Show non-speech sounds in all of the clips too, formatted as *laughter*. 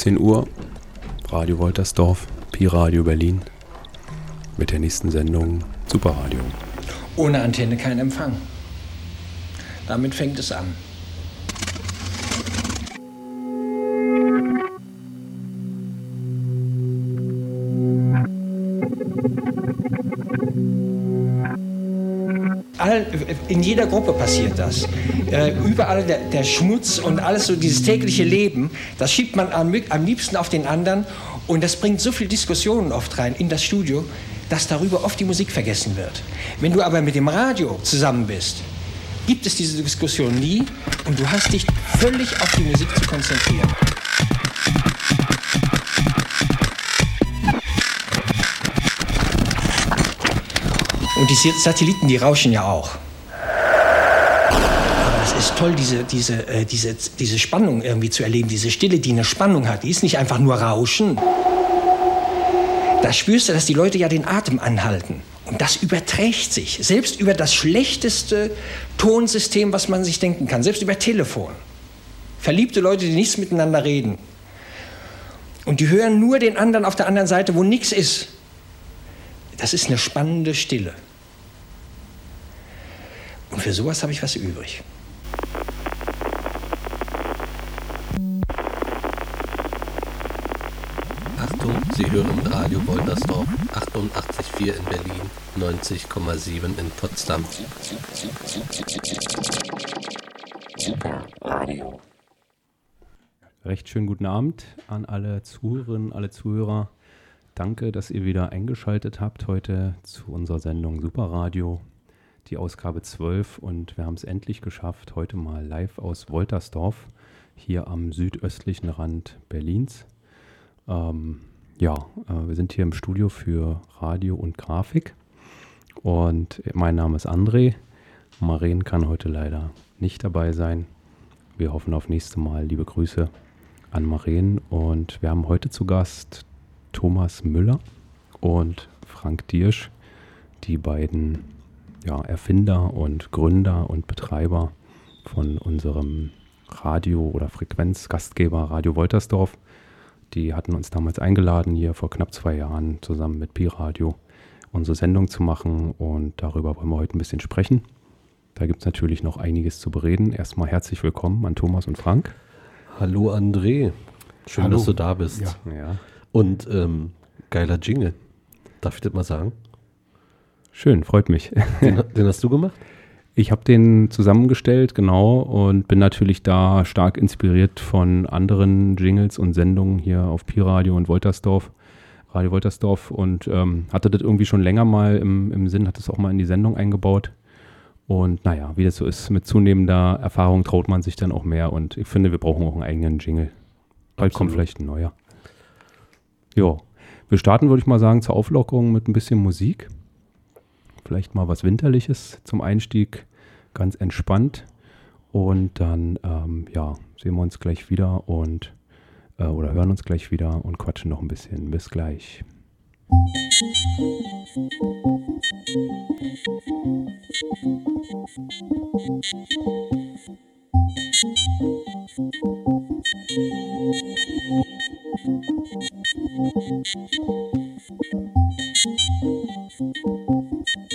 17 Uhr, Radio Woltersdorf, Pi Radio Berlin. Mit der nächsten Sendung Superradio. Ohne Antenne kein Empfang. Damit fängt es an. In jeder Gruppe passiert das. Äh, überall der, der, Schmutz und alles so dieses tägliche Leben, das schiebt man am, am liebsten auf den anderen und das bringt so viel Diskussionen oft rein in das Studio, dass darüber oft die Musik vergessen wird. Wenn du aber mit dem Radio zusammen bist, gibt es diese Diskussion nie und du hast dich völlig auf die Musik zu konzentrieren. Und die Satelliten, die rauschen ja auch toll, diese, diese, äh, diese, diese Spannung irgendwie zu erleben, diese Stille, die eine Spannung hat. Die ist nicht einfach nur Rauschen. Da spürst du, dass die Leute ja den Atem anhalten. Und das überträgt sich, selbst über das schlechteste Tonsystem, was man sich denken kann, selbst über Telefon. Verliebte Leute, die nichts miteinander reden. Und die hören nur den anderen auf der anderen Seite, wo nichts ist. Das ist eine spannende Stille. Und für sowas habe ich was übrig. Radio Woltersdorf 88,4 in Berlin, 90,7 in Potsdam. Super Radio. Recht schönen guten Abend an alle Zuhörerinnen, alle Zuhörer. Danke, dass ihr wieder eingeschaltet habt heute zu unserer Sendung Super Radio, die Ausgabe 12. Und wir haben es endlich geschafft, heute mal live aus Woltersdorf, hier am südöstlichen Rand Berlins. Ähm, ja, äh, wir sind hier im Studio für Radio und Grafik. Und mein Name ist André. Maren kann heute leider nicht dabei sein. Wir hoffen auf nächste Mal. Liebe Grüße an Maren. Und wir haben heute zu Gast Thomas Müller und Frank Diersch, die beiden ja, Erfinder und Gründer und Betreiber von unserem Radio- oder Frequenzgastgeber Radio Woltersdorf. Die hatten uns damals eingeladen, hier vor knapp zwei Jahren zusammen mit Pi-Radio unsere Sendung zu machen und darüber wollen wir heute ein bisschen sprechen. Da gibt es natürlich noch einiges zu bereden. Erstmal herzlich willkommen an Thomas und Frank. Hallo André, schön, Hallo. dass du da bist. Ja. ja. Und ähm, geiler Jingle, darf ich das mal sagen? Schön, freut mich. Den, den hast du gemacht? Ich habe den zusammengestellt, genau, und bin natürlich da stark inspiriert von anderen Jingles und Sendungen hier auf Pi-Radio und Woltersdorf, Radio Woltersdorf und ähm, hatte das irgendwie schon länger mal im, im Sinn, hat es auch mal in die Sendung eingebaut. Und naja, wie das so ist, mit zunehmender Erfahrung traut man sich dann auch mehr und ich finde, wir brauchen auch einen eigenen Jingle. Bald Absolut. kommt vielleicht ein neuer. Ja, wir starten, würde ich mal sagen, zur Auflockerung mit ein bisschen Musik. Vielleicht mal was Winterliches zum Einstieg, ganz entspannt. Und dann, ähm, ja, sehen wir uns gleich wieder und äh, oder hören uns gleich wieder und quatschen noch ein bisschen. Bis gleich. Musik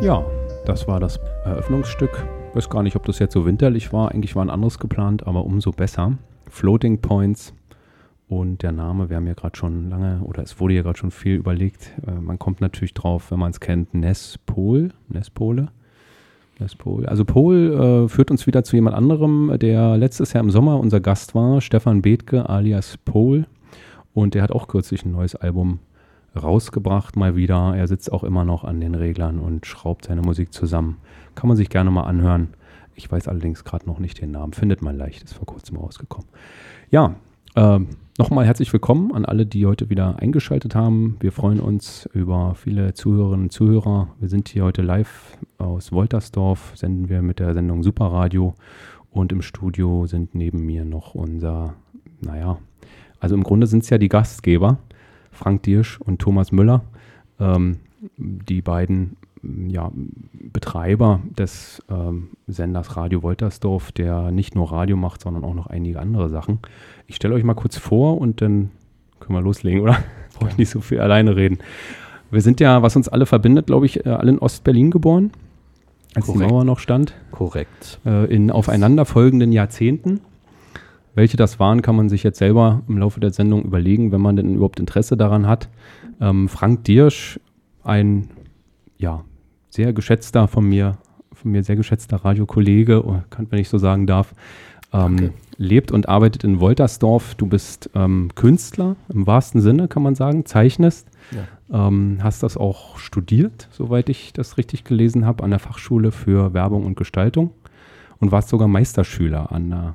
Ja, das war das Eröffnungsstück. Ich weiß gar nicht, ob das jetzt so winterlich war. Eigentlich war ein anderes geplant, aber umso besser. Floating Points und der Name, wir haben ja gerade schon lange, oder es wurde ja gerade schon viel überlegt. Äh, man kommt natürlich drauf, wenn man es kennt, Nespol, Nespole. Nespol. Also Pol äh, führt uns wieder zu jemand anderem, der letztes Jahr im Sommer unser Gast war, Stefan Bethke alias Pol. Und der hat auch kürzlich ein neues Album rausgebracht, mal wieder. Er sitzt auch immer noch an den Reglern und schraubt seine Musik zusammen. Kann man sich gerne mal anhören. Ich weiß allerdings gerade noch nicht den Namen. Findet man leicht, ist vor kurzem rausgekommen. Ja, äh, nochmal herzlich willkommen an alle, die heute wieder eingeschaltet haben. Wir freuen uns über viele Zuhörerinnen und Zuhörer. Wir sind hier heute live aus Woltersdorf, senden wir mit der Sendung Superradio. Und im Studio sind neben mir noch unser, naja, also im Grunde sind es ja die Gastgeber, Frank Dirsch und Thomas Müller. Ähm, die beiden ja, Betreiber des ähm, Senders Radio Woltersdorf, der nicht nur Radio macht, sondern auch noch einige andere Sachen. Ich stelle euch mal kurz vor und dann können wir loslegen, oder? *laughs* Brauche ich nicht so viel alleine reden. Wir sind ja, was uns alle verbindet, glaube ich, äh, alle in Ostberlin geboren, als Korrekt. die Mauer noch stand. Korrekt. Äh, in aufeinanderfolgenden Jahrzehnten. Welche das waren, kann man sich jetzt selber im Laufe der Sendung überlegen, wenn man denn überhaupt Interesse daran hat. Ähm, Frank Dirsch, ein ja, sehr geschätzter von mir, von mir sehr geschätzter Radiokollege, oh, wenn ich so sagen darf, ähm, lebt und arbeitet in Woltersdorf. Du bist ähm, Künstler im wahrsten Sinne, kann man sagen, zeichnest. Ja. Ähm, hast das auch studiert, soweit ich das richtig gelesen habe, an der Fachschule für Werbung und Gestaltung und warst sogar Meisterschüler an der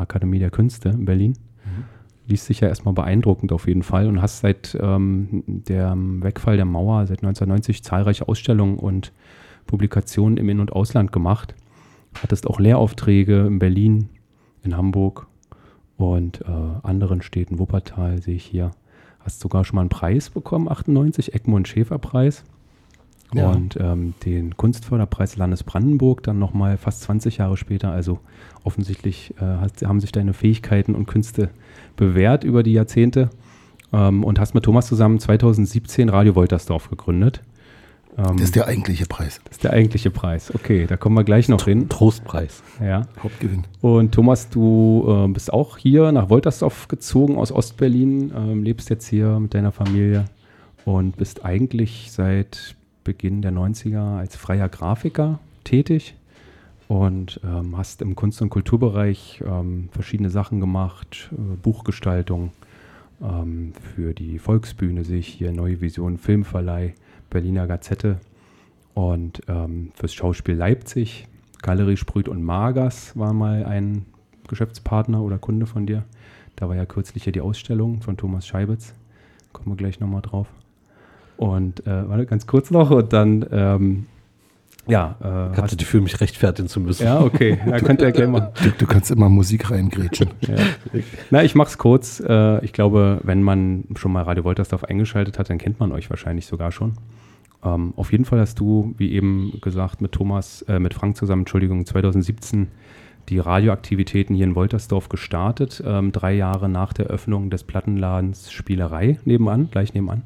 Akademie der Künste in Berlin. Mhm liest sich ja erstmal beeindruckend auf jeden Fall und hast seit ähm, dem Wegfall der Mauer, seit 1990, zahlreiche Ausstellungen und Publikationen im In- und Ausland gemacht. Hattest auch Lehraufträge in Berlin, in Hamburg und äh, anderen Städten, Wuppertal sehe ich hier. Hast sogar schon mal einen Preis bekommen, 98, Egmont Schäfer Preis. Ja. Und ähm, den Kunstförderpreis Landes Brandenburg dann nochmal fast 20 Jahre später. Also offensichtlich äh, hast, haben sich deine Fähigkeiten und Künste bewährt über die Jahrzehnte ähm, und hast mit Thomas zusammen 2017 Radio Woltersdorf gegründet. Ähm, das ist der eigentliche Preis. Das ist der eigentliche Preis. Okay, da kommen wir gleich noch hin. Trostpreis. Ja. Hauptgewinn. Und Thomas, du äh, bist auch hier nach Woltersdorf gezogen aus Ostberlin, ähm, lebst jetzt hier mit deiner Familie und bist eigentlich seit Beginn der 90er als freier Grafiker tätig und ähm, hast im Kunst- und Kulturbereich ähm, verschiedene Sachen gemacht, äh, Buchgestaltung ähm, für die Volksbühne sehe ich hier, Neue Vision, Filmverleih, Berliner Gazette und ähm, fürs Schauspiel Leipzig, Galerie Sprüht und Magas war mal ein Geschäftspartner oder Kunde von dir. Da war ja kürzlich hier die Ausstellung von Thomas Scheibitz. Kommen wir gleich nochmal drauf. Und äh, warte, ganz kurz noch und dann ähm, ja. Äh, ich hatte die für mich rechtfertigen zu müssen. Ja, okay. Ja, könnt ihr erklären mal. Du, du, kannst immer Musik reingrätschen. *laughs* ja. Na, ich mach's kurz. Äh, ich glaube, wenn man schon mal Radio Woltersdorf eingeschaltet hat, dann kennt man euch wahrscheinlich sogar schon. Ähm, auf jeden Fall hast du, wie eben gesagt, mit Thomas, äh, mit Frank zusammen, Entschuldigung, 2017 die Radioaktivitäten hier in Woltersdorf gestartet. Ähm, drei Jahre nach der Öffnung des Plattenladens Spielerei nebenan, gleich nebenan.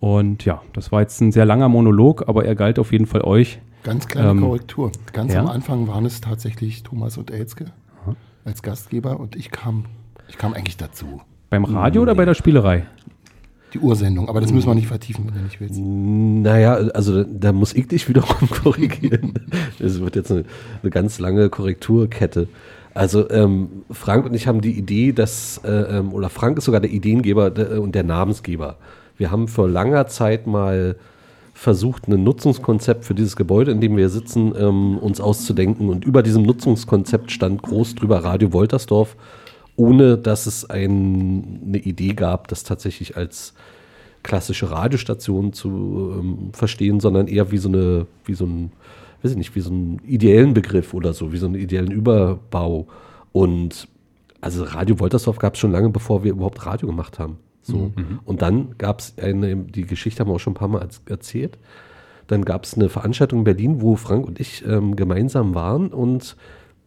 Und ja, das war jetzt ein sehr langer Monolog, aber er galt auf jeden Fall euch. Ganz kleine ähm, Korrektur. Ganz ja? am Anfang waren es tatsächlich Thomas und Elske Aha. als Gastgeber und ich kam, ich kam eigentlich dazu. Beim Radio nee. oder bei der Spielerei? Die Ursendung, aber das müssen wir nicht vertiefen, wenn du nicht willst. Naja, also da, da muss ich dich wiederum *laughs* korrigieren. Es wird jetzt eine, eine, ganz lange Korrekturkette. Also ähm, Frank und ich haben die Idee, dass, äh, ähm, oder Frank ist sogar der Ideengeber und der Namensgeber wir haben vor langer Zeit mal versucht, ein Nutzungskonzept für dieses Gebäude, in dem wir sitzen, ähm, uns auszudenken. Und über diesem Nutzungskonzept stand groß drüber Radio Woltersdorf, ohne dass es ein, eine Idee gab, das tatsächlich als klassische Radiostation zu ähm, verstehen, sondern eher wie so eine, wie so ein, weiß ich nicht, wie so einen ideellen Begriff oder so, wie so einen ideellen Überbau. Und also Radio Woltersdorf gab es schon lange, bevor wir überhaupt Radio gemacht haben. So. Mhm. Und dann gab es eine, die Geschichte haben wir auch schon ein paar Mal erzählt. Dann gab es eine Veranstaltung in Berlin, wo Frank und ich ähm, gemeinsam waren und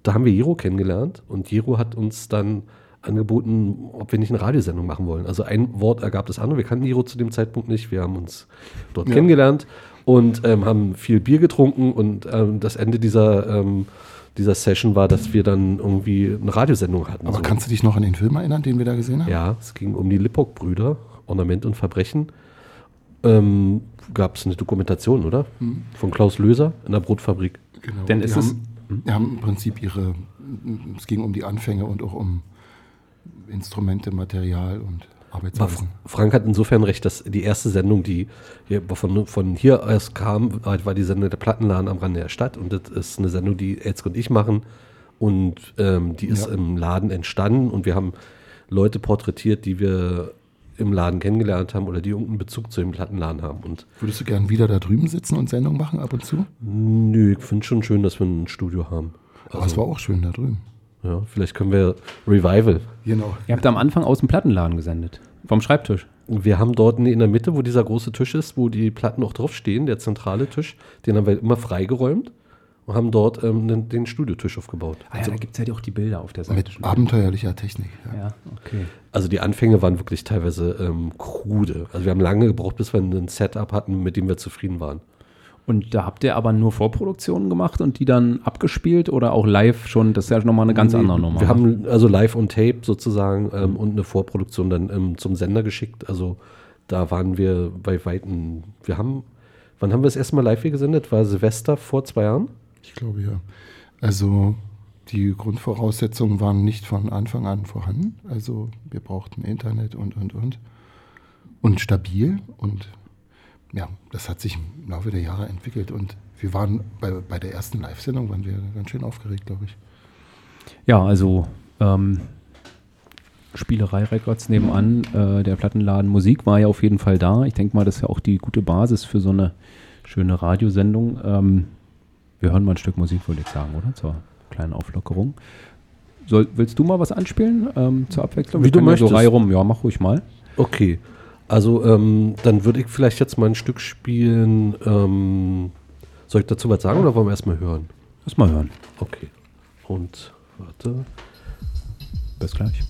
da haben wir Jero kennengelernt und Jero hat uns dann angeboten, ob wir nicht eine Radiosendung machen wollen. Also ein Wort ergab das andere. Wir kannten Niro zu dem Zeitpunkt nicht. Wir haben uns dort ja. kennengelernt und ähm, haben viel Bier getrunken und ähm, das Ende dieser, ähm, dieser Session war, dass wir dann irgendwie eine Radiosendung hatten. Aber so. kannst du dich noch an den Film erinnern, den wir da gesehen haben? Ja, es ging um die Lippock-Brüder, Ornament und Verbrechen. Ähm, Gab es eine Dokumentation, oder? Mhm. Von Klaus Löser in der Brotfabrik. Genau. Denn ist es die haben im Prinzip ihre, es ging um die Anfänge und auch um Instrumente, Material und Arbeitsweisen. Frank hat insofern recht, dass die erste Sendung, die hier von, von hier aus kam, war die Sendung der Plattenladen am Rande der Stadt. Und das ist eine Sendung, die Elske und ich machen. Und ähm, die ist ja. im Laden entstanden. Und wir haben Leute porträtiert, die wir im Laden kennengelernt haben oder die irgendeinen Bezug zu dem Plattenladen haben. Und Würdest du gern wieder da drüben sitzen und Sendung machen ab und zu? Nö, ich finde schon schön, dass wir ein Studio haben. Aber es war auch schön da drüben. Ja, vielleicht können wir Revival. Genau. Ihr habt am Anfang aus dem Plattenladen gesendet. Vom Schreibtisch. Wir haben dort in der Mitte, wo dieser große Tisch ist, wo die Platten auch draufstehen, der zentrale Tisch, den haben wir immer freigeräumt und haben dort ähm, den, den, Studiotisch aufgebaut. Ah, ja, also, da gibt es ja auch die Bilder auf der Seite. Mit abenteuerlicher Technik. Ja. ja. okay. Also die Anfänge waren wirklich teilweise ähm, krude. Also wir haben lange gebraucht, bis wir ein Setup hatten, mit dem wir zufrieden waren. Und da habt ihr aber nur Vorproduktionen gemacht und die dann abgespielt oder auch live schon? Das ist ja nochmal eine ganz nee, andere Nummer. Wir haben also live on Tape sozusagen ähm, und eine Vorproduktion dann ähm, zum Sender geschickt. Also da waren wir bei Weitem. Wir haben, wann haben wir das erste Mal live hier gesendet? War Silvester vor zwei Jahren? Ich glaube ja. Also die Grundvoraussetzungen waren nicht von Anfang an vorhanden. Also wir brauchten Internet und, und, und. Und stabil und ja, das hat sich im Laufe der Jahre entwickelt und wir waren bei, bei der ersten Live-Sendung, waren wir ganz schön aufgeregt, glaube ich. Ja, also ähm, Spielerei Records nebenan, äh, der Plattenladen Musik war ja auf jeden Fall da. Ich denke mal, das ist ja auch die gute Basis für so eine schöne Radiosendung. Ähm, wir hören mal ein Stück Musik, würde ich sagen, oder? Zur kleinen Auflockerung. Soll, willst du mal was anspielen ähm, zur Abwechslung? Wie Wir du möchtest. So rum. Ja, mach ruhig mal. Okay. Also ähm, dann würde ich vielleicht jetzt mal ein Stück spielen. Ähm, soll ich dazu was sagen oder wollen wir erstmal hören? Erstmal hören. Okay. Und warte. Bis gleich.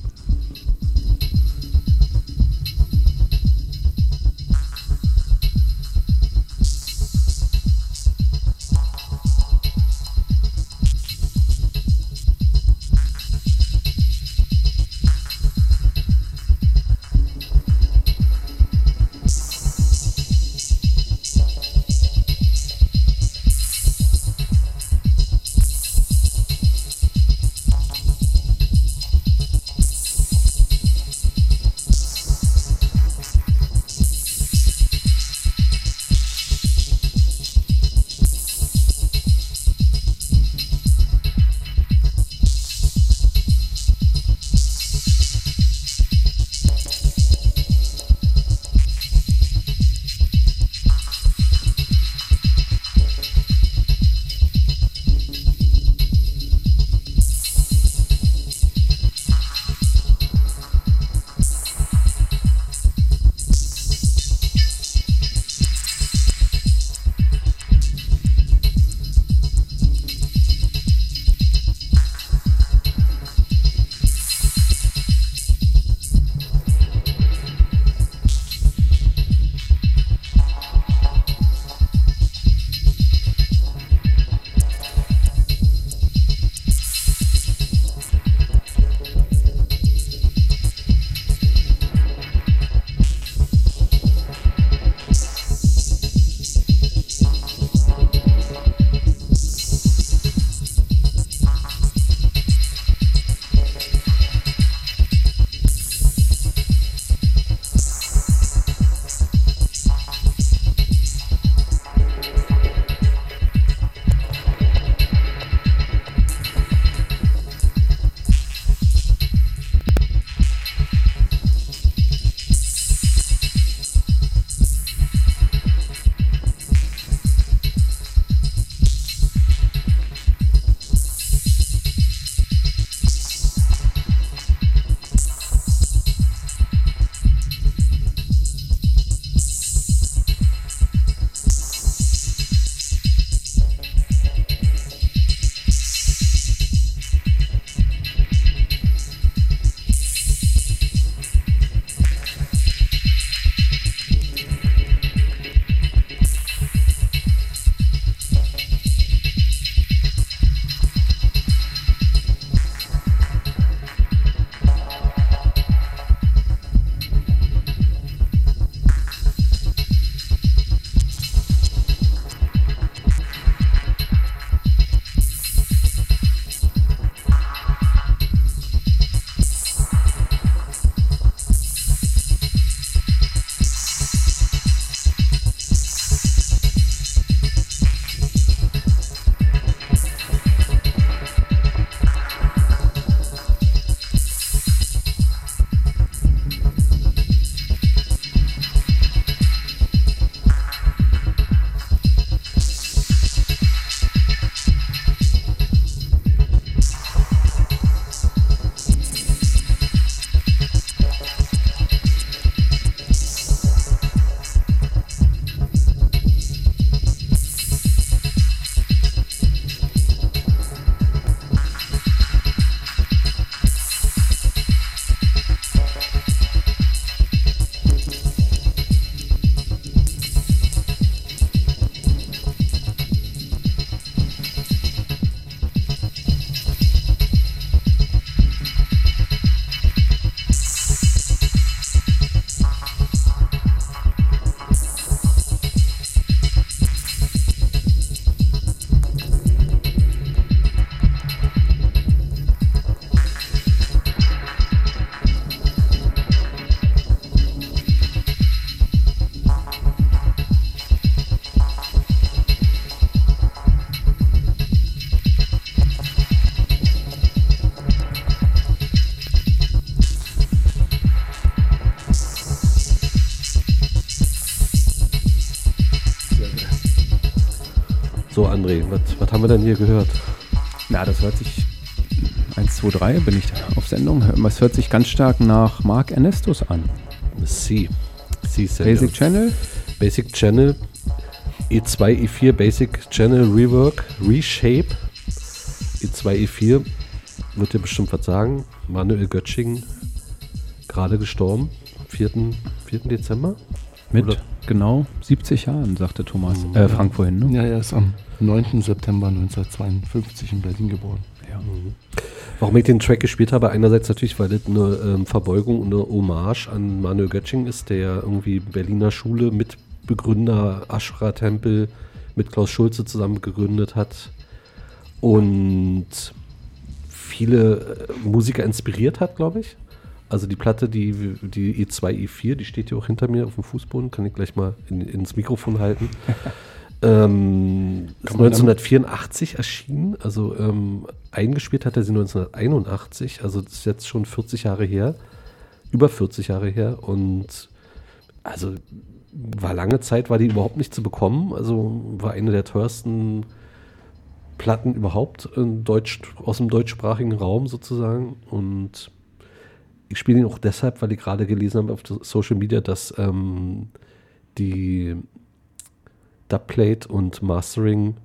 André, was, was haben wir denn hier gehört? Na, das hört sich 1, 2, 3 bin ich auf Sendung. Es hört sich ganz stark nach Mark Ernestus an. C. C Basic Channel. Basic Channel. E2, E4 Basic Channel Rework, Reshape. E2, E4 wird dir bestimmt was sagen. Manuel Götsching, gerade gestorben. 4. 4. Dezember? Mit Oder? genau 70 Jahren, sagte Thomas. Mhm. Äh, Frank vorhin, ne? Ja, er ist am 9. September 1952 in Berlin geboren. Ja. Mhm. Warum ich den Track gespielt habe, einerseits natürlich, weil das eine ähm, Verbeugung und eine Hommage an Manuel Götsching ist, der irgendwie Berliner Schule Mitbegründer Aschra-Tempel mit Klaus Schulze zusammen gegründet hat und viele äh, Musiker inspiriert hat, glaube ich. Also die Platte, die, die E2, E4, die steht hier auch hinter mir auf dem Fußboden, kann ich gleich mal in, ins Mikrofon halten. *laughs* ähm, ist 1984 erschienen, also ähm, eingespielt hat er sie 1981, also das ist jetzt schon 40 Jahre her, über 40 Jahre her und also war lange Zeit, war die überhaupt nicht zu bekommen, also war eine der teuersten Platten überhaupt Deutsch, aus dem deutschsprachigen Raum sozusagen und ich spiele ihn auch deshalb, weil ich gerade gelesen habe auf Social Media, dass ähm, die Dubplate und Mastering,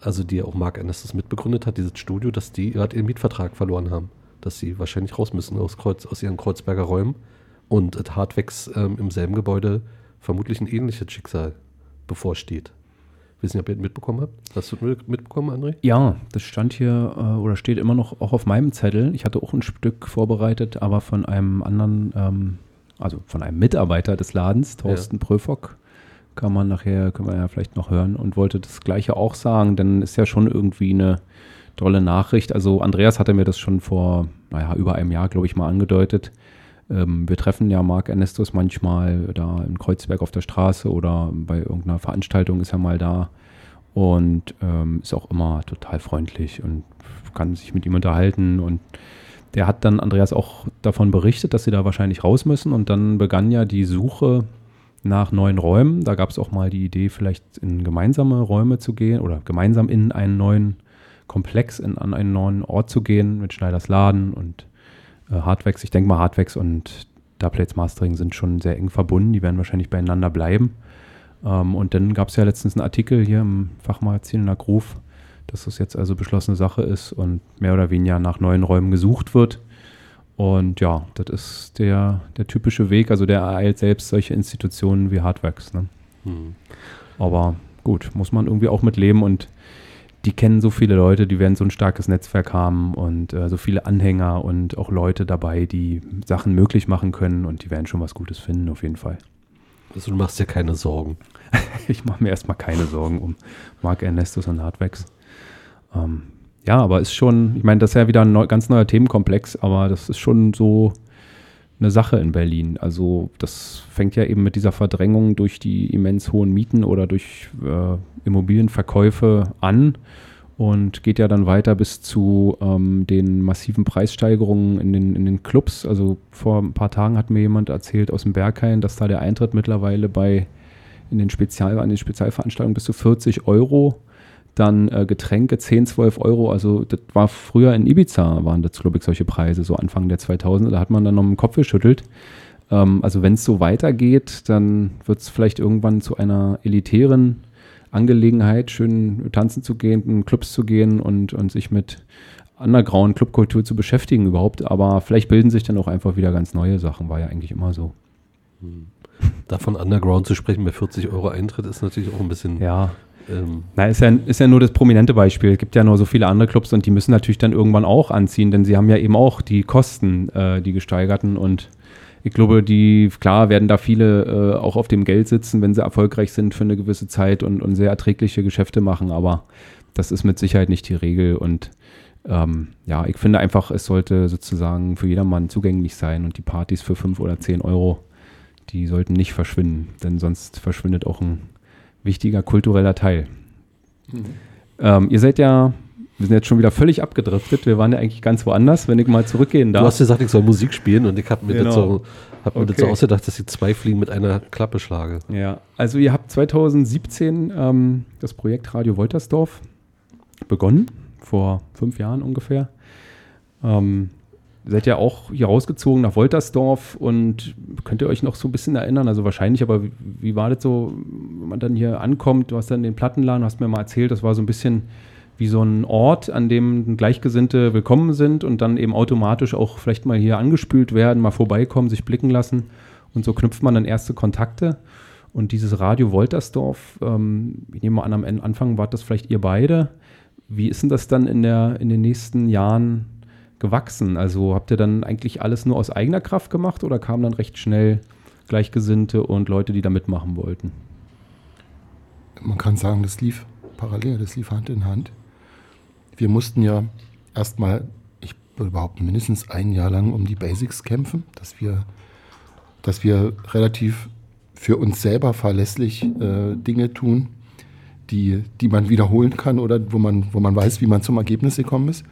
also die auch Mark Ernestus mitbegründet hat, dieses Studio, dass die gerade ihren Mietvertrag verloren haben. Dass sie wahrscheinlich raus müssen aus, Kreuz, aus ihren Kreuzberger Räumen und at Hardwax ähm, im selben Gebäude vermutlich ein ähnliches Schicksal bevorsteht. Wissen Sie, ob ihr das mitbekommen habt? Hast du mitbekommen, André? Ja, das stand hier äh, oder steht immer noch auch auf meinem Zettel. Ich hatte auch ein Stück vorbereitet, aber von einem anderen, ähm, also von einem Mitarbeiter des Ladens, Thorsten ja. Pröfock, kann man nachher, können wir ja vielleicht noch hören und wollte das Gleiche auch sagen, denn ist ja schon irgendwie eine tolle Nachricht. Also Andreas hatte mir das schon vor, naja, über einem Jahr, glaube ich, mal angedeutet. Ähm, wir treffen ja Marc Ernestus manchmal da in Kreuzberg auf der Straße oder bei irgendeiner Veranstaltung ist er mal da und ähm, ist auch immer total freundlich und kann sich mit ihm unterhalten und der hat dann Andreas auch davon berichtet, dass sie da wahrscheinlich raus müssen und dann begann ja die Suche nach neuen Räumen. Da gab es auch mal die Idee, vielleicht in gemeinsame Räume zu gehen oder gemeinsam in einen neuen Komplex, in, an einen neuen Ort zu gehen mit Schneiders Laden und äh, Hardwax. Ich denke mal, Hardwax und Doublets Mastering sind schon sehr eng verbunden. Die werden wahrscheinlich beieinander bleiben. Ähm, und dann gab es ja letztens einen Artikel hier im Fachmagazin in der Groove, dass das jetzt also beschlossene Sache ist und mehr oder weniger nach neuen Räumen gesucht wird. Und ja, das ist der, der typische Weg. Also der ereilt selbst solche Institutionen wie Hardwax. Ne? Hm. Aber gut, muss man irgendwie auch mit leben und die kennen so viele Leute, die werden so ein starkes Netzwerk haben und äh, so viele Anhänger und auch Leute dabei, die Sachen möglich machen können und die werden schon was Gutes finden, auf jeden Fall. Also du machst dir keine Sorgen. *laughs* ich mache mir erstmal keine Sorgen um Mark Ernestus und Hardwax. Ähm, ja, aber ist schon, ich meine, das ist ja wieder ein neu, ganz neuer Themenkomplex, aber das ist schon so eine Sache in Berlin. Also das fängt ja eben mit dieser Verdrängung durch die immens hohen Mieten oder durch äh, Immobilienverkäufe an und geht ja dann weiter bis zu ähm, den massiven Preissteigerungen in den, in den Clubs. Also vor ein paar Tagen hat mir jemand erzählt aus dem Berghain, dass da der Eintritt mittlerweile bei in den Spezial, an den Spezialveranstaltungen bis zu 40 Euro dann äh, Getränke 10, 12 Euro. Also das war früher in Ibiza, waren das, glaube ich, solche Preise, so Anfang der 2000er. Da hat man dann noch den Kopf geschüttelt. Ähm, also wenn es so weitergeht, dann wird es vielleicht irgendwann zu einer elitären Angelegenheit, schön tanzen zu gehen, in Clubs zu gehen und, und sich mit underground Clubkultur zu beschäftigen überhaupt. Aber vielleicht bilden sich dann auch einfach wieder ganz neue Sachen, war ja eigentlich immer so. Hm. Davon Underground zu sprechen bei 40 Euro Eintritt ist natürlich auch ein bisschen ja. Ähm, Na, ist ja, ist ja nur das prominente Beispiel. Es gibt ja nur so viele andere Clubs und die müssen natürlich dann irgendwann auch anziehen, denn sie haben ja eben auch die Kosten, äh, die gesteigerten und ich glaube, die, klar werden da viele äh, auch auf dem Geld sitzen, wenn sie erfolgreich sind für eine gewisse Zeit und, und sehr erträgliche Geschäfte machen, aber das ist mit Sicherheit nicht die Regel und ähm, ja, ich finde einfach, es sollte sozusagen für jedermann zugänglich sein und die Partys für 5 oder 10 Euro, die sollten nicht verschwinden, denn sonst verschwindet auch ein wichtiger kultureller Teil. Mhm. Ähm, ihr seid ja Wir sind jetzt schon wieder völlig abgedriftet. Wir waren ja eigentlich ganz woanders, wenn ich mal zurückgehen darf. Du hast gesagt, ich soll Musik spielen und ich habe mir, genau. das, so, hab mir okay. das so ausgedacht, dass ich zwei Fliegen mit einer Klappe schlage. Ja, also ihr habt 2017 ähm, das Projekt Radio Woltersdorf begonnen, vor fünf Jahren ungefähr. Ähm, seid ja auch hier rausgezogen nach Woltersdorf und könnt ihr euch noch so ein bisschen erinnern? Also wahrscheinlich, aber wie, wie war das so, man dann hier ankommt? Du hast dann den Plattenladen, hast mir mal erzählt, das war so ein bisschen wie so ein Ort, an dem Gleichgesinnte willkommen sind und dann eben automatisch auch vielleicht mal hier angespült werden, mal vorbeikommen, sich blicken lassen. Und so knüpft man dann erste Kontakte. Und dieses Radio Woltersdorf, ähm, ich nehme mal an, am Anfang wart das vielleicht ihr beide. Wie ist denn das dann in, der, in den nächsten Jahren gewachsen? Also habt ihr dann eigentlich alles nur aus eigener Kraft gemacht oder kamen dann recht schnell Gleichgesinnte und Leute, die da mitmachen wollten? Man kann sagen, das lief parallel, das lief Hand in Hand wir mussten ja erstmal, ich würde behaupten, mindestens ein Jahr lang um die Basics kämpfen, dass wir, dass wir relativ für uns selber verlässlich äh, Dinge tun, die, die man wiederholen kann oder wo man, wo man weiß, wie man zum Ergebnis gekommen ist.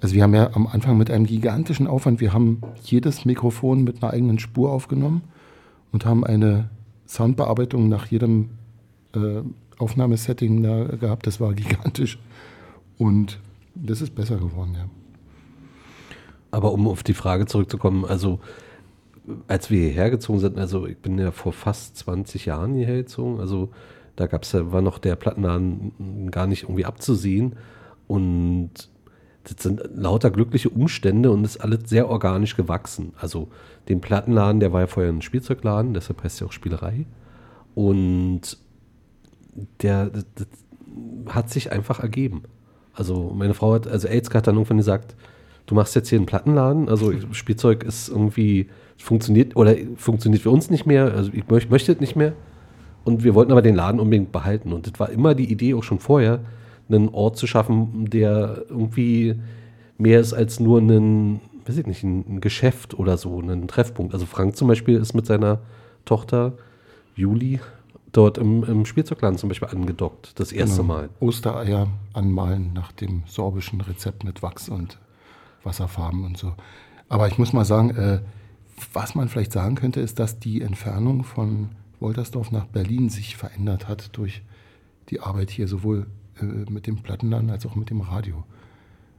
Also wir haben ja am Anfang mit einem gigantischen Aufwand, wir haben jedes Mikrofon mit einer eigenen Spur aufgenommen und haben eine Soundbearbeitung nach jedem äh, Aufnahmesetting da gehabt. Das war gigantisch. Und das ist besser geworden, ja. Aber um auf die Frage zurückzukommen, also als wir hierher gezogen sind, also ich bin ja vor fast 20 Jahren hierher gezogen, also da gab's ja, war noch der Plattenladen gar nicht irgendwie abzusehen und das sind lauter glückliche Umstände und ist alles sehr organisch gewachsen. Also den Plattenladen, der war ja vorher ein Spielzeugladen, deshalb heißt ja auch Spielerei und der hat sich einfach ergeben. Also meine Frau hat, also Aids hat dann irgendwann gesagt, du machst jetzt hier einen Plattenladen, also Spielzeug ist irgendwie, funktioniert oder funktioniert für uns nicht mehr, also ich möchte, möchte nicht mehr. Und wir wollten aber den Laden unbedingt behalten. Und das war immer die Idee auch schon vorher, einen Ort zu schaffen, der irgendwie mehr ist als nur ein, weiß ich nicht, ein Geschäft oder so, ein Treffpunkt. Also Frank zum Beispiel ist mit seiner Tochter Juli dort im, im Spielzeugladen zum Beispiel angedockt, das erste genau. Mal. Ostereier anmalen nach dem sorbischen Rezept mit Wachs und Wasserfarben und so. Aber ich muss mal sagen, äh, was man vielleicht sagen könnte, ist, dass die Entfernung von Woltersdorf nach Berlin sich verändert hat durch die Arbeit hier, sowohl äh, mit dem Plattenladen als auch mit dem Radio.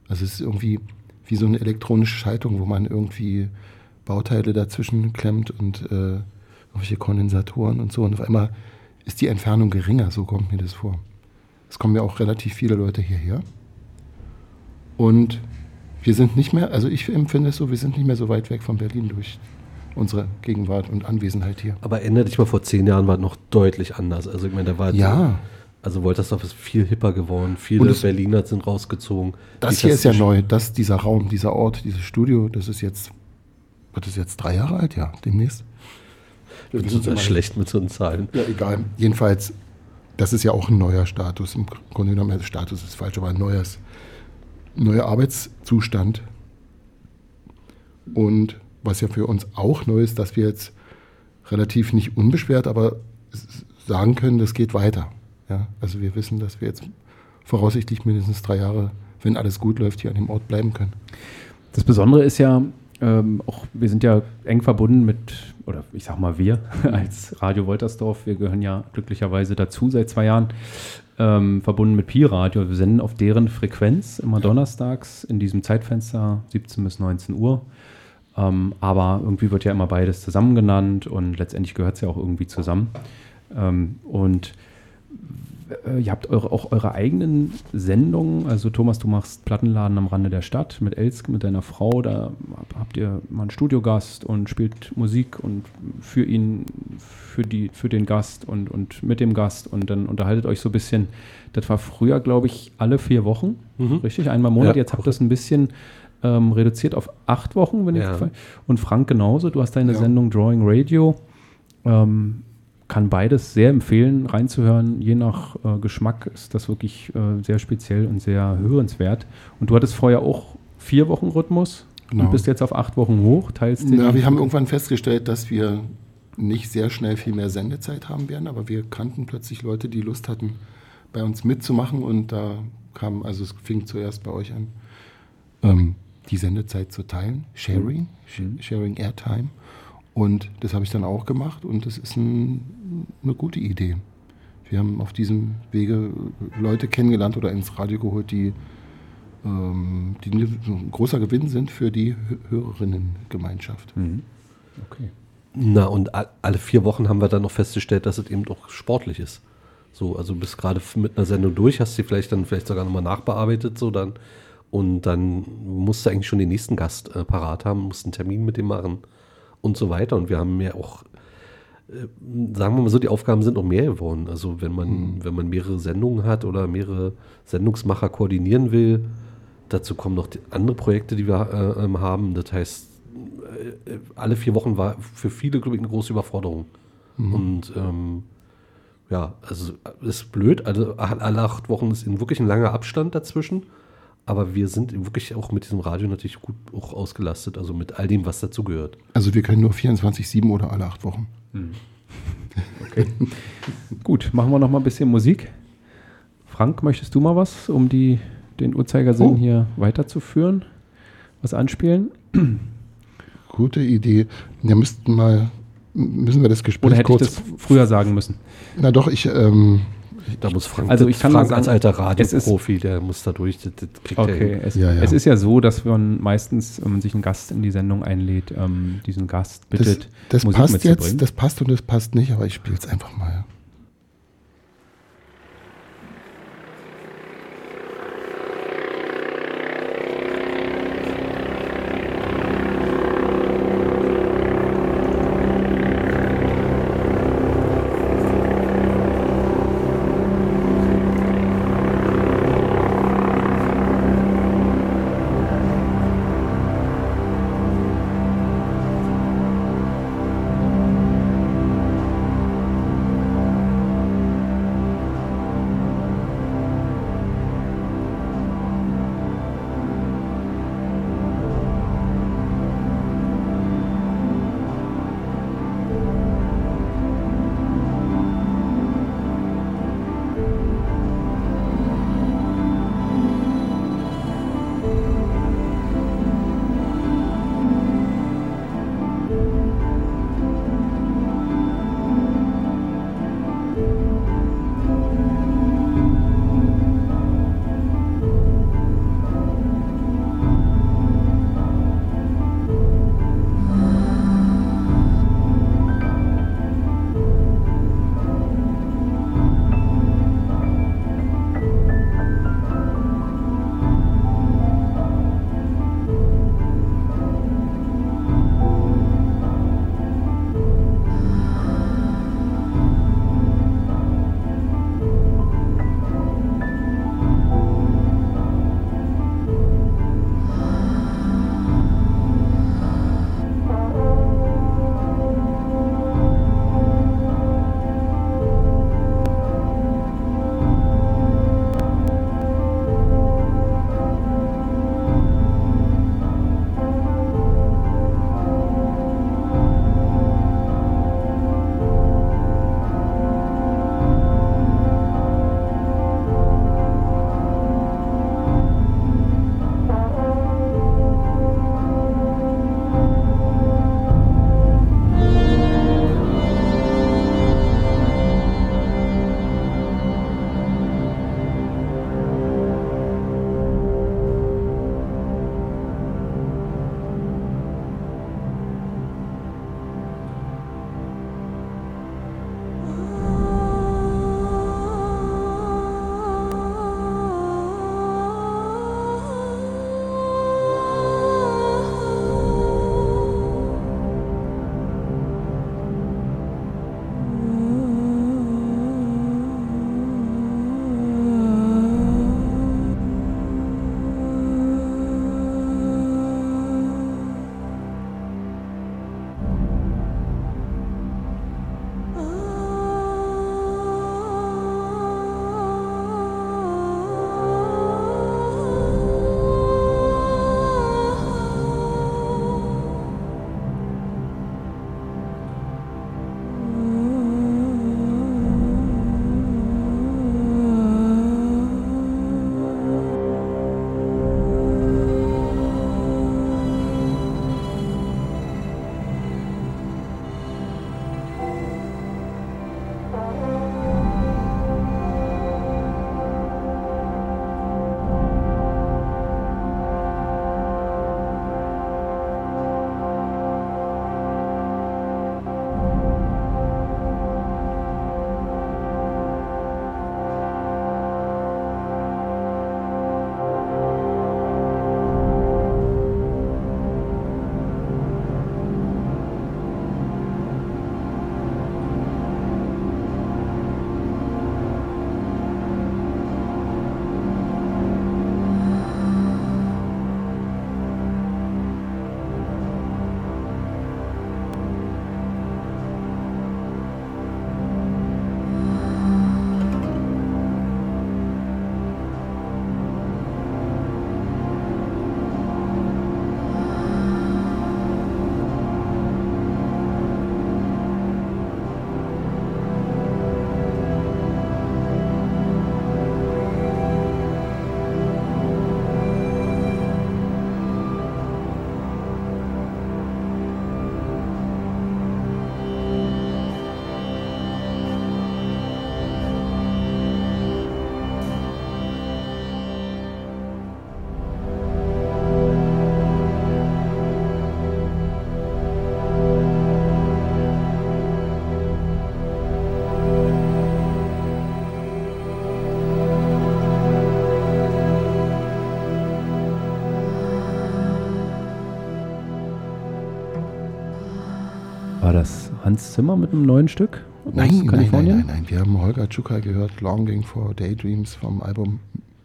Also es ist irgendwie wie so eine elektronische Schaltung, wo man irgendwie Bauteile dazwischen klemmt und äh, irgendwelche Kondensatoren und so. Und auf einmal ist die Entfernung geringer, so kommt mir das vor. Es kommen ja auch relativ viele Leute hierher. Und wir sind nicht mehr, also ich empfinde es so, wir sind nicht mehr so weit weg von Berlin durch unsere Gegenwart und Anwesenheit hier. Aber erinnere dich mal, vor zehn Jahren war es noch deutlich anders. Also ich meine, da war ja. So, also Woltersdorf ist viel hipper geworden, viele es, Berliner sind rausgezogen. Das hier ist ja neu, dass dieser Raum, dieser Ort, dieses Studio, das ist jetzt, wird es jetzt drei Jahre alt, ja, demnächst. Wir sind ja schlecht mit so einen Zahlen. Ja, egal. Jedenfalls, das ist ja auch ein neuer Status. Im Grunde genommen, also Status ist falsch, aber ein neues, neuer Arbeitszustand. Und was ja für uns auch neu ist, dass wir jetzt relativ nicht unbeschwert, aber sagen können, das geht weiter. Ja, also wir wissen, dass wir jetzt voraussichtlich mindestens drei Jahre, wenn alles gut läuft, hier an dem Ort bleiben können. Das Besondere ist ja, ähm, auch wir sind ja eng verbunden mit, oder ich sag mal wir *laughs* als Radio Woltersdorf, wir gehören ja glücklicherweise dazu seit zwei Jahren, ähm, verbunden mit Pi Radio. Wir senden auf deren Frequenz immer donnerstags in diesem Zeitfenster 17 bis 19 Uhr. Ähm, aber irgendwie wird ja immer beides zusammen genannt und letztendlich gehört es ja auch irgendwie zusammen. Ähm, und äh, ihr habt eure, auch eure eigenen Sendungen. Also Thomas, du machst Plattenladen am Rande der Stadt mit Elske, mit deiner Frau. Da habt ihr mal einen Studiogast und spielt Musik und für ihn, für, die, für den Gast und, und mit dem Gast und dann unterhaltet euch so ein bisschen. Das war früher, glaube ich, alle vier Wochen, mhm. richtig? Einmal im Monat. Ja. Jetzt habt ihr das ein bisschen ähm, reduziert auf acht Wochen, wenn ja. ich Und Frank genauso. Du hast deine ja. Sendung Drawing Radio. Ähm, kann beides sehr empfehlen, reinzuhören. Je nach äh, Geschmack ist das wirklich äh, sehr speziell und sehr hörenswert. Und du hattest vorher auch vier Wochen Rhythmus genau. und bist jetzt auf acht Wochen hoch. Teilst Na, wir haben irgendwann festgestellt, dass wir nicht sehr schnell viel mehr Sendezeit haben werden, aber wir kannten plötzlich Leute, die Lust hatten, bei uns mitzumachen und da kam, also es fing zuerst bei euch an, ähm, die Sendezeit zu teilen, Sharing, mhm. Sharing Airtime. Und das habe ich dann auch gemacht und das ist ein, eine gute Idee. Wir haben auf diesem Wege Leute kennengelernt oder ins Radio geholt, die, ähm, die ein großer Gewinn sind für die Hörerinnengemeinschaft. Mhm. Okay. Na, und alle vier Wochen haben wir dann noch festgestellt, dass es eben auch sportlich ist. So, also bist gerade mit einer Sendung durch, hast sie vielleicht dann vielleicht sogar nochmal nachbearbeitet, so dann. Und dann musst du eigentlich schon den nächsten Gast äh, parat haben, musst einen Termin mit dem machen und so weiter. Und wir haben ja auch, äh, sagen wir mal so, die Aufgaben sind noch mehr geworden. Also wenn man, mhm. wenn man mehrere Sendungen hat oder mehrere Sendungsmacher koordinieren will, dazu kommen noch andere Projekte, die wir äh, ähm, haben. Das heißt, äh, alle vier Wochen war für viele, glaube ich, eine große Überforderung. Mhm. Und ähm, ja, also ist blöd. Also alle acht Wochen ist wirklich ein langer Abstand dazwischen. Aber wir sind wirklich auch mit diesem Radio natürlich gut auch ausgelastet, also mit all dem, was dazu gehört. Also wir können nur 24-7 oder alle acht Wochen. Hm. Okay. *laughs* gut, machen wir noch mal ein bisschen Musik. Frank, möchtest du mal was, um die, den Uhrzeigersinn oh. hier weiterzuführen? Was anspielen? *clears throat* Gute Idee. Wir müssten mal, müssen wir das Gespräch Oder hätte kurz ich das früher sagen müssen? Na doch, ich. Ähm, da muss Frank, also ich kann Frank sagen, als alter Radioprofi, der muss da durch. Das, das okay, es, ja, ja. es, ist ja so, dass man meistens, wenn man sich einen Gast in die Sendung einlädt, ähm, diesen Gast bittet, das, das Musik passt jetzt, das passt und das passt nicht, aber ich spiele es einfach mal. Hans Zimmer mit einem neuen Stück? Nein, nein, nein, nein, nein. Wir haben Holger Czukay gehört, Longing for Daydreams vom Album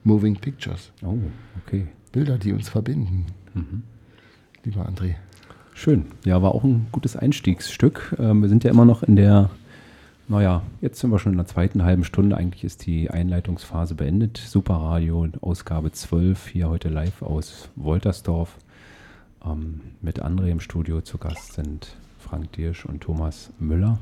Moving Pictures. Oh, okay. Bilder, die uns verbinden. Mhm. Lieber André. Schön. Ja, war auch ein gutes Einstiegsstück. Ähm, wir sind ja immer noch in der, naja, jetzt sind wir schon in der zweiten halben Stunde. Eigentlich ist die Einleitungsphase beendet. Superradio, Ausgabe 12, hier heute live aus Woltersdorf. Ähm, mit André im Studio zu Gast sind Frank Dirsch und Thomas Müller.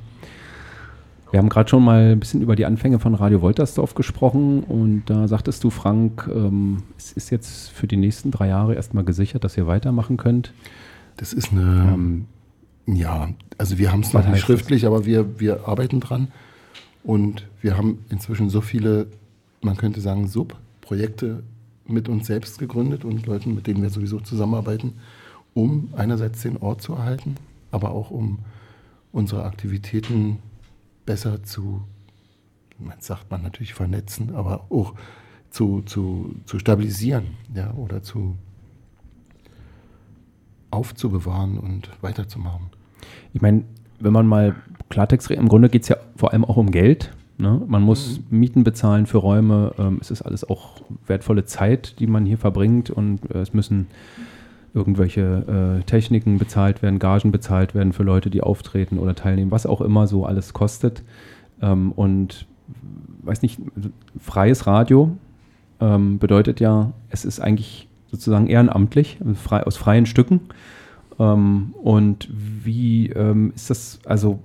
Wir haben gerade schon mal ein bisschen über die Anfänge von Radio Woltersdorf gesprochen und da sagtest du, Frank, ähm, es ist jetzt für die nächsten drei Jahre erstmal gesichert, dass ihr weitermachen könnt. Das ist eine, Ähm, ja, also wir haben es noch nicht heißt das? schriftlich, aber wir, wir arbeiten dran. Und wir haben inzwischen so viele, man könnte sagen, Subprojekte mit uns selbst gegründet und Leuten, mit denen wir sowieso zusammenarbeiten, um einerseits den Ort zu erhalten, aber auch um unsere Aktivitäten besser zu, man sagt man natürlich vernetzen, aber auch zu, zu, zu stabilisieren ja, oder zu aufzubewahren und weiterzumachen. Ich meine, wenn man mal Klartext redet, im Grunde geht es ja vor allem auch um Geld. Ne? Man muss Mieten bezahlen für Räume. Ähm, es ist alles auch wertvolle Zeit, die man hier verbringt und äh, es müssen irgendwelche äh, Techniken bezahlt werden, Gagen bezahlt werden für Leute, die auftreten oder teilnehmen, was auch immer so alles kostet. Ähm, und weiß nicht, freies Radio ähm, bedeutet ja, es ist eigentlich sozusagen ehrenamtlich, also frei, aus freien Stücken. Ähm, und wie ähm, ist das, also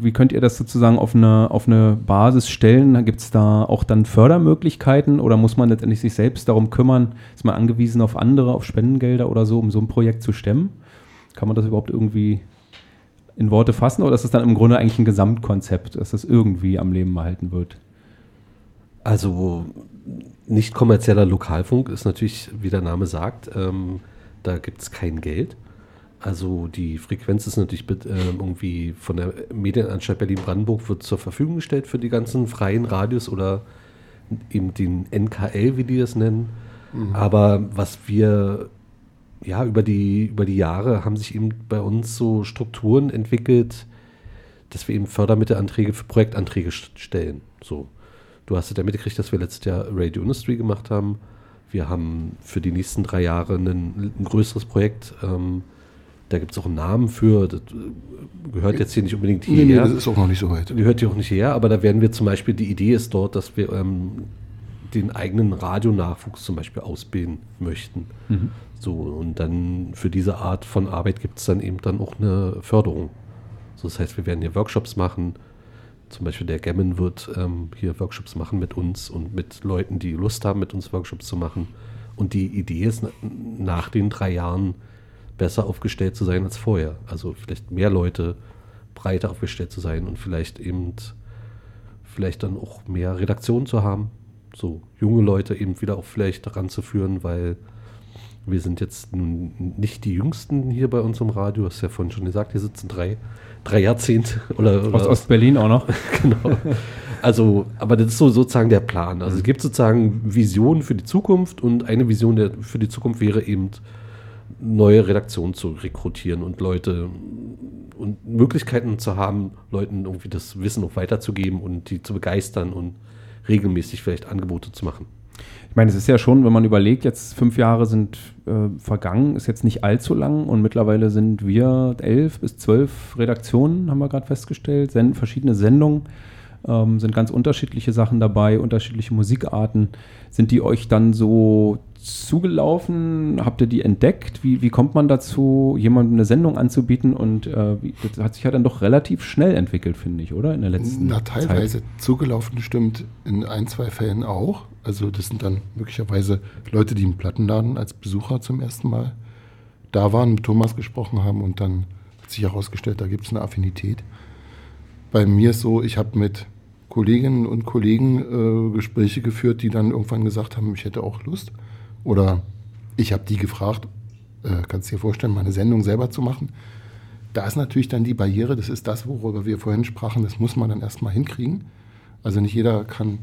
wie könnt ihr das sozusagen auf eine, auf eine Basis stellen? Gibt es da auch dann Fördermöglichkeiten oder muss man letztendlich sich selbst darum kümmern? Ist man angewiesen auf andere, auf Spendengelder oder so, um so ein Projekt zu stemmen? Kann man das überhaupt irgendwie in Worte fassen oder ist das dann im Grunde eigentlich ein Gesamtkonzept, dass das irgendwie am Leben erhalten wird? Also nicht kommerzieller Lokalfunk ist natürlich, wie der Name sagt, ähm, da gibt es kein Geld. Also die Frequenz ist natürlich ähm, irgendwie von der Medienanstalt Berlin-Brandenburg wird zur Verfügung gestellt für die ganzen freien Radios oder eben den NKL, wie die es nennen. Aber was wir ja über die, über die Jahre haben sich eben bei uns so Strukturen entwickelt, dass wir eben Fördermittelanträge für Projektanträge st- stellen. So. Du hast ja mitgekriegt, dass wir letztes Jahr Radio Industry gemacht haben. Wir haben für die nächsten drei Jahre ein, ein größeres Projekt. Ähm, da gibt es auch einen Namen für. Das äh, gehört jetzt hier nicht unbedingt Nee, nee, hierher. das ist auch noch nicht so weit. gehört hier auch nicht her, aber da werden wir zum Beispiel, die Idee ist dort, dass wir ähm, den eigenen Radionachwuchs zum Beispiel ausbilden möchten. So, und dann für diese Art von Arbeit gibt es dann eben dann auch eine Förderung. So, das heißt, wir werden hier Workshops machen. Zum Beispiel der Gammon wird ähm, hier Workshops machen mit uns und mit Leuten, die Lust haben, mit uns Workshops zu machen. Und die Idee ist, na- nach den drei Jahren besser aufgestellt zu sein als vorher. Also vielleicht mehr Leute breiter aufgestellt zu sein und vielleicht eben vielleicht dann auch mehr Redaktionen zu haben. So junge Leute eben wieder auch vielleicht daran zu führen, weil wir sind jetzt nun nicht die Jüngsten hier bei uns im Radio. Du hast ja vorhin schon gesagt, hier sitzen drei, drei Jahrzehnte *laughs* oder, oder Aus Ostberlin auch noch. *laughs* genau. Also, aber das ist so sozusagen der Plan. Also es gibt sozusagen Visionen für die Zukunft und eine Vision der, für die Zukunft wäre eben, neue Redaktionen zu rekrutieren und Leute und Möglichkeiten zu haben, Leuten irgendwie das Wissen auch weiterzugeben und die zu begeistern und regelmäßig vielleicht Angebote zu machen. Ich meine, es ist ja schon, wenn man überlegt, jetzt fünf Jahre sind äh, vergangen, ist jetzt nicht allzu lang und mittlerweile sind wir elf bis zwölf Redaktionen, haben wir gerade festgestellt, senden verschiedene Sendungen, ähm, sind ganz unterschiedliche Sachen dabei, unterschiedliche Musikarten. Sind die euch dann so zugelaufen? Habt ihr die entdeckt? Wie, wie kommt man dazu, jemandem eine Sendung anzubieten? Und äh, wie, das hat sich ja dann doch relativ schnell entwickelt, finde ich, oder? In der letzten Na, Zeit. teilweise zugelaufen stimmt in ein, zwei Fällen auch. Also das sind dann möglicherweise Leute, die im Plattenladen als Besucher zum ersten Mal da waren, mit Thomas gesprochen haben und dann hat sich herausgestellt, da gibt es eine Affinität. Bei mir ist so, ich habe mit Kolleginnen und Kollegen äh, Gespräche geführt, die dann irgendwann gesagt haben, ich hätte auch Lust. Oder ich habe die gefragt, äh, kannst du dir vorstellen, meine Sendung selber zu machen? Da ist natürlich dann die Barriere, das ist das, worüber wir vorhin sprachen, das muss man dann erstmal hinkriegen. Also nicht jeder kann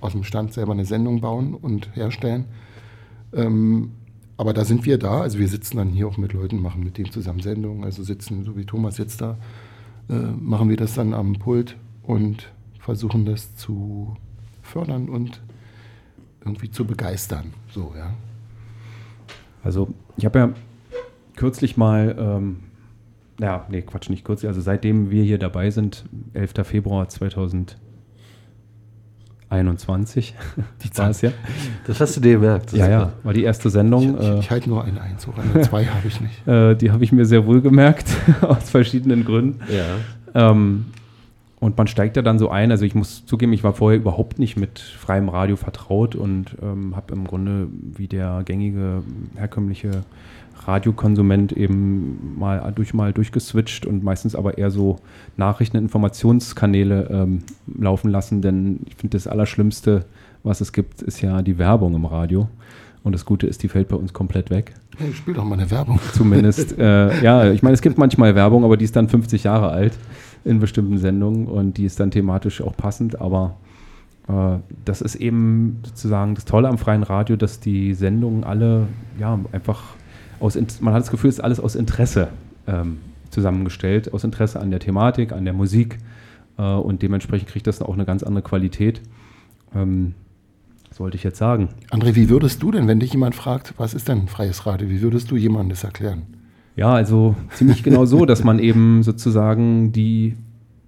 aus dem Stand selber eine Sendung bauen und herstellen. Ähm, aber da sind wir da, also wir sitzen dann hier auch mit Leuten, machen mit denen zusammen Sendungen, also sitzen, so wie Thomas jetzt da, äh, machen wir das dann am Pult und versuchen das zu fördern und irgendwie zu begeistern. So, ja. Also ich habe ja kürzlich mal, ähm, ja, nee, Quatsch, nicht kürzlich, also seitdem wir hier dabei sind, 11. Februar 2021, *laughs* die war es ja. Das hast du dir gemerkt. Ja, ja, war die erste Sendung. Ich, ich, ich halte nur eine Einzug, eine zwei habe ich nicht. *laughs* Äh, die habe ich mir sehr wohl gemerkt, *laughs* aus verschiedenen Gründen. Ja. Ähm, und man steigt ja dann so ein. Also ich muss zugeben, ich war vorher überhaupt nicht mit freiem Radio vertraut und ähm, habe im Grunde wie der gängige herkömmliche Radiokonsument eben mal durch mal durchgeswitcht und meistens aber eher so Nachrichten- und Informationskanäle ähm, laufen lassen, denn ich finde das Allerschlimmste, was es gibt, ist ja die Werbung im Radio. Und das Gute ist, die fällt bei uns komplett weg. Hey, spiel doch mal eine Werbung. Zumindest. äh, ja, ich meine, es gibt manchmal Werbung, aber die ist dann 50 Jahre alt in bestimmten Sendungen und die ist dann thematisch auch passend, aber äh, das ist eben sozusagen das Tolle am freien Radio, dass die Sendungen alle ja einfach aus, man hat das Gefühl, es ist alles aus Interesse ähm, zusammengestellt, aus Interesse an der Thematik, an der Musik äh, und dementsprechend kriegt das auch eine ganz andere Qualität. Ähm, das wollte ich jetzt sagen. André, wie würdest du denn, wenn dich jemand fragt, was ist denn freies Radio, wie würdest du jemandem das erklären? Ja, also ziemlich genau so, dass man eben sozusagen die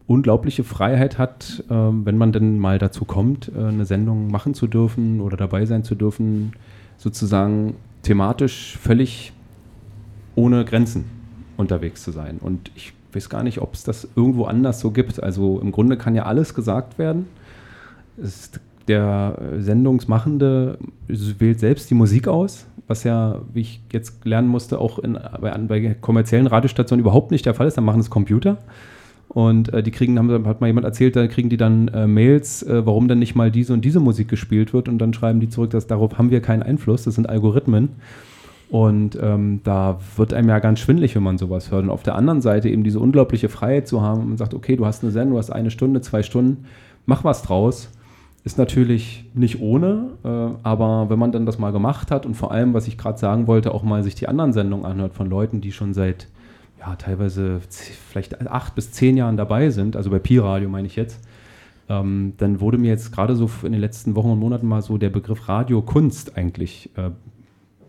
unglaubliche Freiheit hat, äh, wenn man denn mal dazu kommt, äh, eine Sendung machen zu dürfen oder dabei sein zu dürfen, sozusagen thematisch völlig ohne Grenzen unterwegs zu sein. Und ich weiß gar nicht, ob es das irgendwo anders so gibt. Also im Grunde kann ja alles gesagt werden. Es, der Sendungsmachende wählt selbst die Musik aus was ja, wie ich jetzt lernen musste, auch in, bei, bei kommerziellen Radiostationen überhaupt nicht der Fall ist. Dann machen es Computer. Und äh, die kriegen, haben, hat mal jemand erzählt, da kriegen die dann äh, Mails, äh, warum dann nicht mal diese und diese Musik gespielt wird. Und dann schreiben die zurück, dass darauf haben wir keinen Einfluss. Das sind Algorithmen. Und ähm, da wird einem ja ganz schwindlig, wenn man sowas hört. Und auf der anderen Seite eben diese unglaubliche Freiheit zu haben. Man sagt, okay, du hast eine Sendung, du hast eine Stunde, zwei Stunden, mach was draus. Ist natürlich nicht ohne, äh, aber wenn man dann das mal gemacht hat und vor allem, was ich gerade sagen wollte, auch mal sich die anderen Sendungen anhört von Leuten, die schon seit ja, teilweise vielleicht acht bis zehn Jahren dabei sind, also bei Pi-Radio meine ich jetzt, ähm, dann wurde mir jetzt gerade so in den letzten Wochen und Monaten mal so der Begriff Radiokunst eigentlich äh,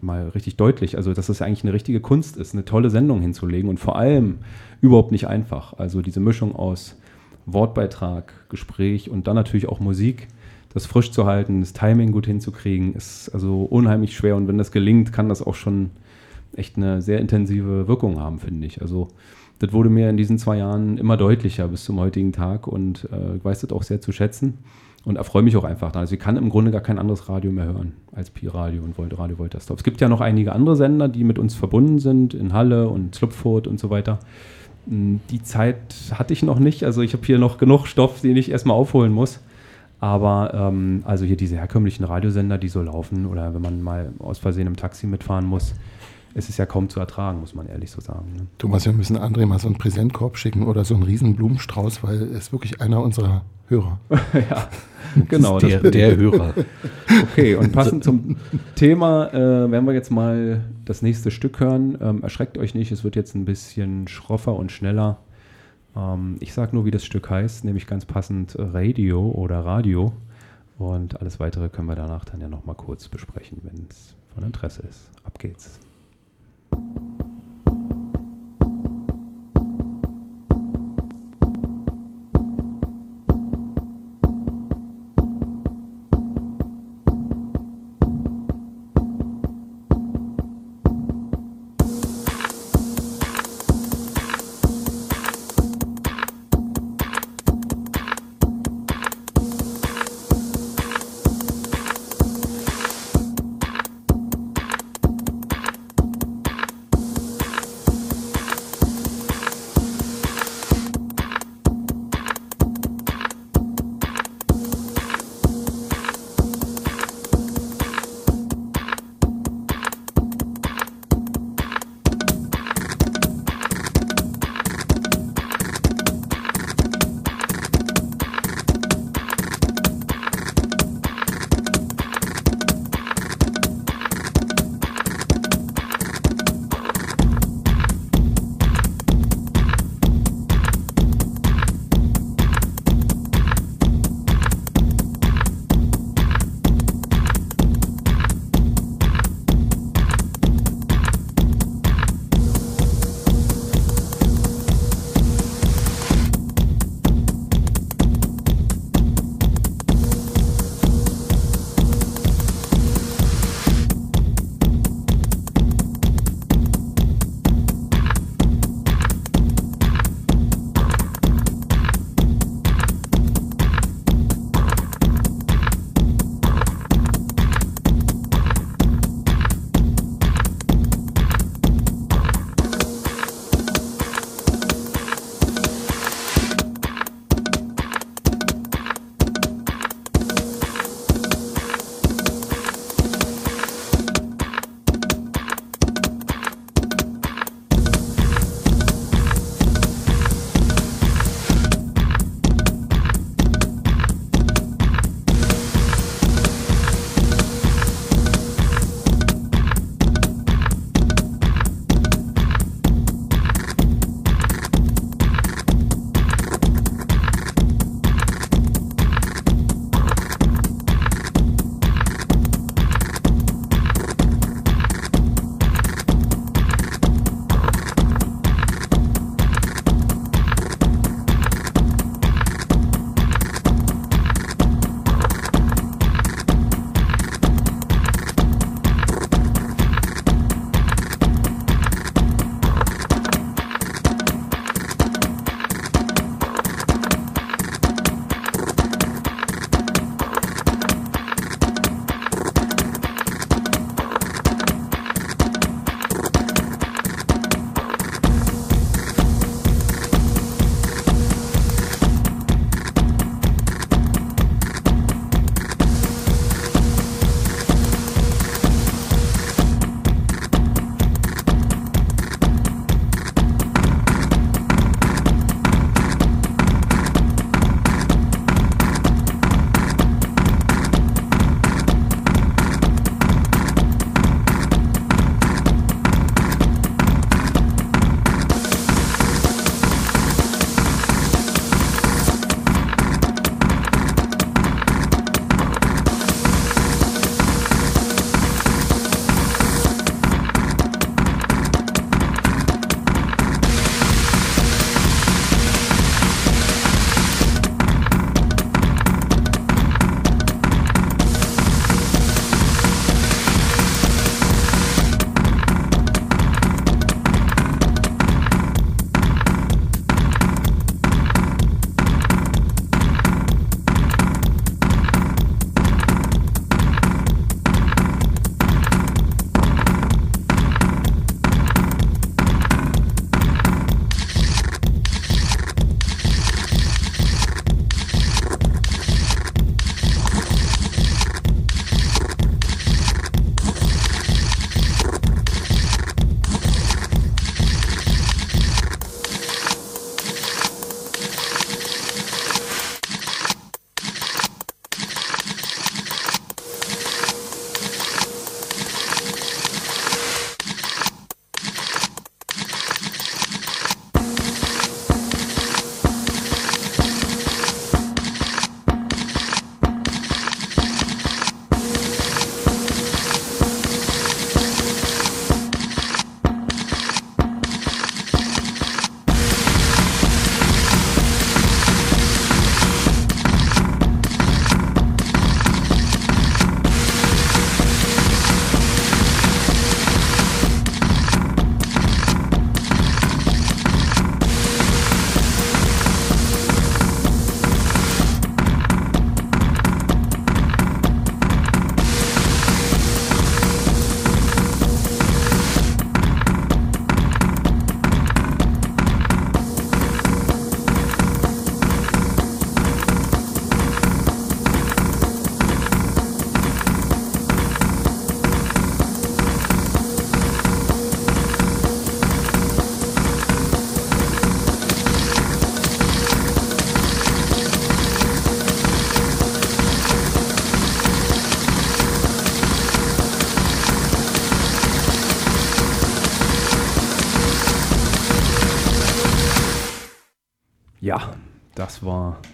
mal richtig deutlich. Also, dass es eigentlich eine richtige Kunst ist, eine tolle Sendung hinzulegen und vor allem überhaupt nicht einfach. Also, diese Mischung aus Wortbeitrag, Gespräch und dann natürlich auch Musik das frisch zu halten, das Timing gut hinzukriegen, ist also unheimlich schwer. Und wenn das gelingt, kann das auch schon echt eine sehr intensive Wirkung haben, finde ich. Also das wurde mir in diesen zwei Jahren immer deutlicher bis zum heutigen Tag und äh, weiß das auch sehr zu schätzen und erfreue mich auch einfach daran. Also ich kann im Grunde gar kein anderes Radio mehr hören als Pi-Radio und Volt Radio Voltersdorf. Es gibt ja noch einige andere Sender, die mit uns verbunden sind, in Halle und Slupfurt und so weiter. Hm, die Zeit hatte ich noch nicht. Also ich habe hier noch genug Stoff, den ich erstmal aufholen muss. Aber ähm, also hier diese herkömmlichen Radiosender, die so laufen, oder wenn man mal aus Versehen im Taxi mitfahren muss, es ist ja kaum zu ertragen, muss man ehrlich so sagen. Ne? Thomas, wir müssen André mal so einen Präsentkorb schicken oder so einen riesen Blumenstrauß, weil er ist wirklich einer unserer Hörer. *laughs* ja, genau. Der, der, Hörer. Okay, und passend zum Thema äh, werden wir jetzt mal das nächste Stück hören. Ähm, erschreckt euch nicht, es wird jetzt ein bisschen schroffer und schneller. Ähm, ich sage nur, wie das Stück heißt, nämlich ganz passend Radio oder Radio. Und alles weitere können wir danach dann ja nochmal kurz besprechen, wenn es von Interesse ist. Ab geht's.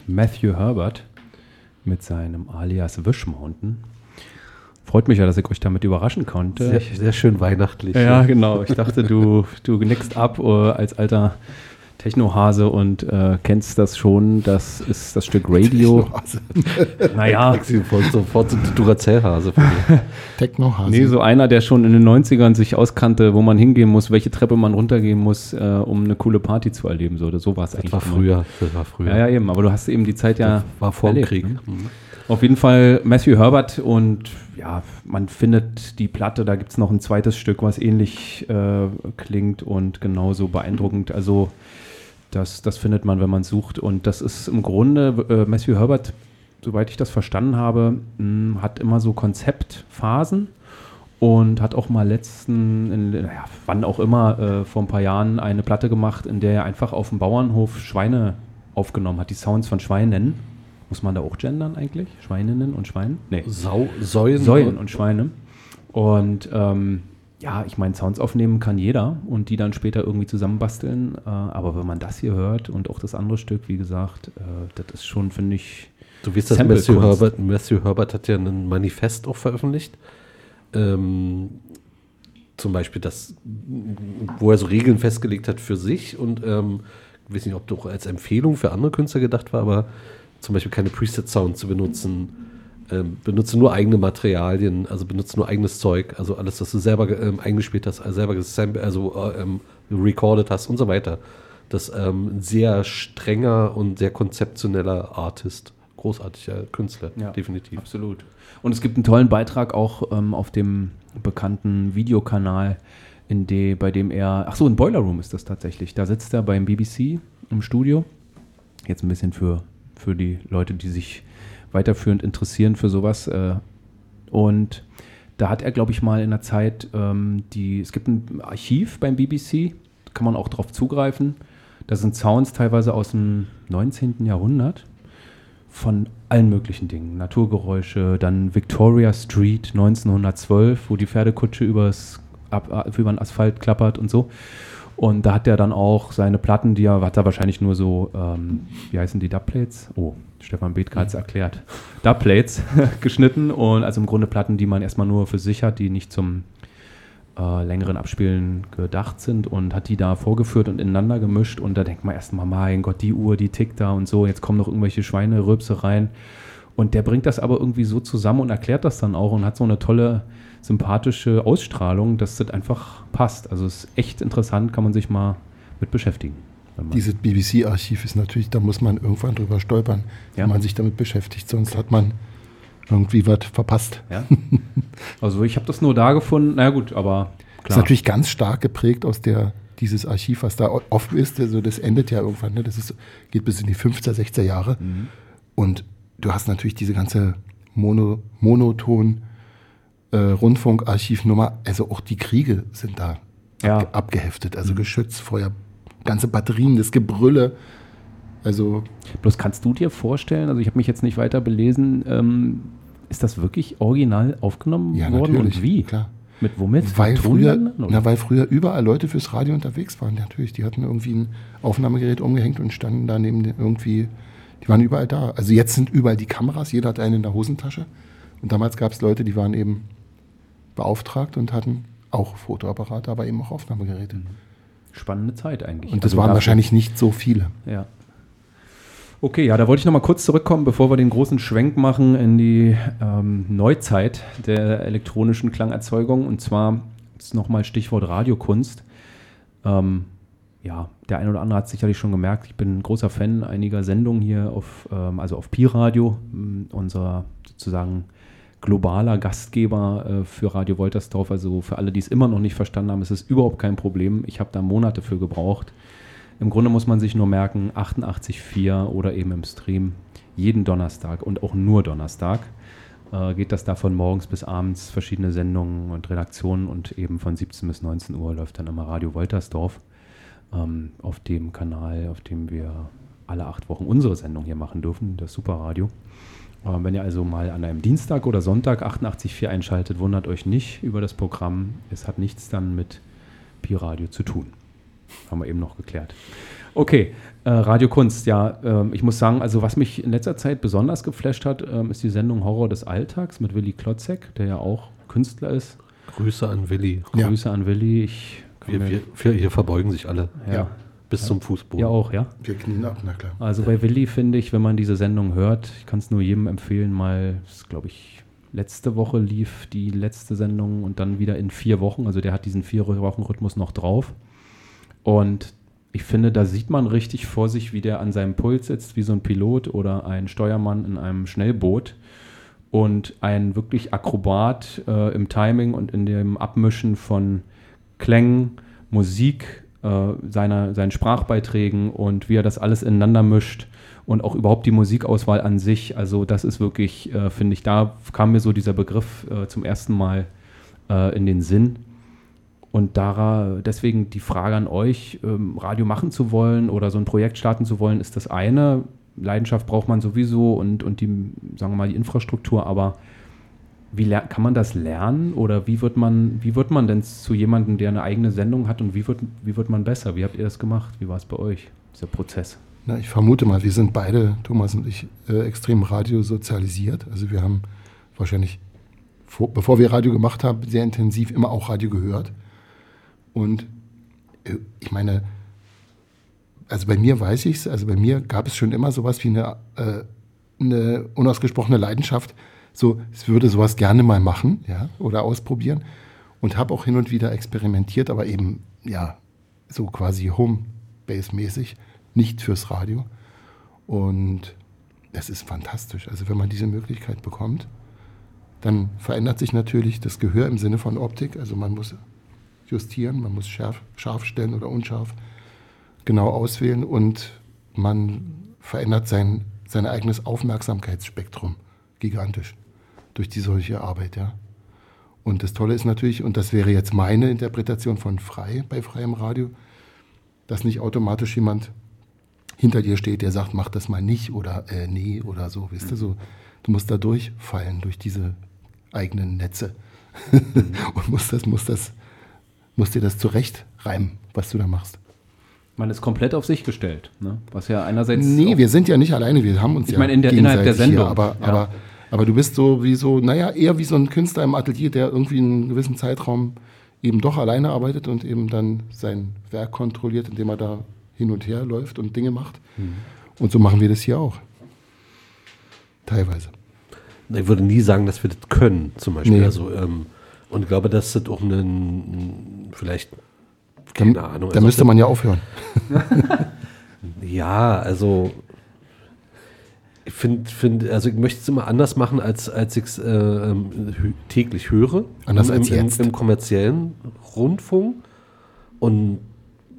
Matthew Herbert mit seinem Alias Wish Mountain. Freut mich ja, dass ich euch damit überraschen konnte. Sehr, sehr schön weihnachtlich. Ja, genau. Ich dachte, du, du nickst ab uh, als alter Technohase und äh, kennst das schon. Das ist das Stück Radio. *laughs* naja. Sofort so Duracell-Hase. *laughs* Technohase. Nee, so einer, der schon in den 90ern sich auskannte, wo man hingehen muss, welche Treppe man runtergehen muss, äh, um eine coole Party zu erleben. So, so war es eigentlich. Das war früher. Das war früher. Ja, ja, eben. Aber du hast eben die Zeit ja. Das war vor dem Krieg. Ne? Mhm. Auf jeden Fall Matthew Herbert und ja, man findet die Platte, da gibt es noch ein zweites Stück, was ähnlich äh, klingt und genauso beeindruckend. Also das, das findet man, wenn man sucht. Und das ist im Grunde, äh, Matthew Herbert, soweit ich das verstanden habe, mh, hat immer so Konzeptphasen und hat auch mal letzten, in, naja, wann auch immer, äh, vor ein paar Jahren eine Platte gemacht, in der er einfach auf dem Bauernhof Schweine aufgenommen hat, die Sounds von Schweinen muss man da auch gendern eigentlich? Schweininnen und Schweinen? Nee. Sau, Säuen, Säuen und Schweine. Und ähm, ja, ich meine, Sounds aufnehmen kann jeder und die dann später irgendwie zusammenbasteln. Äh, aber wenn man das hier hört und auch das andere Stück, wie gesagt, äh, das ist schon, finde ich. Du wirst das Matthew Herbert, Matthew Herbert hat ja ein Manifest auch veröffentlicht. Ähm, zum Beispiel das, wo er so Regeln festgelegt hat für sich und ähm, ich weiß nicht, ob doch als Empfehlung für andere Künstler gedacht war, aber zum Beispiel keine Preset-Sound zu benutzen. Ähm, benutze nur eigene Materialien, also benutze nur eigenes Zeug, also alles, was du selber ähm, eingespielt hast, also selber also äh, ähm, recorded hast und so weiter. Das ähm, ein sehr strenger und sehr konzeptioneller Artist, großartiger Künstler, ja, definitiv. Absolut. Und es gibt einen tollen Beitrag auch ähm, auf dem bekannten Videokanal, in de, bei dem er, ach so, ein Boiler Room ist das tatsächlich. Da sitzt er beim BBC im Studio. Jetzt ein bisschen für für die Leute, die sich weiterführend interessieren für sowas. Äh, und da hat er, glaube ich, mal in der Zeit ähm, die, es gibt ein Archiv beim BBC, kann man auch drauf zugreifen. Da sind Sounds teilweise aus dem 19. Jahrhundert von allen möglichen Dingen. Naturgeräusche, dann Victoria Street 1912, wo die Pferdekutsche übers, ab, über den Asphalt klappert und so. Und da hat er dann auch seine Platten, die er, hat er wahrscheinlich nur so, ähm, wie heißen die, Dubplates? Oh, Stefan Bethke hat es erklärt. Dubplates *laughs* geschnitten und also im Grunde Platten, die man erstmal nur für sich hat, die nicht zum äh, längeren Abspielen gedacht sind und hat die da vorgeführt und ineinander gemischt und da denkt man erstmal, mein Gott, die Uhr, die tickt da und so, jetzt kommen noch irgendwelche Schweinerülpse rein. Und der bringt das aber irgendwie so zusammen und erklärt das dann auch und hat so eine tolle sympathische Ausstrahlung, dass das einfach passt. Also es ist echt interessant, kann man sich mal mit beschäftigen. Dieses BBC-Archiv ist natürlich, da muss man irgendwann drüber stolpern, ja. wenn man sich damit beschäftigt, sonst hat man irgendwie was verpasst. Ja. Also ich habe das nur da gefunden, na gut, aber klar. Ist natürlich ganz stark geprägt aus der, dieses Archiv, was da offen ist, also das endet ja irgendwann, ne? das ist, geht bis in die 50er, 60er Jahre mhm. und du hast natürlich diese ganze Mono, monoton äh, Rundfunkarchivnummer, also auch die Kriege sind da ja. ab, abgeheftet. Also mhm. Geschützfeuer, ganze Batterien, das Gebrülle. Also Bloß kannst du dir vorstellen, also ich habe mich jetzt nicht weiter belesen, ähm, ist das wirklich original aufgenommen ja, worden natürlich, und wie? Klar. Mit womit? Weil früher, na, weil früher überall Leute fürs Radio unterwegs waren, natürlich. Die hatten irgendwie ein Aufnahmegerät umgehängt und standen da neben irgendwie, die waren überall da. Also jetzt sind überall die Kameras, jeder hat einen in der Hosentasche. Und damals gab es Leute, die waren eben beauftragt und hatten auch Fotoapparate, aber eben auch Aufnahmegeräte. Mhm. Spannende Zeit eigentlich. Und das also waren wahrscheinlich nicht so viele. Ja. Okay, ja, da wollte ich noch mal kurz zurückkommen, bevor wir den großen Schwenk machen in die ähm, Neuzeit der elektronischen Klangerzeugung. Und zwar nochmal Stichwort Radiokunst. Ähm, ja, der eine oder andere hat sicherlich schon gemerkt, ich bin ein großer Fan einiger Sendungen hier auf, ähm, also auf Pi Radio, unserer sozusagen globaler Gastgeber äh, für Radio Woltersdorf. Also für alle, die es immer noch nicht verstanden haben, ist es überhaupt kein Problem. Ich habe da Monate für gebraucht. Im Grunde muss man sich nur merken, 88.4 oder eben im Stream jeden Donnerstag und auch nur Donnerstag äh, geht das da von morgens bis abends verschiedene Sendungen und Redaktionen und eben von 17 bis 19 Uhr läuft dann immer Radio Woltersdorf ähm, auf dem Kanal, auf dem wir alle acht Wochen unsere Sendung hier machen dürfen, das Superradio. Ähm, wenn ihr also mal an einem Dienstag oder Sonntag 88.4 einschaltet, wundert euch nicht über das Programm. Es hat nichts dann mit Pi-Radio zu tun. haben wir eben noch geklärt. Okay, äh, Radio Kunst, ja, ähm, ich muss sagen, also was mich in letzter Zeit besonders geflasht hat, ähm, ist die Sendung Horror des Alltags mit Willi Klotzek, der ja auch Künstler ist. Grüße an Willi. Ja. Grüße an Willi. Ich Wir, wir, wir hier verbeugen sich alle ja. Bis zum Fußboden. ja auch, ja. Wir knien ab, na klar. Also bei Willi finde ich, wenn man diese Sendung hört, ich kann es nur jedem empfehlen, mal, glaube ich, letzte Woche lief die letzte Sendung und dann wieder in vier Wochen. Also der hat diesen vier Wochen Rhythmus noch drauf. Und ich finde, da sieht man richtig vor sich, wie der an seinem Puls sitzt, wie so ein Pilot oder ein Steuermann in einem Schnellboot und ein wirklich Akrobat äh, im Timing und in dem Abmischen von Klängen, Musik, äh, seiner, seinen Sprachbeiträgen und wie er das alles ineinander mischt und auch überhaupt die Musikauswahl an sich. Also das ist wirklich, äh, finde ich, da kam mir so dieser Begriff äh, zum ersten Mal äh, in den Sinn. Und da, deswegen die Frage an euch, ähm, Radio machen zu wollen oder so ein Projekt starten zu wollen, ist das eine. Leidenschaft braucht man sowieso und, und die, sagen wir mal, die Infrastruktur, aber wie kann man das lernen oder wie wird man, wie wird man denn zu jemandem, der eine eigene Sendung hat und wie wird, wie wird man besser? Wie habt ihr das gemacht? Wie war es bei euch, dieser Prozess? Na, ich vermute mal, wir sind beide, Thomas und ich, äh, extrem radiosozialisiert. Also wir haben wahrscheinlich, vor, bevor wir Radio gemacht haben, sehr intensiv immer auch Radio gehört. Und äh, ich meine, also bei mir weiß ich es, also bei mir gab es schon immer sowas wie eine, äh, eine unausgesprochene Leidenschaft, so, ich würde sowas gerne mal machen, ja, oder ausprobieren. Und habe auch hin und wieder experimentiert, aber eben, ja, so quasi Home-Base-mäßig, nicht fürs Radio. Und das ist fantastisch. Also wenn man diese Möglichkeit bekommt, dann verändert sich natürlich das Gehör im Sinne von Optik. Also man muss justieren, man muss scharf, scharf stellen oder unscharf genau auswählen und man verändert sein, sein eigenes Aufmerksamkeitsspektrum gigantisch durch die solche Arbeit, ja. Und das Tolle ist natürlich, und das wäre jetzt meine Interpretation von frei bei freiem Radio, dass nicht automatisch jemand hinter dir steht, der sagt, mach das mal nicht oder äh, nee oder so, weißt du, so. Du musst da durchfallen durch diese eigenen Netze *laughs* und musst das, musst das, musst dir das zurecht reimen, was du da machst. Man ist komplett auf sich gestellt, ne? was ja einerseits Nee, wir sind ja nicht alleine, wir haben uns Ich ja meine, in der- innerhalb der Sendung, Hier, aber, ja. aber, aber du bist so wie so, naja, eher wie so ein Künstler im Atelier, der irgendwie einen gewissen Zeitraum eben doch alleine arbeitet und eben dann sein Werk kontrolliert, indem er da hin und her läuft und Dinge macht. Mhm. Und so machen wir das hier auch. Teilweise. Ich würde nie sagen, dass wir das können, zum Beispiel. Nee. Also, ähm, und ich glaube, dass das auch ein, vielleicht, keine Ahnung. da also, müsste man ja aufhören. *laughs* Ja, also finde, find, also ich möchte es immer anders machen, als, als ich es äh, ähm, täglich höre. Anders Im, als im, jetzt. Im kommerziellen Rundfunk. Und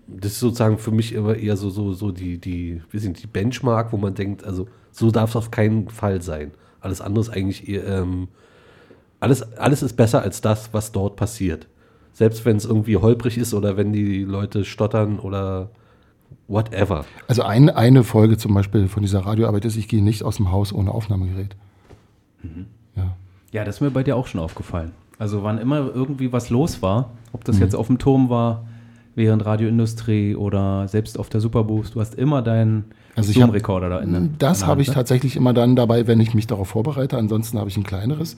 das ist sozusagen für mich immer eher so, so, so die, die, wie sind die Benchmark, wo man denkt, also so darf es auf keinen Fall sein. Alles andere ist eigentlich eher, ähm, alles, alles ist besser als das, was dort passiert. Selbst wenn es irgendwie holprig ist oder wenn die Leute stottern oder whatever. Also ein, eine Folge zum Beispiel von dieser Radioarbeit ist, ich gehe nicht aus dem Haus ohne Aufnahmegerät. Ja. Ja, das ist mir bei dir auch schon aufgefallen. Also wann immer irgendwie was los war, ob Mhm. das jetzt auf dem Turm war, während Radioindustrie oder selbst auf der Superboost, du hast immer deinen Also Zoom-Rekorder da in der- Das habe ich ne? tatsächlich immer dann dabei, wenn ich mich darauf vorbereite. Ansonsten habe ich ein kleineres.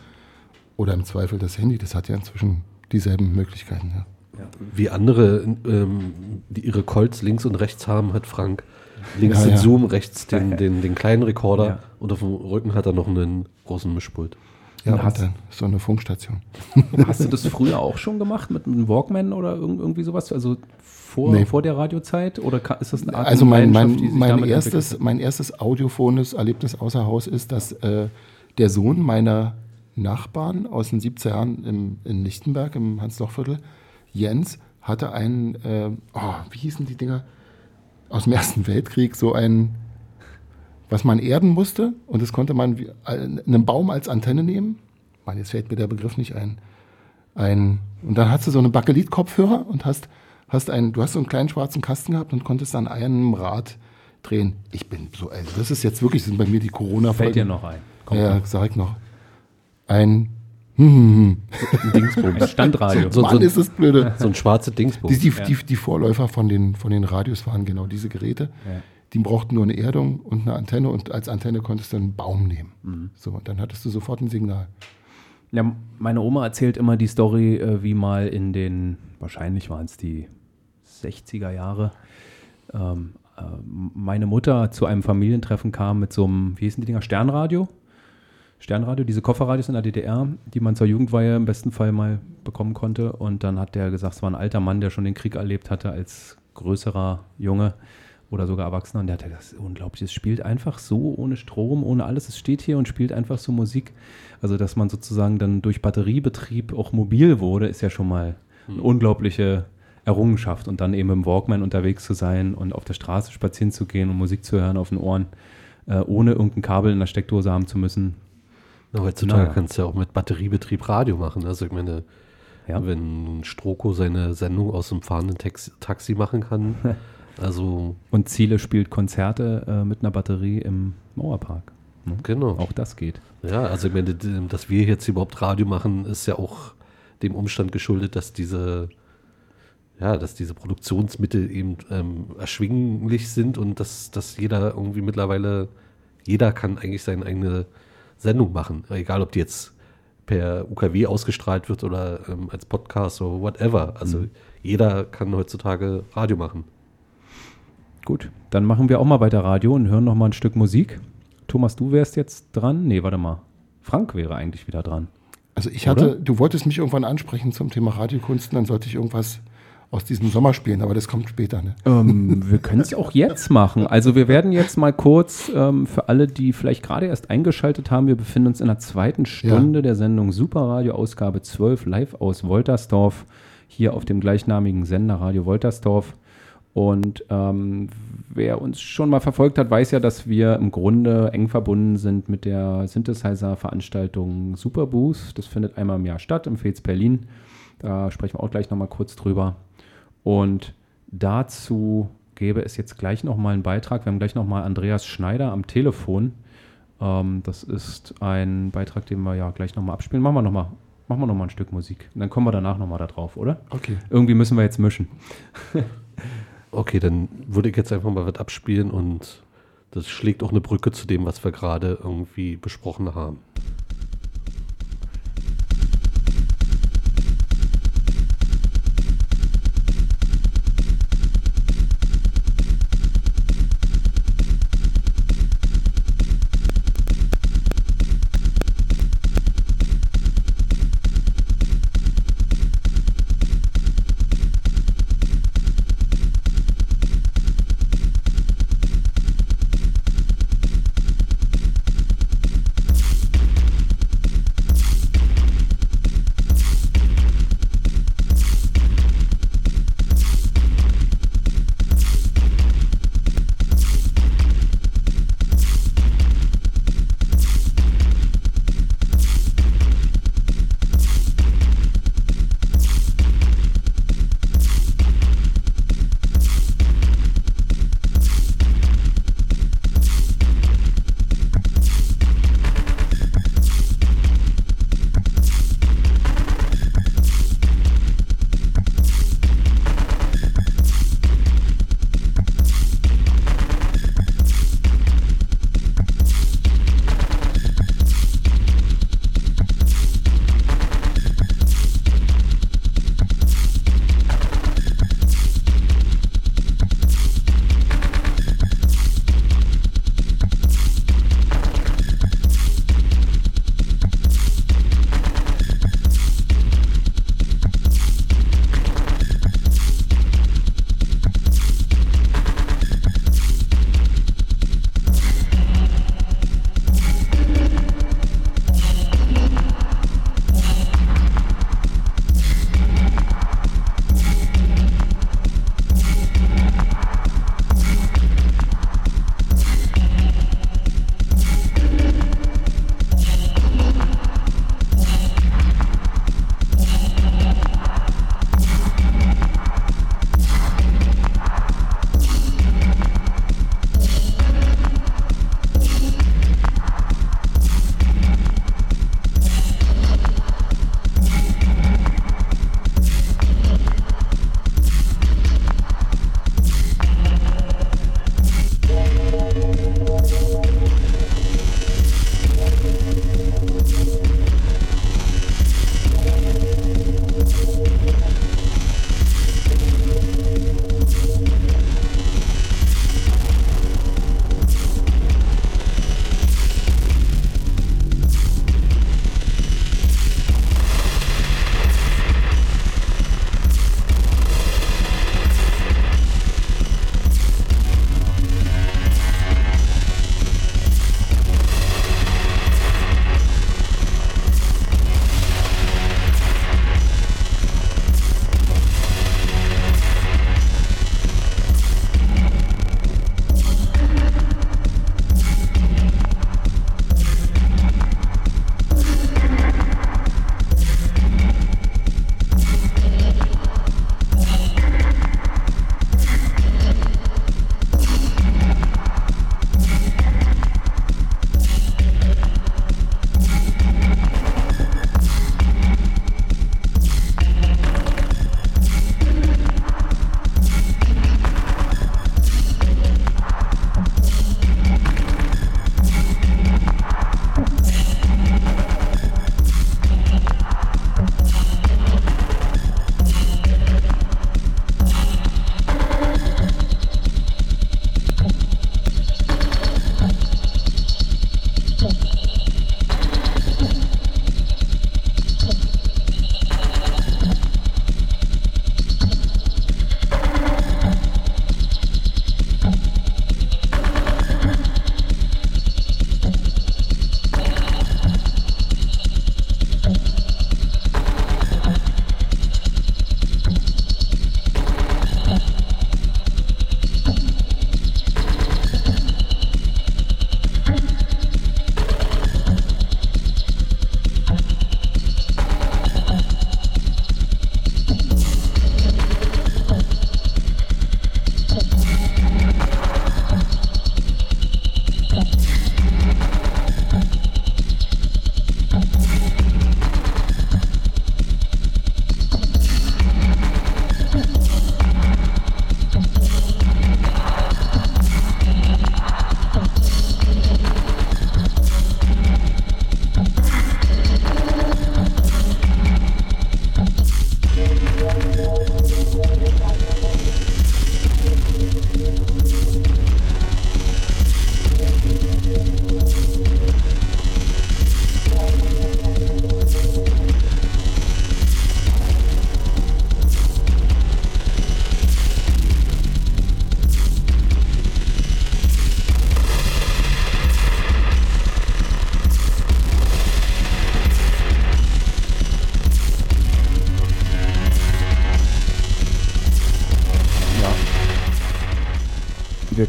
Oder im Zweifel das Handy. Das hat ja inzwischen dieselben Möglichkeiten. Ja. Wie andere, ähm, die ihre Colts links und rechts haben, hat Frank links Ja, den ja. Zoom, rechts den, den, den kleinen Rekorder Ja. und auf dem Rücken hat er noch einen großen Mischpult. Ja, hast- dann so eine Funkstation. Hast du das früher auch schon gemacht mit einem Walkman oder irg- irgendwie sowas? Also vor, Nee. vor der Radiozeit? Oder ist das eine Art Also mein, mein, die sich mein, damit erstes, mein erstes audiophones Erlebnis außer Haus ist, dass äh, der Sohn meiner Nachbarn aus den 70er Jahren im, in Lichtenberg, im Hans-Loch-Viertel, Jens, hatte einen, äh, oh, wie hießen die Dinger? Aus dem Ersten Weltkrieg, so ein, was man erden musste und das konnte man wie, äh, einen Baum als Antenne nehmen. Mann, jetzt fällt mir der Begriff nicht ein. ein und dann hast du so einen Bakelit-Kopfhörer und hast, hast einen, du hast so einen kleinen schwarzen Kasten gehabt und konntest an einem Rad drehen. Ich bin so, also das ist jetzt wirklich, sind bei mir die corona Fällt dir noch ein? Kommt ja, noch. sag ich noch. Ein Ein Dingsbums. Standradio. So, Mann, so, ist das blöde. so ein schwarze Die, Dingsbums. die, die, die Vorläufer von den, von den Radios waren genau diese Geräte. Ja. Die brauchten nur eine Erdung und eine Antenne und als Antenne konntest du einen Baum nehmen. So, und dann hattest du sofort ein Signal. Ja, meine Oma erzählt immer die Story, äh, wie mal in den, wahrscheinlich waren es die 60er Jahre, ähm, äh, meine Mutter zu einem Familientreffen kam mit so einem, wie hießen die Dinger, Sternradio? Sternradio, diese Kofferradios in der DDR, die man zur Jugendweihe im besten Fall mal bekommen konnte. Und dann hat der gesagt, es war ein alter Mann, der schon den Krieg erlebt hatte als größerer Junge oder sogar Erwachsener. Und der hat gesagt, das ist unglaublich, es spielt einfach so ohne Strom, ohne alles. Es steht hier und spielt einfach so Musik. Also, dass man sozusagen dann durch Batteriebetrieb auch mobil wurde, ist ja schon mal eine unglaubliche Errungenschaft. Und dann eben im Walkman unterwegs zu sein und auf der Straße spazieren zu gehen und Musik zu hören auf den Ohren, äh, ohne irgendein Kabel in der Steckdose haben zu müssen. Na, heutzutage Naja. kannst du ja auch mit Batteriebetrieb Radio machen. Also ich meine, Ja. wenn Stroko seine Sendung aus dem fahrenden Taxi, Taxi machen kann, *laughs* also Und Ziele spielt Konzerte äh, mit einer Batterie im Mauerpark. genau. Auch das geht. Ja, also ich meine, dass wir jetzt überhaupt Radio machen, ist ja auch dem Umstand geschuldet, dass diese, ja, dass diese Produktionsmittel eben ähm, erschwinglich sind und dass, dass jeder irgendwie mittlerweile, jeder kann eigentlich seine eigene Sendung machen. Egal, ob die jetzt per UKW ausgestrahlt wird oder ähm, als Podcast oder whatever. Also jeder kann heutzutage Radio machen. Gut, dann machen wir auch mal weiter Radio und hören noch mal ein Stück Musik. Thomas, du wärst jetzt dran? Nee, warte mal. Frank wäre eigentlich wieder dran. Also ich hatte, du wolltest mich irgendwann ansprechen zum Thema Radiokunst, dann sollte ich irgendwas aus diesem Sommer spielen, aber das kommt später. Ne? Ähm, wir können es auch jetzt machen. Also wir werden jetzt mal kurz ähm, für alle, die vielleicht gerade erst eingeschaltet haben, wir befinden uns in der zweiten Stunde der Sendung Superradio Ausgabe 12 live aus Woltersdorf, hier auf dem gleichnamigen Sender Radio Woltersdorf. Und ähm, wer uns schon mal verfolgt hat, weiß ja, dass wir im Grunde eng verbunden sind mit der Synthesizer-Veranstaltung Superboost. Das findet einmal im Jahr statt im Fez Berlin. Da sprechen wir auch gleich nochmal kurz drüber. Und dazu gäbe es jetzt gleich nochmal einen Beitrag. Wir haben gleich nochmal Andreas Schneider am Telefon. Ähm, das ist ein Beitrag, den wir ja gleich nochmal abspielen. Machen wir nochmal machen wir noch mal ein Stück Musik. Und dann kommen wir danach nochmal da drauf, oder? Okay. Irgendwie müssen wir jetzt mischen. *laughs* Okay, dann würde ich jetzt einfach mal was abspielen und das schlägt auch eine Brücke zu dem, was wir gerade irgendwie besprochen haben.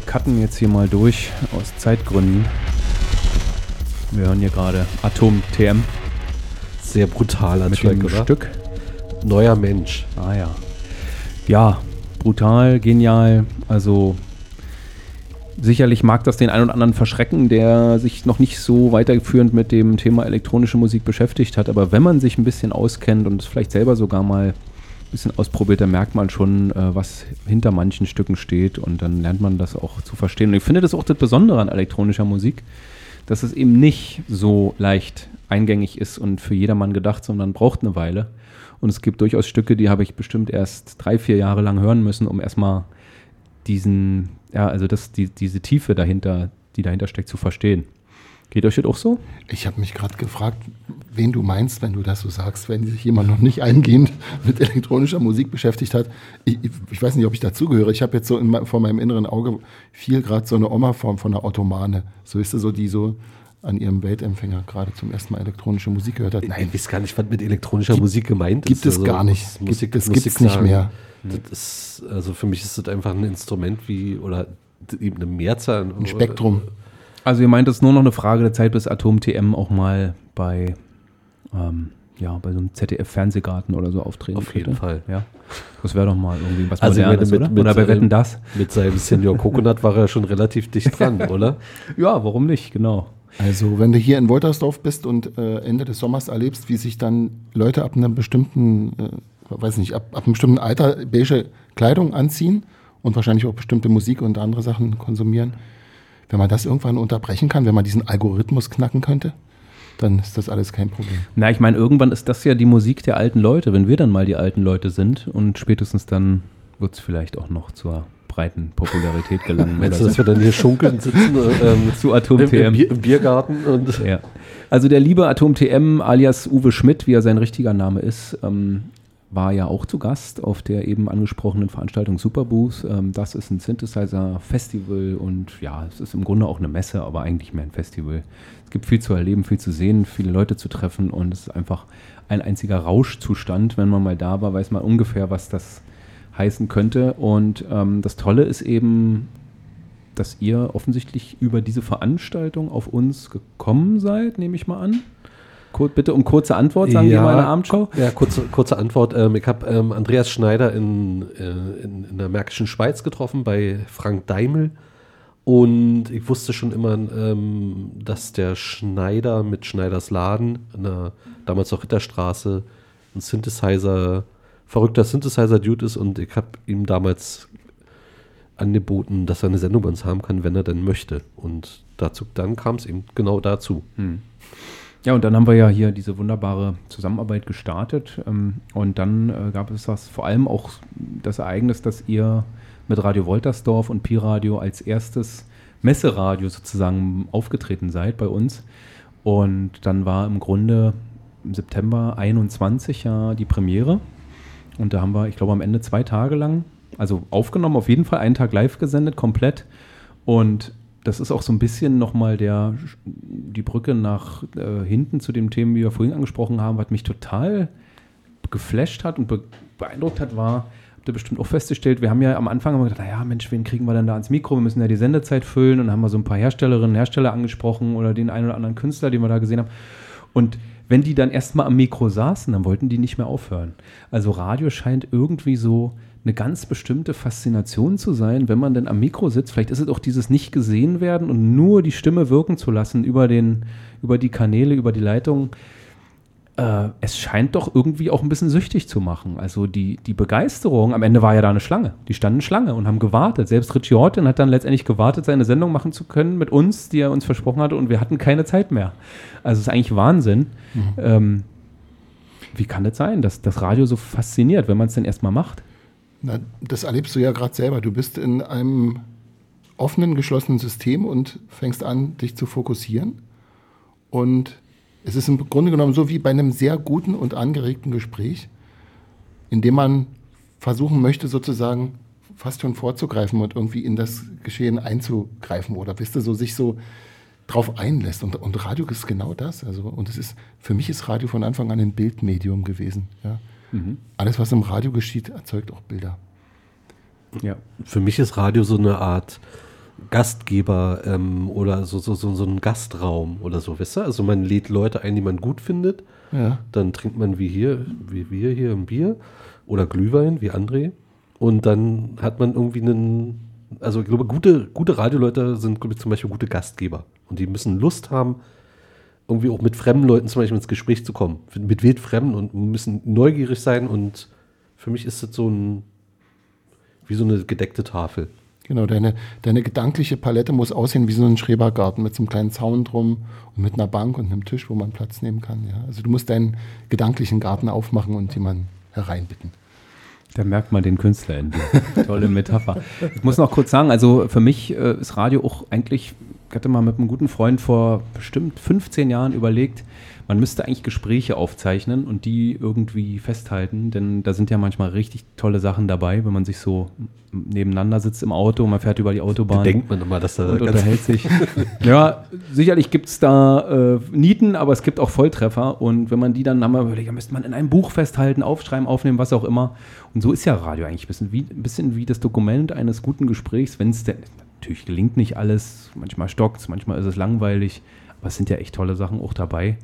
Cutten jetzt hier mal durch aus Zeitgründen. Wir hören hier gerade Atom TM. Sehr brutaler mit Track, oder? Stück. Neuer Mensch. Ah ja. Ja, brutal, genial. Also sicherlich mag das den einen oder anderen verschrecken, der sich noch nicht so weiterführend mit dem Thema elektronische Musik beschäftigt hat. Aber wenn man sich ein bisschen auskennt und es vielleicht selber sogar mal bisschen ausprobiert, dann merkt man schon, äh, was hinter manchen Stücken steht und dann lernt man das auch zu verstehen. Und ich finde das auch das Besondere an elektronischer Musik, dass es eben nicht so leicht eingängig ist und für jedermann gedacht, sondern braucht eine Weile. Und es gibt durchaus Stücke, die habe ich bestimmt erst drei, vier Jahre lang hören müssen, um erstmal diesen, ja, also das, die, diese Tiefe dahinter, die dahinter steckt, zu verstehen. Geht euch das auch so? Ich habe mich gerade gefragt, wen du meinst, wenn du das so sagst, wenn sich jemand noch nicht eingehend mit elektronischer Musik beschäftigt hat. Ich, ich weiß nicht, ob ich dazugehöre. Ich habe jetzt so in, vor meinem inneren Auge viel gerade so eine Oma-Form von einer Ottomane. So ist sie so, die so an ihrem Weltempfänger gerade zum ersten Mal elektronische Musik gehört hat. Nein, ich weiß gar nicht, was mit elektronischer gibt, Musik gemeint gibt ist. Gibt es also, gar nicht. Musik, gibt, das gibt es nicht mehr. Das ist, also für mich ist das einfach ein Instrument wie, oder eben eine Mehrzahl. Ein Spektrum. Also ihr meint, es ist nur noch eine Frage der Zeit, bis Atom TM auch mal bei, ähm, ja, bei so einem ZDF-Fernsehgarten oder so auftreten Auf könnte. jeden Fall. Ja. Das wäre doch mal irgendwie was also Modernes, mit, oder? Mit oder bei Wetten, das? Mit seinem Senior Coconut war er schon relativ dicht dran, *laughs* oder? Ja, warum nicht, genau. Also wenn du hier in Woltersdorf bist und äh, Ende des Sommers erlebst, wie sich dann Leute ab einem bestimmten, äh, weiß nicht, ab, ab einem bestimmten Alter beige Kleidung anziehen und wahrscheinlich auch bestimmte Musik und andere Sachen konsumieren, wenn man das irgendwann unterbrechen kann, wenn man diesen Algorithmus knacken könnte, dann ist das alles kein Problem. Na, ich meine, irgendwann ist das ja die Musik der alten Leute, wenn wir dann mal die alten Leute sind und spätestens dann wird es vielleicht auch noch zur breiten Popularität gelangen. *laughs* Meinst du, dass wir dann hier schunkeln *laughs* sitzen ähm, zu Atom TM? Im, Bier, Im, Biergarten. Und ja. Also der liebe Atom TM alias Uwe Schmidt, wie er sein richtiger Name ist, ähm, war ja auch zu Gast auf der eben angesprochenen Veranstaltung Superbooth. Ähm, das ist ein Synthesizer-Festival und ja, es ist im Grunde auch eine Messe, aber eigentlich mehr ein Festival. Es gibt viel zu erleben, viel zu sehen, viele Leute zu treffen und es ist einfach ein einziger Rauschzustand. Wenn man mal da war, weiß man ungefähr, was das heißen könnte. Und ähm, das Tolle ist eben, dass ihr offensichtlich über diese Veranstaltung auf uns gekommen seid, nehme ich mal an. Kur bitte um kurze Antwort, sagen ja, wir mal in der Abendshow. Ja, kurze, kurze Antwort. Ähm, ich habe ähm, Andreas Schneider in, äh, in, in, der Märkischen Schweiz getroffen, bei Frank Daimel. Und ich wusste schon immer, ähm, dass der Schneider mit Schneiders Laden, in der, damals noch Ritterstraße, ein Synthesizer verrückter Synthesizer-Dude ist und ich habe ihm damals angeboten, dass er eine Sendung bei uns haben kann, wenn er denn möchte. Und dazu, dann kam es eben genau dazu. Hm. Ja, und dann haben wir ja hier diese wunderbare Zusammenarbeit gestartet. Ähm, und dann äh, gab es das vor allem auch das Ereignis, dass ihr mit Radio Woltersdorf und Pi-Radio als erstes Messeradio sozusagen aufgetreten seid bei uns. Und dann war im Grunde im September 21 ja die Premiere. Und da haben wir, ich glaube, am Ende zwei Tage lang, also aufgenommen, auf jeden Fall einen Tag live gesendet, komplett. Und das ist auch so ein bisschen nochmal der, die Brücke nach äh, hinten zu den Themen, die wir vorhin angesprochen haben, was mich total geflasht hat und be beeindruckt hat, war, habt ihr bestimmt auch festgestellt, wir haben ja am Anfang immer gedacht, naja, Mensch, wen kriegen wir denn da ans Mikro? Wir müssen ja die Sendezeit füllen und haben wir so ein paar Herstellerinnen und Hersteller angesprochen oder den einen oder anderen Künstler, den wir da gesehen haben. Und wenn die dann erstmal am Mikro saßen, dann wollten die nicht mehr aufhören. Also Radio scheint irgendwie so eine ganz bestimmte Faszination zu sein, wenn man denn am Mikro sitzt. Vielleicht ist es auch dieses nicht gesehen werden und nur die Stimme wirken zu lassen über, den, über die Kanäle, über die Leitung äh, es scheint doch irgendwie auch ein bisschen süchtig zu machen. Also die, die Begeisterung, am Ende war ja da eine Schlange. Die standen Schlange und haben gewartet. Selbst Richie Horton hat dann letztendlich gewartet, seine Sendung machen zu können mit uns, die er uns versprochen hatte, und wir hatten keine Zeit mehr. Also es ist eigentlich Wahnsinn. Mhm. Ähm, wie kann das sein, dass das Radio so fasziniert, wenn man es denn erstmal macht? Na, das erlebst du ja gerade selber. Du bist in einem offenen, geschlossenen System und fängst an, dich zu fokussieren. Und es ist im Grunde genommen so wie bei einem sehr guten und angeregten Gespräch, in dem man versuchen möchte, sozusagen fast schon vorzugreifen und irgendwie in das Geschehen einzugreifen oder wisst ihr, so sich so drauf einlässt. Und, und Radio ist genau das. Also, und es ist, für mich ist Radio von Anfang an ein Bildmedium gewesen. Ja. Mhm. Alles, was im Radio geschieht, erzeugt auch Bilder. Ja. Für mich ist Radio so eine Art Gastgeber ähm, oder so, so, so, so ein Gastraum oder so, weißt du? Also man lädt Leute ein, die man gut findet. Ja. Dann trinkt man wie hier, wie wir hier ein Bier oder Glühwein, wie André. Und dann hat man irgendwie einen, also ich glaube, gute, gute Radioleute sind glaube ich, zum Beispiel gute Gastgeber. Und die müssen Lust haben, irgendwie auch mit fremden Leuten zum Beispiel ins Gespräch zu kommen. Mit wildfremden und müssen neugierig sein. Und für mich ist das so ein, wie so eine gedeckte Tafel. Genau, deine, deine gedankliche Palette muss aussehen wie so ein Schrebergarten mit so einem kleinen Zaun drum und mit einer Bank und einem Tisch, wo man Platz nehmen kann. Ja. Also du musst deinen gedanklichen Garten aufmachen und jemanden hereinbitten. Da merkt man den Künstler in dir. *laughs* Tolle Metapher. Ich muss noch kurz sagen, also für mich äh, ist Radio auch eigentlich, ich hatte mal mit einem guten Freund vor bestimmt 15 Jahren überlegt, man müsste eigentlich Gespräche aufzeichnen und die irgendwie festhalten, denn da sind ja manchmal richtig tolle Sachen dabei, wenn man sich so nebeneinander sitzt im Auto, man fährt über die Autobahn. Da denkt man immer, dass da und unterhält sich. *laughs* ja, sicherlich gibt es da äh, Nieten, aber es gibt auch Volltreffer und wenn man die dann haben wir überlegt, müsste man in einem Buch festhalten, aufschreiben, aufnehmen, was auch immer. Und so ist ja Radio eigentlich ein bisschen wie, ein bisschen wie das Dokument eines guten Gesprächs, wenn es denn, natürlich gelingt nicht alles, manchmal stockt es, manchmal ist es langweilig, aber es sind ja echt tolle Sachen auch dabei.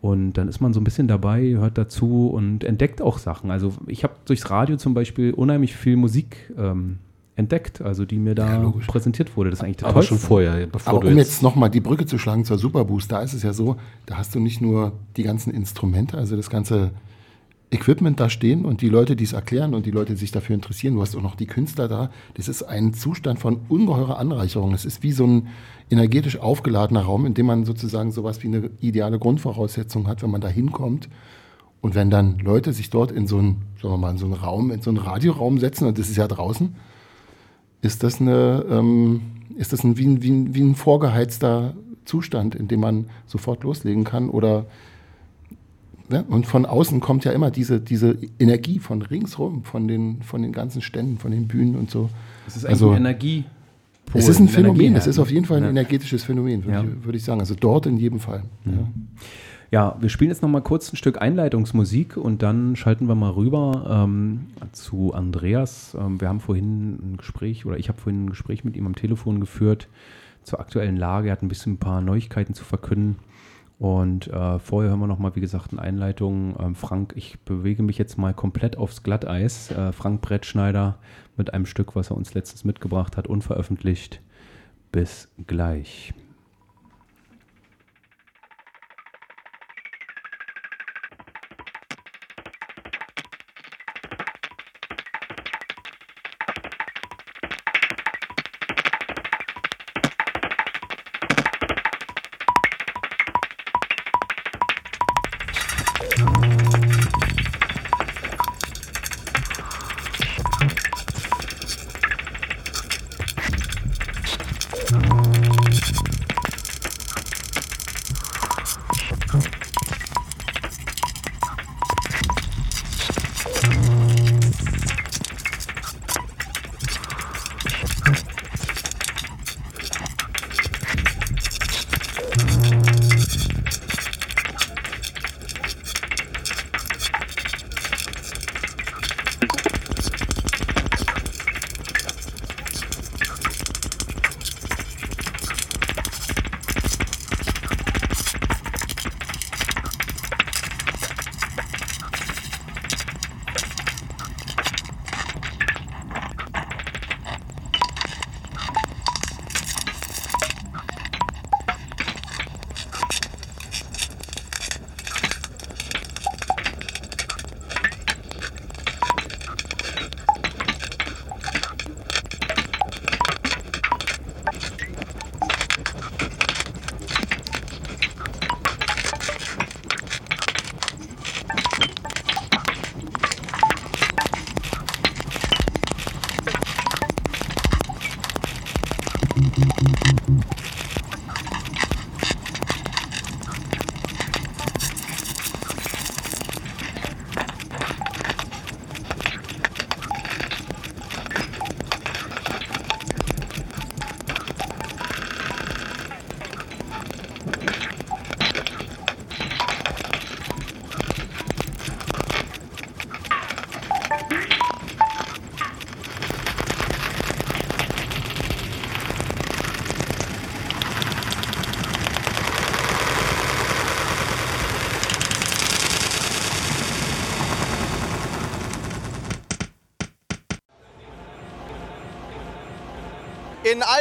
Und dann ist man so ein bisschen dabei, hört dazu und entdeckt auch Sachen. Also ich habe durchs Radio zum Beispiel unheimlich viel Musik ähm, entdeckt, also die mir da Ja, präsentiert wurde. Das ist eigentlich Aber schon vorher, bevor Aber du um jetzt, jetzt nochmal die Brücke zu schlagen zur Superboost, da ist es ja so, da hast du nicht nur die ganzen Instrumente, also das ganze Equipment da stehen und die Leute, die es erklären und die Leute, die sich dafür interessieren, du hast auch noch die Künstler da. Das ist ein Zustand von ungeheurer Anreicherung. Es ist wie so ein energetisch aufgeladener Raum, in dem man sozusagen sowas wie eine ideale Grundvoraussetzung hat, wenn man da hinkommt. Und wenn dann Leute sich dort in so einen, sagen wir mal, in so einen Raum, in so einen Radioraum setzen, und das ist ja draußen, ist das eine, ähm, ist das ein, wie, ein, wie, ein, wie ein vorgeheizter Zustand, in dem man sofort loslegen kann oder ne? und von außen kommt ja immer diese, diese Energie von ringsrum, von den, von den ganzen Ständen, von den Bühnen und so. Das ist eigentlich Also, ein Energie. Es ist ein Phänomen, es ist auf jeden Fall ein Ja. energetisches Phänomen, würde Ja. ich, würde ich sagen. Also dort in jedem Fall. Ja. Ja, wir spielen jetzt noch mal kurz ein Stück Einleitungsmusik und dann schalten wir mal rüber ähm, zu Andreas. Ähm, wir haben vorhin ein Gespräch oder ich habe vorhin ein Gespräch mit ihm am Telefon geführt zur aktuellen Lage. Er hat ein bisschen ein paar Neuigkeiten zu verkünden. Und äh, vorher hören wir noch mal, wie gesagt, eine Einleitung. Ähm, Frank, ich bewege mich jetzt mal komplett aufs Glatteis. Äh, Frank Brettschneider mit einem Stück, was er uns letztens mitgebracht hat, unveröffentlicht. Bis gleich.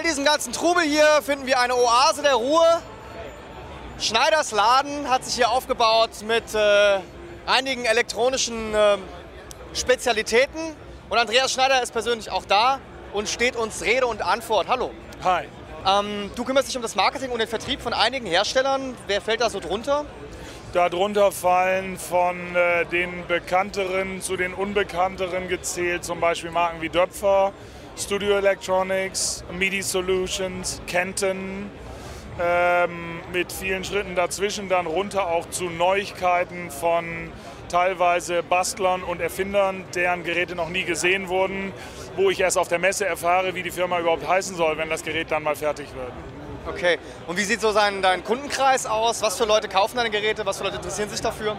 Diesem ganzen Trubel hier finden wir eine Oase der Ruhe. Schneiders Laden hat sich hier aufgebaut mit äh, einigen elektronischen äh, Spezialitäten. Und Andreas Schneider ist persönlich auch da und steht uns Rede und Antwort. Hallo. Hi. Ähm, du kümmerst dich um das Marketing und den Vertrieb von einigen Herstellern. Wer fällt da so drunter? Darunter fallen von äh, den bekannteren zu den unbekannteren gezählt, zum Beispiel Marken wie Döpfer, Studio Electronics, MIDI Solutions, Kenton, ähm, mit vielen Schritten dazwischen dann runter auch zu Neuigkeiten von teilweise Bastlern und Erfindern, deren Geräte noch nie gesehen wurden, wo ich erst auf der Messe erfahre, wie die Firma überhaupt heißen soll, wenn das Gerät dann mal fertig wird. Okay. Und wie sieht so sein, dein Kundenkreis aus? Was für Leute kaufen deine Geräte? Was für Leute interessieren sich dafür?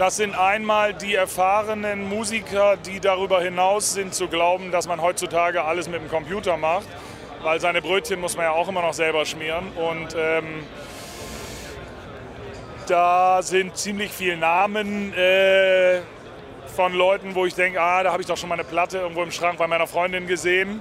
Das sind einmal die erfahrenen Musiker, die darüber hinaus sind zu glauben, dass man heutzutage alles mit dem Computer macht, weil seine Brötchen muss man ja auch immer noch selber schmieren. Und ähm, da sind ziemlich viele Namen äh, von Leuten, wo ich denke, ah, da habe ich doch schon mal eine Platte irgendwo im Schrank bei meiner Freundin gesehen.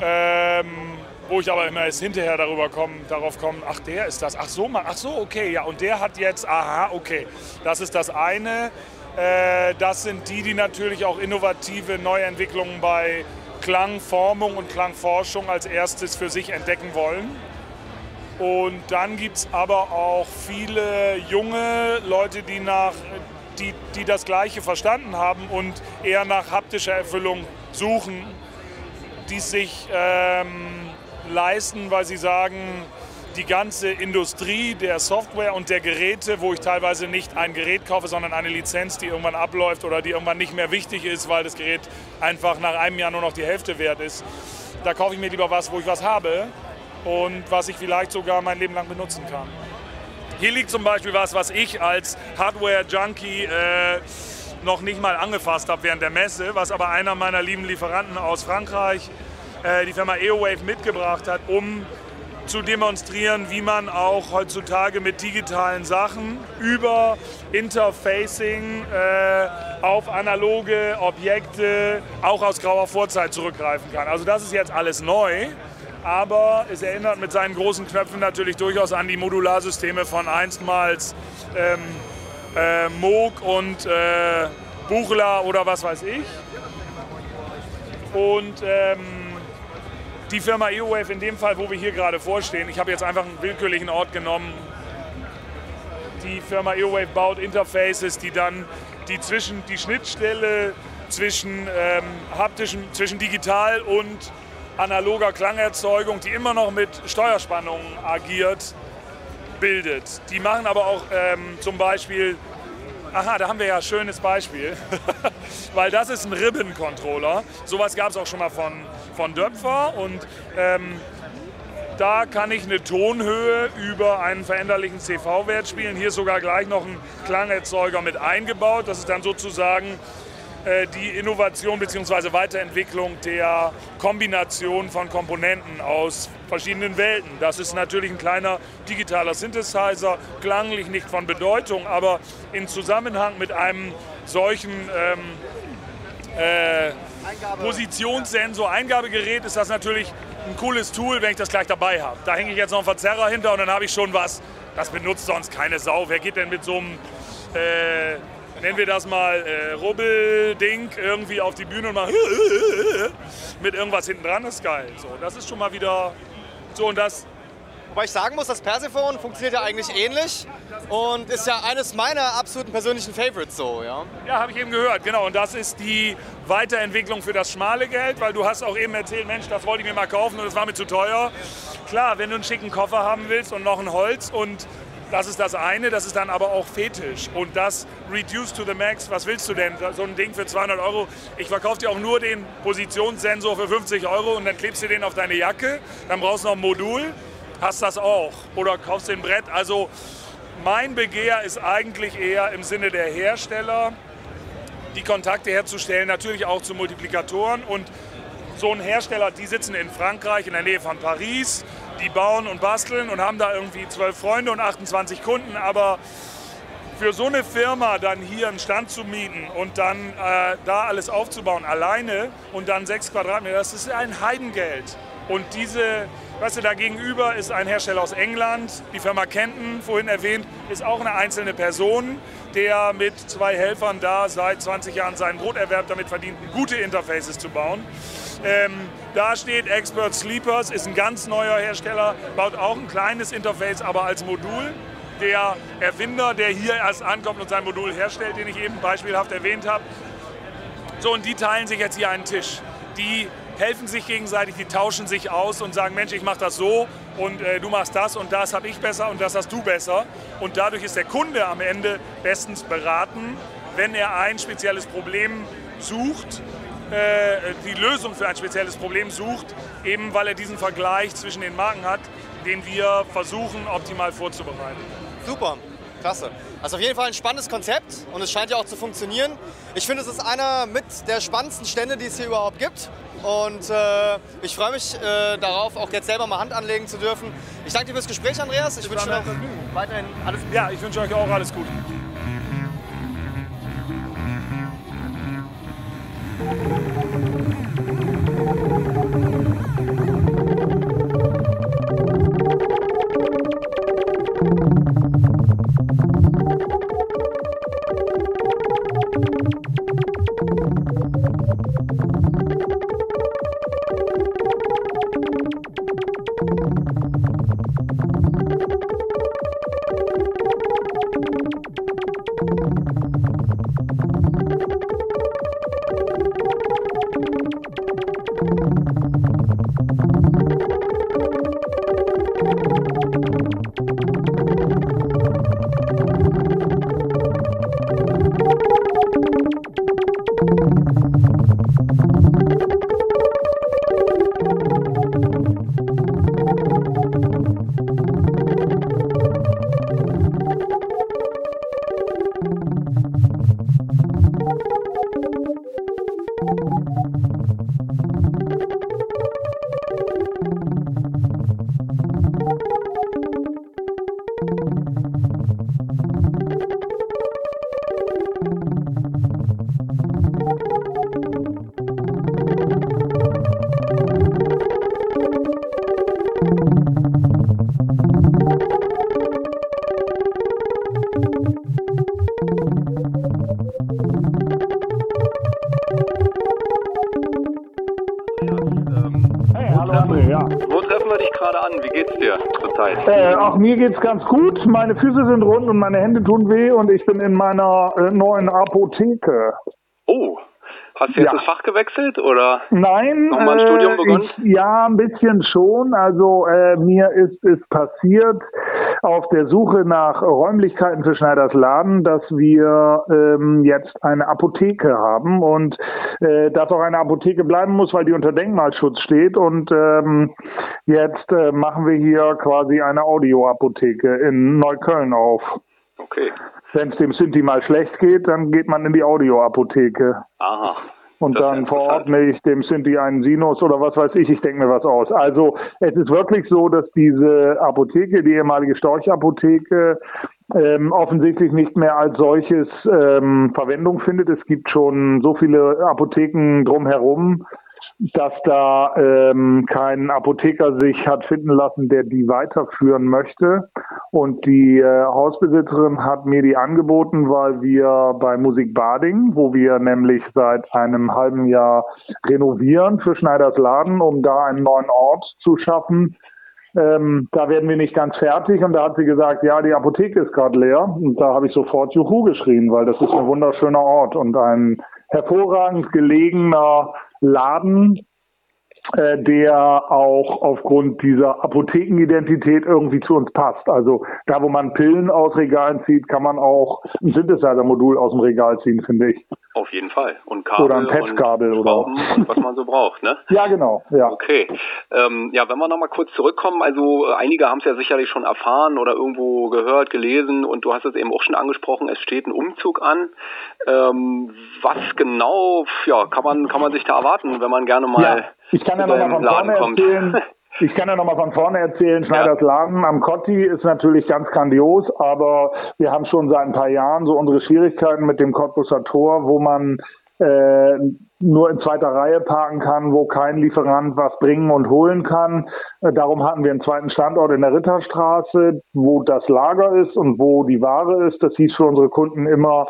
Ähm, wo ich aber immer erst hinterher darüber komme, darauf komme, ach der ist das, ach so, ach so, okay, ja, und der hat jetzt, aha, okay, das ist das eine. Äh, das sind die, die natürlich auch innovative Neuentwicklungen bei Klangformung und Klangforschung als erstes für sich entdecken wollen. Und dann gibt es aber auch viele junge Leute, die, nach, die, die das Gleiche verstanden haben und eher nach haptischer Erfüllung suchen, die sich ähm, leisten, weil sie sagen, die ganze Industrie der Software und der Geräte, wo ich teilweise nicht ein Gerät kaufe, sondern eine Lizenz, die irgendwann abläuft oder die irgendwann nicht mehr wichtig ist, weil das Gerät einfach nach einem Jahr nur noch die Hälfte wert ist. Da kaufe ich mir lieber was, wo ich was habe und was ich vielleicht sogar mein Leben lang benutzen kann. Hier liegt zum Beispiel was, was ich als Hardware-Junkie äh, noch nicht mal angefasst habe während der Messe, was aber einer meiner lieben Lieferanten aus Frankreich die Firma EOWave mitgebracht hat, um zu demonstrieren, wie man auch heutzutage mit digitalen Sachen über Interfacing äh, auf analoge Objekte auch aus grauer Vorzeit zurückgreifen kann. Also das ist jetzt alles neu, aber es erinnert mit seinen großen Knöpfen natürlich durchaus an die Modularsysteme von einstmals ähm, äh, Moog und äh, Buchler oder was weiß ich. Und ähm, die Firma EOWave in dem Fall, wo wir hier gerade vorstehen, ich habe jetzt einfach einen willkürlichen Ort genommen. Die Firma EOWave baut Interfaces, die dann die, zwischen, die Schnittstelle zwischen, ähm, haptischen, zwischen digital und analoger Klangerzeugung, die immer noch mit Steuerspannungen agiert, bildet. Die machen aber auch ähm, zum Beispiel Aha, da haben wir ja ein schönes Beispiel. *laughs* Weil das ist ein Ribbon-Controller. Sowas gab es auch schon mal von, von Döpfer. Und ähm, da kann ich eine Tonhöhe über einen veränderlichen CV-Wert spielen. Hier ist sogar gleich noch ein Klangerzeuger mit eingebaut. Das ist dann sozusagen die Innovation bzw. Weiterentwicklung der Kombination von Komponenten aus verschiedenen Welten. Das ist natürlich ein kleiner digitaler Synthesizer, klanglich nicht von Bedeutung, aber in Zusammenhang mit einem solchen ähm, äh, Positionssensor, Eingabegerät ist das natürlich ein cooles Tool, wenn ich das gleich dabei habe. Da hänge ich jetzt noch einen Verzerrer hinter und dann habe ich schon was. Das benutzt sonst keine Sau. Wer geht denn mit so einem äh, nennen wir das mal äh, Rubbelding irgendwie auf die Bühne und mal mit irgendwas hinten dran, ist geil. So, das ist schon mal wieder so und das. Wobei ich sagen muss, das Persephone funktioniert ja eigentlich ähnlich und ist ja eines meiner absoluten persönlichen Favorites so, ja. Ja, habe ich eben gehört, genau. Und das ist die Weiterentwicklung für das schmale Geld, weil du hast auch eben erzählt, Mensch, das wollte ich mir mal kaufen und das war mir zu teuer. Klar, wenn du einen schicken Koffer haben willst und noch ein Holz und das ist das eine, das ist dann aber auch Fetisch. Und das Reduce to the Max, was willst du denn? So ein Ding für 200 Euro. Ich verkaufe dir auch nur den Positionssensor für 50 Euro und dann klebst du den auf deine Jacke. Dann brauchst du noch ein Modul, hast das auch. Oder kaufst den Brett. Also mein Begehr ist eigentlich eher im Sinne der Hersteller, die Kontakte herzustellen, natürlich auch zu Multiplikatoren. Und so ein Hersteller, die sitzen in Frankreich, in der Nähe von Paris die bauen und basteln und haben da irgendwie zwölf Freunde und 28 Kunden, aber für so eine Firma dann hier einen Stand zu mieten und dann äh, da alles aufzubauen alleine und dann sechs Quadratmeter, das ist ein Heidengeld. Und diese, weißt du, da gegenüber ist ein Hersteller aus England, die Firma Kenton, vorhin erwähnt, ist auch eine einzelne Person, der mit zwei Helfern da seit 20 Jahren seinen Broterwerb damit verdient, gute Interfaces zu bauen. Ähm, da steht Expert Sleepers, ist ein ganz neuer Hersteller, baut auch ein kleines Interface, aber als Modul. Der Erfinder, der hier erst ankommt und sein Modul herstellt, den ich eben beispielhaft erwähnt habe. So, und die teilen sich jetzt hier einen Tisch. Die helfen sich gegenseitig, die tauschen sich aus und sagen, Mensch, ich mache das so und äh, du machst das und das habe ich besser und das hast du besser. Und dadurch ist der Kunde am Ende bestens beraten, wenn er ein spezielles Problem sucht, die Lösung für ein spezielles Problem sucht, eben weil er diesen Vergleich zwischen den Marken hat, den wir versuchen optimal vorzubereiten. Super, klasse. Also auf jeden Fall ein spannendes Konzept und es scheint ja auch zu funktionieren. Ich finde, es ist einer mit der spannendsten Stände, die es hier überhaupt gibt. Und äh, ich freue mich äh, darauf, auch jetzt selber mal Hand anlegen zu dürfen. Ich danke dir fürs Gespräch, Andreas. Ich wünsche noch weiterhin alles Gute. Ja, ich wünsche euch auch alles Gute. Äh, auch mir geht's ganz gut. Meine Füße sind rund und meine Hände tun weh und ich bin in meiner äh, neuen Apotheke. Oh, hast du jetzt Ja. das Fach gewechselt oder Nein, nochmal ein äh, Studium begonnen? Ich, ja, ein bisschen schon. Also äh, mir ist es passiert auf der Suche nach Räumlichkeiten für Schneiders Laden, dass wir ähm, jetzt eine Apotheke haben und äh, dass auch eine Apotheke bleiben muss, weil die unter Denkmalschutz steht. Und ähm, jetzt äh, machen wir hier quasi eine Audioapotheke in Neukölln auf. Okay. Wenn es dem Sinti mal schlecht geht, dann geht man in die Audioapotheke. Aha. Und Das dann verordne ich dem Sinti einen Sinus oder was weiß ich, ich denke mir was aus. Also es ist wirklich so, dass diese Apotheke, die ehemalige Storchapotheke, ähm, offensichtlich nicht mehr als solches ähm, Verwendung findet. Es gibt schon so viele Apotheken drumherum, dass da ähm, kein Apotheker sich hat finden lassen, der die weiterführen möchte. Und die äh, Hausbesitzerin hat mir die angeboten, weil wir bei Musik Bading, wo wir nämlich seit einem halben Jahr renovieren für Schneiders Laden, um da einen neuen Ort zu schaffen, ähm, da werden wir nicht ganz fertig. Und da hat sie gesagt, ja, die Apotheke ist gerade leer. Und da habe ich sofort Juhu geschrien, weil das ist ein wunderschöner Ort und ein hervorragend gelegener Laden, äh, der auch aufgrund dieser Apothekenidentität irgendwie zu uns passt. Also da, wo man Pillen aus Regalen zieht, kann man auch ein Synthesizer-Modul aus dem Regal ziehen, finde ich. Auf jeden Fall. Und Kabel Oder ein Patchkabel und oder- und was man so braucht, ne? *laughs* Ja, genau. Ja. Okay. Ähm, ja, wenn wir nochmal kurz zurückkommen, also äh, einige haben es ja sicherlich schon erfahren oder irgendwo gehört, gelesen und du hast es eben auch schon angesprochen, es steht ein Umzug an. Ähm, was genau ja, kann man kann man sich da erwarten, wenn man gerne mal Ja, ich kann ja zu nochmal deinem von Laden kommt? erzählen. *laughs* Ich kann ja nochmal von vorne erzählen, Schneiders Laden am Kotti ist natürlich ganz grandios, aber wir haben schon seit ein paar Jahren so unsere Schwierigkeiten mit dem Cottbusser Tor, wo man äh, nur in zweiter Reihe parken kann, wo kein Lieferant was bringen und holen kann. Äh, darum hatten wir einen zweiten Standort in der Ritterstraße, wo das Lager ist und wo die Ware ist. Das hieß für unsere Kunden immer,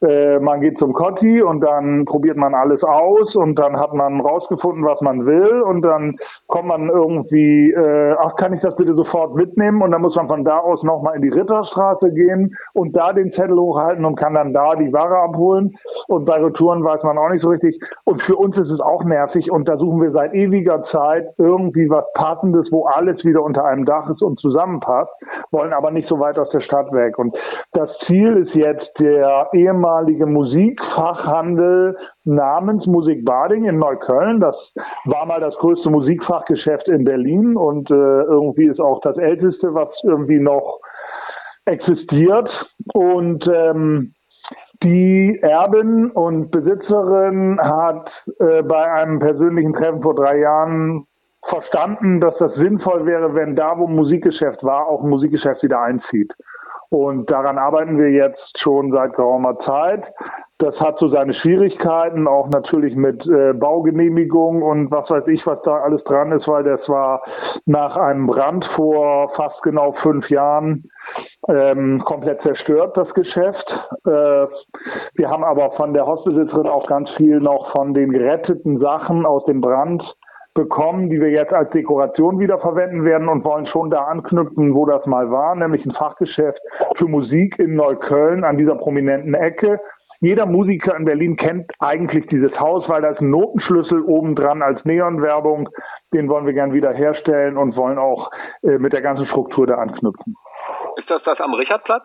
äh, man geht zum Cotti und dann probiert man alles aus und dann hat man rausgefunden, was man will und dann kommt man irgendwie, äh, ach, kann ich das bitte sofort mitnehmen? Und dann muss man von da aus nochmal in die Ritterstraße gehen und da den Zettel hochhalten und kann dann da die Ware abholen. Und bei Retouren weiß man auch nicht so richtig. Und für uns ist es auch nervig und da suchen wir seit ewiger Zeit irgendwie was Passendes, wo alles wieder unter einem Dach ist und zusammenpasst, wollen aber nicht so weit aus der Stadt weg. Und das Ziel ist jetzt der ehemalige Musikfachhandel namens Musik Bading in Neukölln. Das war mal das größte Musikfachgeschäft in Berlin und äh, irgendwie ist auch das älteste, was irgendwie noch existiert. Und ähm, die Erbin und Besitzerin hat äh, bei einem persönlichen Treffen vor drei Jahren verstanden, dass das sinnvoll wäre, wenn da, wo Musikgeschäft war, auch ein Musikgeschäft wieder einzieht. Und daran arbeiten wir jetzt schon seit geraumer Zeit. Das hat so seine Schwierigkeiten, auch natürlich mit äh, Baugenehmigung und was weiß ich, was da alles dran ist, weil das war nach einem Brand vor fast genau fünf Jahren ähm, komplett zerstört, das Geschäft. Äh, wir haben aber von der Hausbesitzerin auch ganz viel noch von den geretteten Sachen aus dem Brand bekommen, die wir jetzt als Dekoration wiederverwenden werden und wollen schon da anknüpfen, wo das mal war, nämlich ein Fachgeschäft für Musik in Neukölln an dieser prominenten Ecke. Jeder Musiker in Berlin kennt eigentlich dieses Haus, weil da ist ein Notenschlüssel oben dran als Neonwerbung. Den wollen wir gern wieder herstellen und wollen auch äh, mit der ganzen Struktur da anknüpfen. Ist das das am Richardplatz?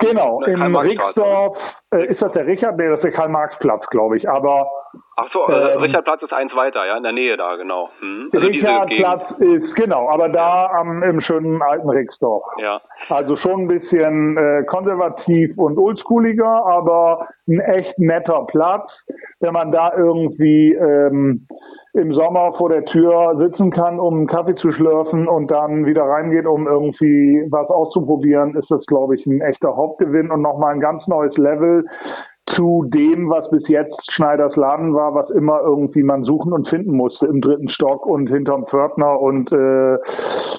Genau, in Rixdorf äh, ist das der Richard, nee, das ist der Karl-Marx-Platz, glaube ich, aber Ach so, äh, ähm, Richardplatz ist eins weiter, ja, in der Nähe da, genau. Hm. Also Richardplatz ist, genau, aber da am, im schönen alten Rixdorf. Ja. Also schon ein bisschen äh, konservativ und oldschooliger, aber ein echt netter Platz. Wenn man da irgendwie ähm, im Sommer vor der Tür sitzen kann, um einen Kaffee zu schlürfen und dann wieder reingeht, um irgendwie was auszuprobieren, ist das, glaube ich, ein echter Hauptgewinn und nochmal ein ganz neues Level zu dem, was bis jetzt Schneiders Laden war, was immer irgendwie man suchen und finden musste im dritten Stock und hinterm Pförtner und äh,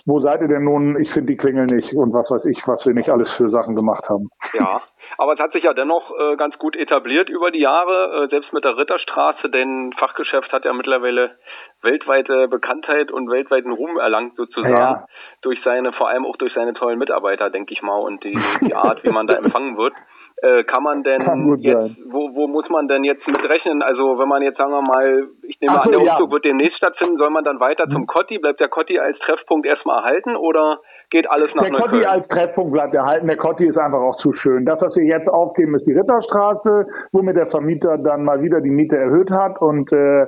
wo seid ihr denn nun? Ich finde die Klingel nicht und was weiß ich, was wir nicht alles für Sachen gemacht haben. Ja, aber es hat sich ja dennoch äh, ganz gut etabliert über die Jahre, äh, selbst mit der Ritterstraße, denn Fachgeschäft hat ja mittlerweile weltweite Bekanntheit und weltweiten Ruhm erlangt sozusagen ja. durch seine, vor allem auch durch seine tollen Mitarbeiter, denke ich mal, und die, die Art, wie man da *laughs* empfangen wird. Äh, kann man denn kann jetzt, wo, wo muss man denn jetzt mit rechnen? Also wenn man jetzt, sagen wir mal, ich nehme Ach an, der Umzug ja. wird demnächst stattfinden, soll man dann weiter zum Kotti? Bleibt der Kotti als Treffpunkt erstmal erhalten oder geht alles nach Der Kotti als Treffpunkt bleibt erhalten. Der Kotti ist einfach auch zu schön. Das, was wir jetzt aufgeben, ist die Ritterstraße, womit der Vermieter dann mal wieder die Miete erhöht hat. Und äh,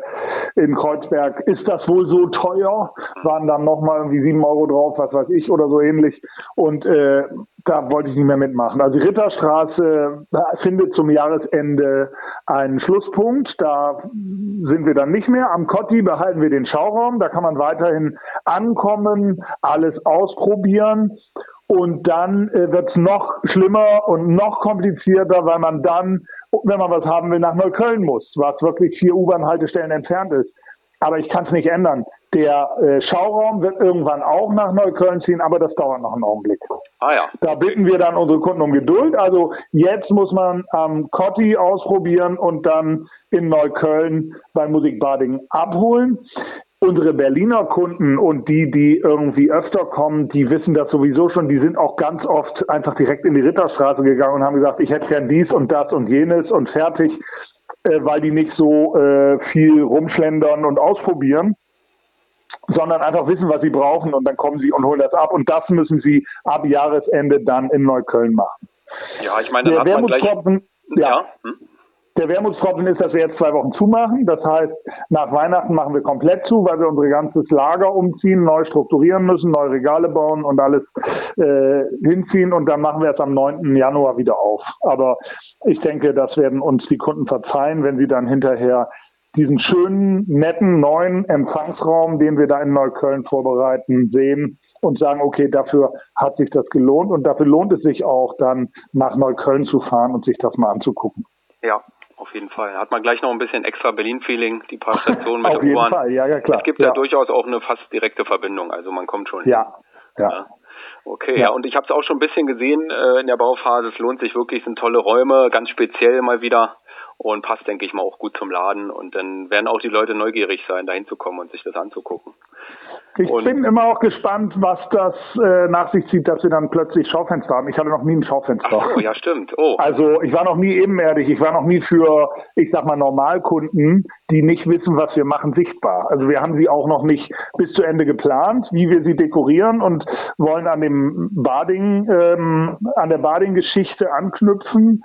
in Kreuzberg ist das wohl so teuer. Waren dann nochmal irgendwie sieben Euro drauf, was weiß ich, oder so ähnlich. Und äh, da wollte ich nicht mehr mitmachen. Also die Ritterstraße findet zum Jahresende einen Schlusspunkt. Da sind wir dann nicht mehr. Am Kotti behalten wir den Schauraum. Da kann man weiterhin ankommen, alles ausprobieren. Und dann äh, wird es noch schlimmer und noch komplizierter, weil man dann, wenn man was haben will, nach Neukölln muss, was wirklich vier U-Bahn-Haltestellen entfernt ist. Aber ich kann es nicht ändern. Der äh, Schauraum wird irgendwann auch nach Neukölln ziehen, aber das dauert noch einen Augenblick. Ah ja. Da bitten wir dann unsere Kunden um Geduld. Also jetzt muss man am ähm, Cotti ausprobieren und dann in Neukölln bei Musik Bading abholen. Unsere Berliner Kunden und die, die irgendwie öfter kommen, die wissen das sowieso schon. Die sind auch ganz oft einfach direkt in die Ritterstraße gegangen und haben gesagt, ich hätte gern dies und das und jenes und fertig, äh, weil die nicht so äh, viel rumschlendern und ausprobieren sondern einfach wissen, was sie brauchen und dann kommen sie und holen das ab. Und das müssen sie ab Jahresende dann in Neukölln machen. Ja, ich meine, dann der hat man gleich... Ja. ja. Hm? Der Wermutstropfen ist, dass wir jetzt zwei Wochen zumachen. Das heißt, nach Weihnachten machen wir komplett zu, weil wir unser ganzes Lager umziehen, neu strukturieren müssen, neue Regale bauen und alles äh, hinziehen. Und dann machen wir es am 9. Januar wieder auf. Aber ich denke, das werden uns die Kunden verzeihen, wenn sie dann hinterher diesen schönen, netten, neuen Empfangsraum, den wir da in Neukölln vorbereiten, sehen und sagen, okay, dafür hat sich das gelohnt und dafür lohnt es sich auch dann nach Neukölln zu fahren und sich das mal anzugucken. Ja, auf jeden Fall. Hat man gleich noch ein bisschen extra Berlin-Feeling, die paar Stationen *laughs* mit Auf der jeden U-Bahn. Fall, ja, ja, klar. Es gibt ja. Ja. durchaus auch eine fast direkte Verbindung, also man kommt schon hin. Ja, ja. Ja. Okay, ja, und ich habe es auch schon ein bisschen gesehen äh, in der Bauphase. Es lohnt sich wirklich, sind tolle Räume, ganz speziell mal wieder und passt, denke ich mal, auch gut zum Laden. Und dann werden auch die Leute neugierig sein, da hinzukommen und sich das anzugucken. Ich Und- bin immer auch gespannt, was das äh, nach sich zieht, dass wir dann plötzlich Schaufenster haben. Ich hatte noch nie ein Schaufenster. Oh, ja, stimmt. Oh, Also ich war noch nie ebenerdig, ich war noch nie für, ich sag mal, Normalkunden, die nicht wissen, was wir machen, sichtbar. Also wir haben sie auch noch nicht bis zu Ende geplant, wie wir sie dekorieren und wollen an dem Bading, ähm, an der Bading-Geschichte anknüpfen.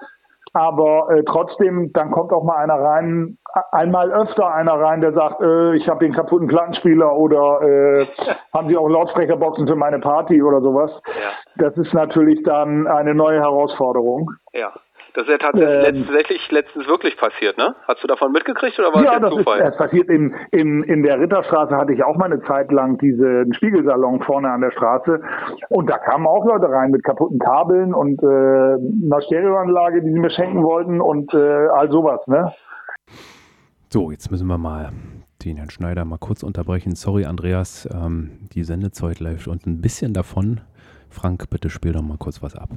Aber äh, trotzdem, dann kommt auch mal einer rein, einmal öfter einer rein, der sagt, äh, ich habe den kaputten Plattenspieler oder äh, haben Sie auch Lautsprecherboxen für meine Party oder sowas. ja. Das ist natürlich dann eine neue Herausforderung. Ja. Das ist ja tatsächlich Ähm, letztendlich letztens wirklich passiert, ne? Hast du davon mitgekriegt oder war ja, das das der ist Zufall? das passiert in, in, in der Ritterstraße hatte ich auch mal eine Zeit lang diesen Spiegelsalon vorne an der Straße und da kamen auch Leute rein mit kaputten Kabeln und äh, einer Stereoanlage, die sie mir schenken wollten und äh, all sowas, ne? So, jetzt müssen wir mal den Herrn Schneider mal kurz unterbrechen. Sorry, Andreas, ähm, die Sendezeit läuft uns ein bisschen davon. Frank, bitte spiel doch mal kurz was ab.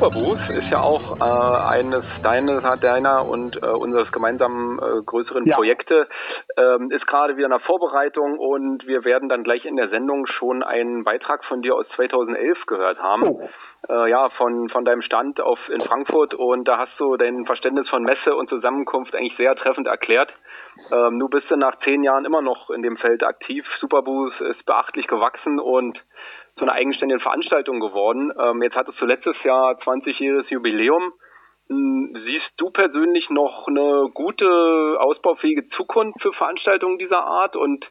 Superboost ist ja auch äh, eines deines, deiner und äh, unseres gemeinsamen äh, größeren Ja. Projekte, ähm, ist gerade wieder in der Vorbereitung und wir werden dann gleich in der Sendung schon einen Beitrag von dir aus 2011 gehört haben. Oh. Äh, ja, von, von deinem Stand auf, in Frankfurt und da hast du dein Verständnis von Messe und Zusammenkunft eigentlich sehr treffend erklärt. Ähm, du bist ja nach zehn Jahren immer noch in dem Feld aktiv. Superboost ist beachtlich gewachsen und zu einer eigenständigen Veranstaltung geworden. Ähm, jetzt hattest du letztes Jahr 20-jähriges Jubiläum. Hm, Siehst du persönlich noch eine gute, ausbaufähige Zukunft für Veranstaltungen dieser Art? Und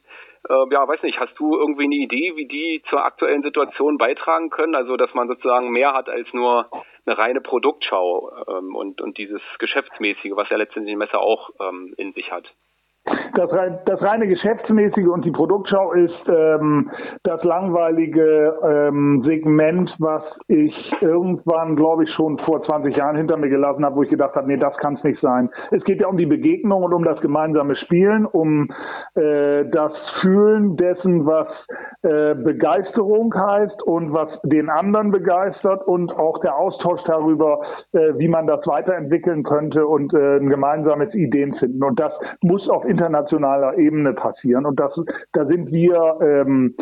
äh, ja, weiß nicht, hast du irgendwie eine Idee, wie die zur aktuellen Situation beitragen können? Also, dass man sozusagen mehr hat als nur eine reine Produktschau ähm, und, und dieses Geschäftsmäßige, was ja letztendlich die Messe auch ähm, in sich hat. Das, das reine Geschäftsmäßige und die Produktschau ist ähm, das langweilige ähm, Segment, was ich irgendwann, glaube ich, schon vor 20 Jahren hinter mir gelassen habe, wo ich gedacht habe, nee, das kann es nicht sein. Es geht ja um die Begegnung und um das gemeinsame Spielen, um äh, das Fühlen dessen, was äh, Begeisterung heißt und was den anderen begeistert und auch der Austausch darüber, äh, wie man das weiterentwickeln könnte und äh, ein gemeinsames Ideen finden. Und das muss auf internationaler Ebene passieren. Und das, da sind wir ähm,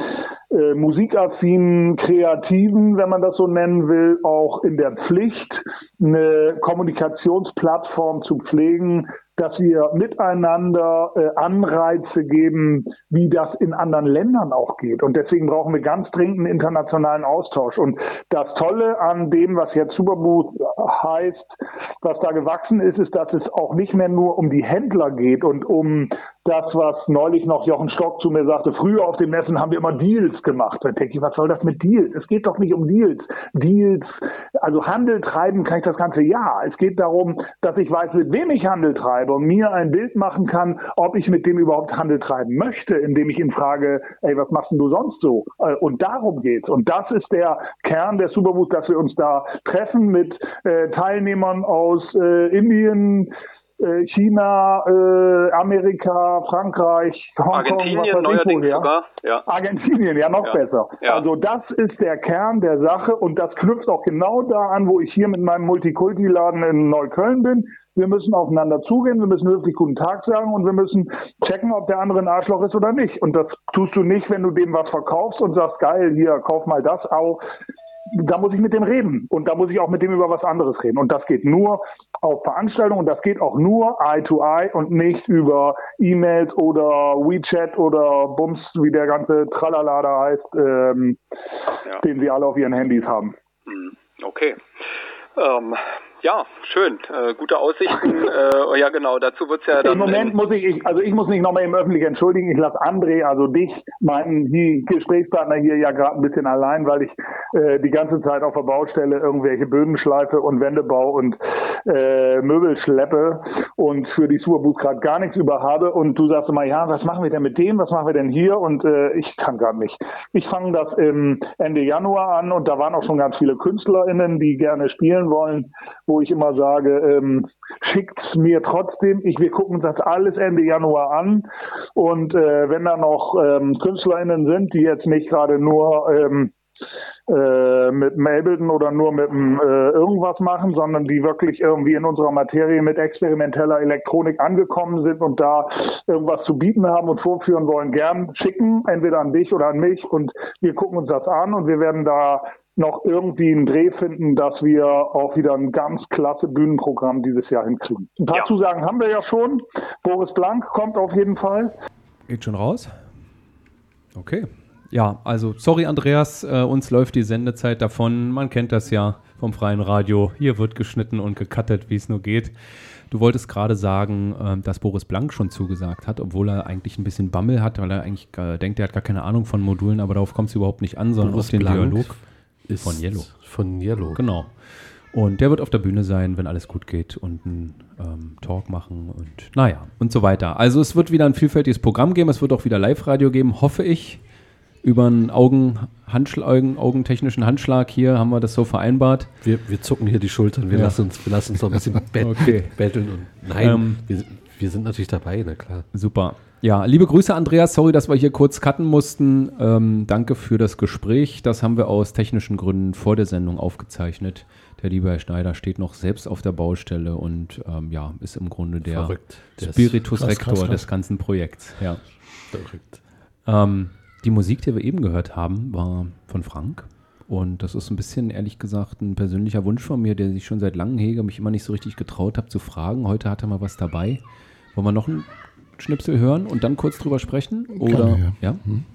äh, musikaffinen Kreativen, wenn man das so nennen will, auch in der Pflicht, eine Kommunikationsplattform zu pflegen, dass wir miteinander äh, Anreize geben, wie das in anderen Ländern auch geht. Und deswegen brauchen wir ganz dringend einen internationalen Austausch. Und das Tolle an dem, was jetzt Superbooth heißt, was da gewachsen ist, ist, dass es auch nicht mehr nur um die Händler geht und um das, was neulich noch Jochen Stock zu mir sagte, früher auf den Messen haben wir immer Deals gemacht. Da denke ich, was soll das mit Deals? Es geht doch nicht um Deals. Deals, also Handel treiben kann ich das ganze Jahr. Es geht darum, dass ich weiß, mit wem ich Handel treibe und mir ein Bild machen kann, ob ich mit dem überhaupt Handel treiben möchte, indem ich ihn frage, ey, was machst denn du sonst so? Äh, und darum geht's. Und das ist der Kern der Superbooth, dass wir uns da treffen mit äh, Teilnehmern aus äh, Indien, China, äh, Amerika, Frankreich, Hongkong, Argentinien neuerdings ja? sogar. Ja. Argentinien, ja noch ja. besser. Ja. Also das ist der Kern der Sache und das knüpft auch genau da an, wo ich hier mit meinem Multikulti-Laden in Neukölln bin. Wir müssen aufeinander zugehen, wir müssen höflich guten Tag sagen und wir müssen checken, ob der andere ein Arschloch ist oder nicht. Und das tust du nicht, wenn du dem was verkaufst und sagst, geil, hier, kauf mal das, au da muss ich mit dem reden und da muss ich auch mit dem über was anderes reden. Und das geht nur auf Veranstaltungen und das geht auch nur Eye to Eye und nicht über E-Mails oder WeChat oder Bums, wie der ganze Tralala da heißt, ähm, ja. den sie alle auf ihren Handys haben. Hm, okay. Ähm, ja, schön. Äh, gute Aussichten. *laughs* Äh, ja, genau. Dazu wird es ja dann. Im Moment muss ich, ich, also ich muss mich nochmal im Öffentlichen entschuldigen. Ich lasse André, also dich, meinen die Gesprächspartner hier ja gerade ein bisschen allein, weil ich äh, die ganze Zeit auf der Baustelle irgendwelche Böden schleife und Wendebau und äh, Möbel schleppe und für die Superbooth gerade gar nichts über habe. Und du sagst immer, ja, was machen wir denn mit dem? Was machen wir denn hier? Und äh, ich kann gar nicht. Ich fange das im Ende Januar an und da waren auch schon ganz viele KünstlerInnen, die gerne spielen wollen wo ich immer sage, ähm, schickt's mir trotzdem. Ich, wir gucken uns das alles Ende Januar an. Und äh, wenn da noch ähm, KünstlerInnen sind, die jetzt nicht gerade nur ähm, äh, mit Ableton oder nur mit dem äh, irgendwas machen, sondern die wirklich irgendwie in unserer Materie mit experimenteller Elektronik angekommen sind und da irgendwas zu bieten haben und vorführen wollen, gern schicken, entweder an dich oder an mich und wir gucken uns das an und wir werden da noch irgendwie einen Dreh finden, dass wir auch wieder ein ganz klasse Bühnenprogramm dieses Jahr hinkriegen. Ein paar ja. Zusagen haben wir ja schon. Boris Blank kommt auf jeden Fall. Geht schon raus? Okay. Ja, also sorry Andreas, äh, uns läuft die Sendezeit davon. Man kennt das ja vom freien Radio. Hier wird geschnitten und gecuttet, wie es nur geht. Du wolltest gerade sagen, äh, dass Boris Blank schon zugesagt hat, obwohl er eigentlich ein bisschen Bammel hat, weil er eigentlich äh, denkt, er hat gar keine Ahnung von Modulen, aber darauf kommt es überhaupt nicht an, sondern Boris auf den Blank Dialog. Ist von Yellow. Von Yellow. Genau. Und der wird auf der Bühne sein, wenn alles gut geht und einen ähm, Talk machen und naja und so weiter. Also es wird wieder ein vielfältiges Programm geben. Es wird auch wieder Live-Radio geben, hoffe ich. Über einen Augen, Augen, augentechnischen Handschlag hier haben wir das so vereinbart. Wir, wir zucken hier die Schultern, wir, ja. lassen, uns, wir lassen uns noch ein bisschen *laughs* okay. betteln. Und nein, ähm, wir, wir sind natürlich dabei, na klar. Super. Ja, liebe Grüße, Andreas. Sorry, dass wir hier kurz cutten mussten. Ähm, danke für das Gespräch. Das haben wir aus technischen Gründen vor der Sendung aufgezeichnet. Der liebe Herr Schneider steht noch selbst auf der Baustelle und ähm, ja, ist im Grunde der, der Spiritus krass, Rector krass, krass. des ganzen Projekts. Ja. Verrückt. Ähm, die Musik, die wir eben gehört haben, war von Frank. Und das ist ein bisschen, ehrlich gesagt, ein persönlicher Wunsch von mir, der sich schon seit langem hege, mich immer nicht so richtig getraut habe zu fragen. Heute hat er mal was dabei. Wollen wir noch einen Schnipsel hören und dann kurz drüber sprechen? Oder Kann, ja? ja? Hm.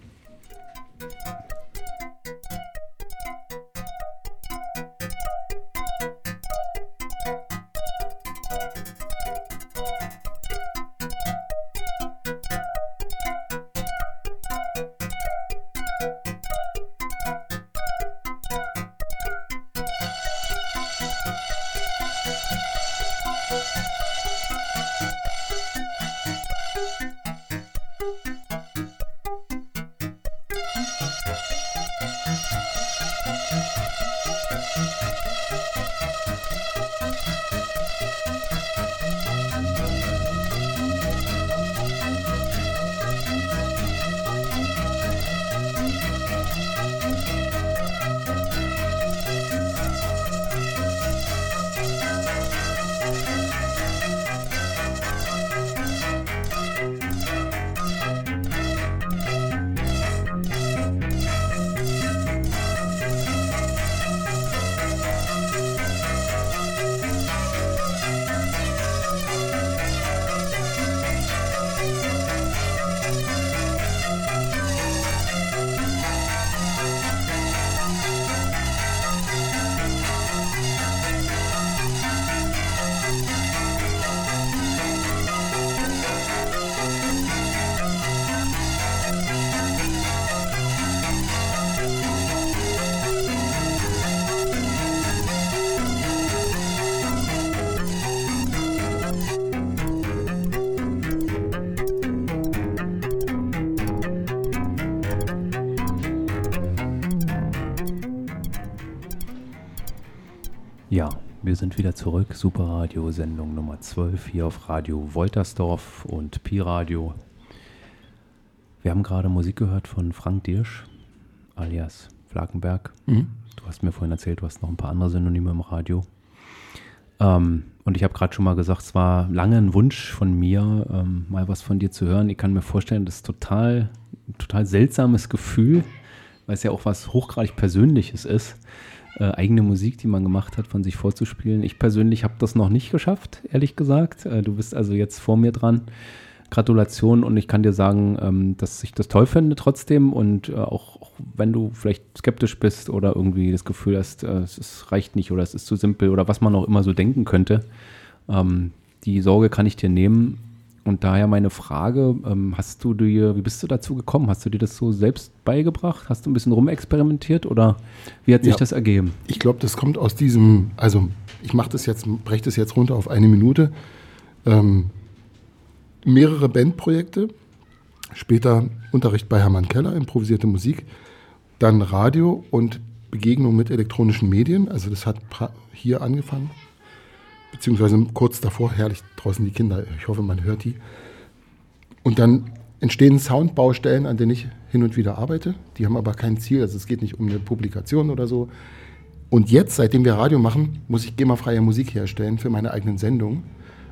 Sind wieder zurück. Superradio, Sendung Nummer 12 hier auf Radio Woltersdorf und Pi Radio. Wir haben gerade Musik gehört von Frank Dirsch, alias Flakenberg. Mhm. Du hast mir vorhin erzählt, du hast noch ein paar andere Synonyme im Radio. Ähm, und ich habe gerade schon mal gesagt, es war lange ein Wunsch von mir, ähm, mal was von dir zu hören. Ich kann mir vorstellen, das ist total, ein total seltsames Gefühl, weil es ja auch was hochgradig Persönliches ist. Äh, eigene Musik, die man gemacht hat, von sich vorzuspielen. Ich persönlich habe das noch nicht geschafft, ehrlich gesagt. Äh, du bist also jetzt vor mir dran. Gratulation und ich kann dir sagen, ähm, dass ich das toll finde trotzdem und äh, auch, auch wenn du vielleicht skeptisch bist oder irgendwie das Gefühl hast, äh, es ist, reicht nicht oder es ist zu simpel oder was man auch immer so denken könnte, ähm, die Sorge kann ich dir nehmen. Und daher meine Frage, ähm, hast du dir, wie bist du dazu gekommen? Hast du dir das so selbst beigebracht? Hast du ein bisschen rumexperimentiert oder wie hat sich Ja. das ergeben? Ich glaube, das kommt aus diesem, also ich mache das jetzt, breche das jetzt runter auf eine Minute. Ähm, mehrere Bandprojekte, später Unterricht bei Hermann Keller, improvisierte Musik, dann Radio und Begegnung mit elektronischen Medien. Also das hat hier angefangen, beziehungsweise kurz davor, herrlich draußen die Kinder, ich hoffe, man hört die. Und dann entstehen Soundbaustellen, an denen ich hin und wieder arbeite. Die haben aber kein Ziel, also es geht nicht um eine Publikation oder so. Und jetzt, seitdem wir Radio machen, muss ich GEMA-freie Musik herstellen für meine eigenen Sendungen.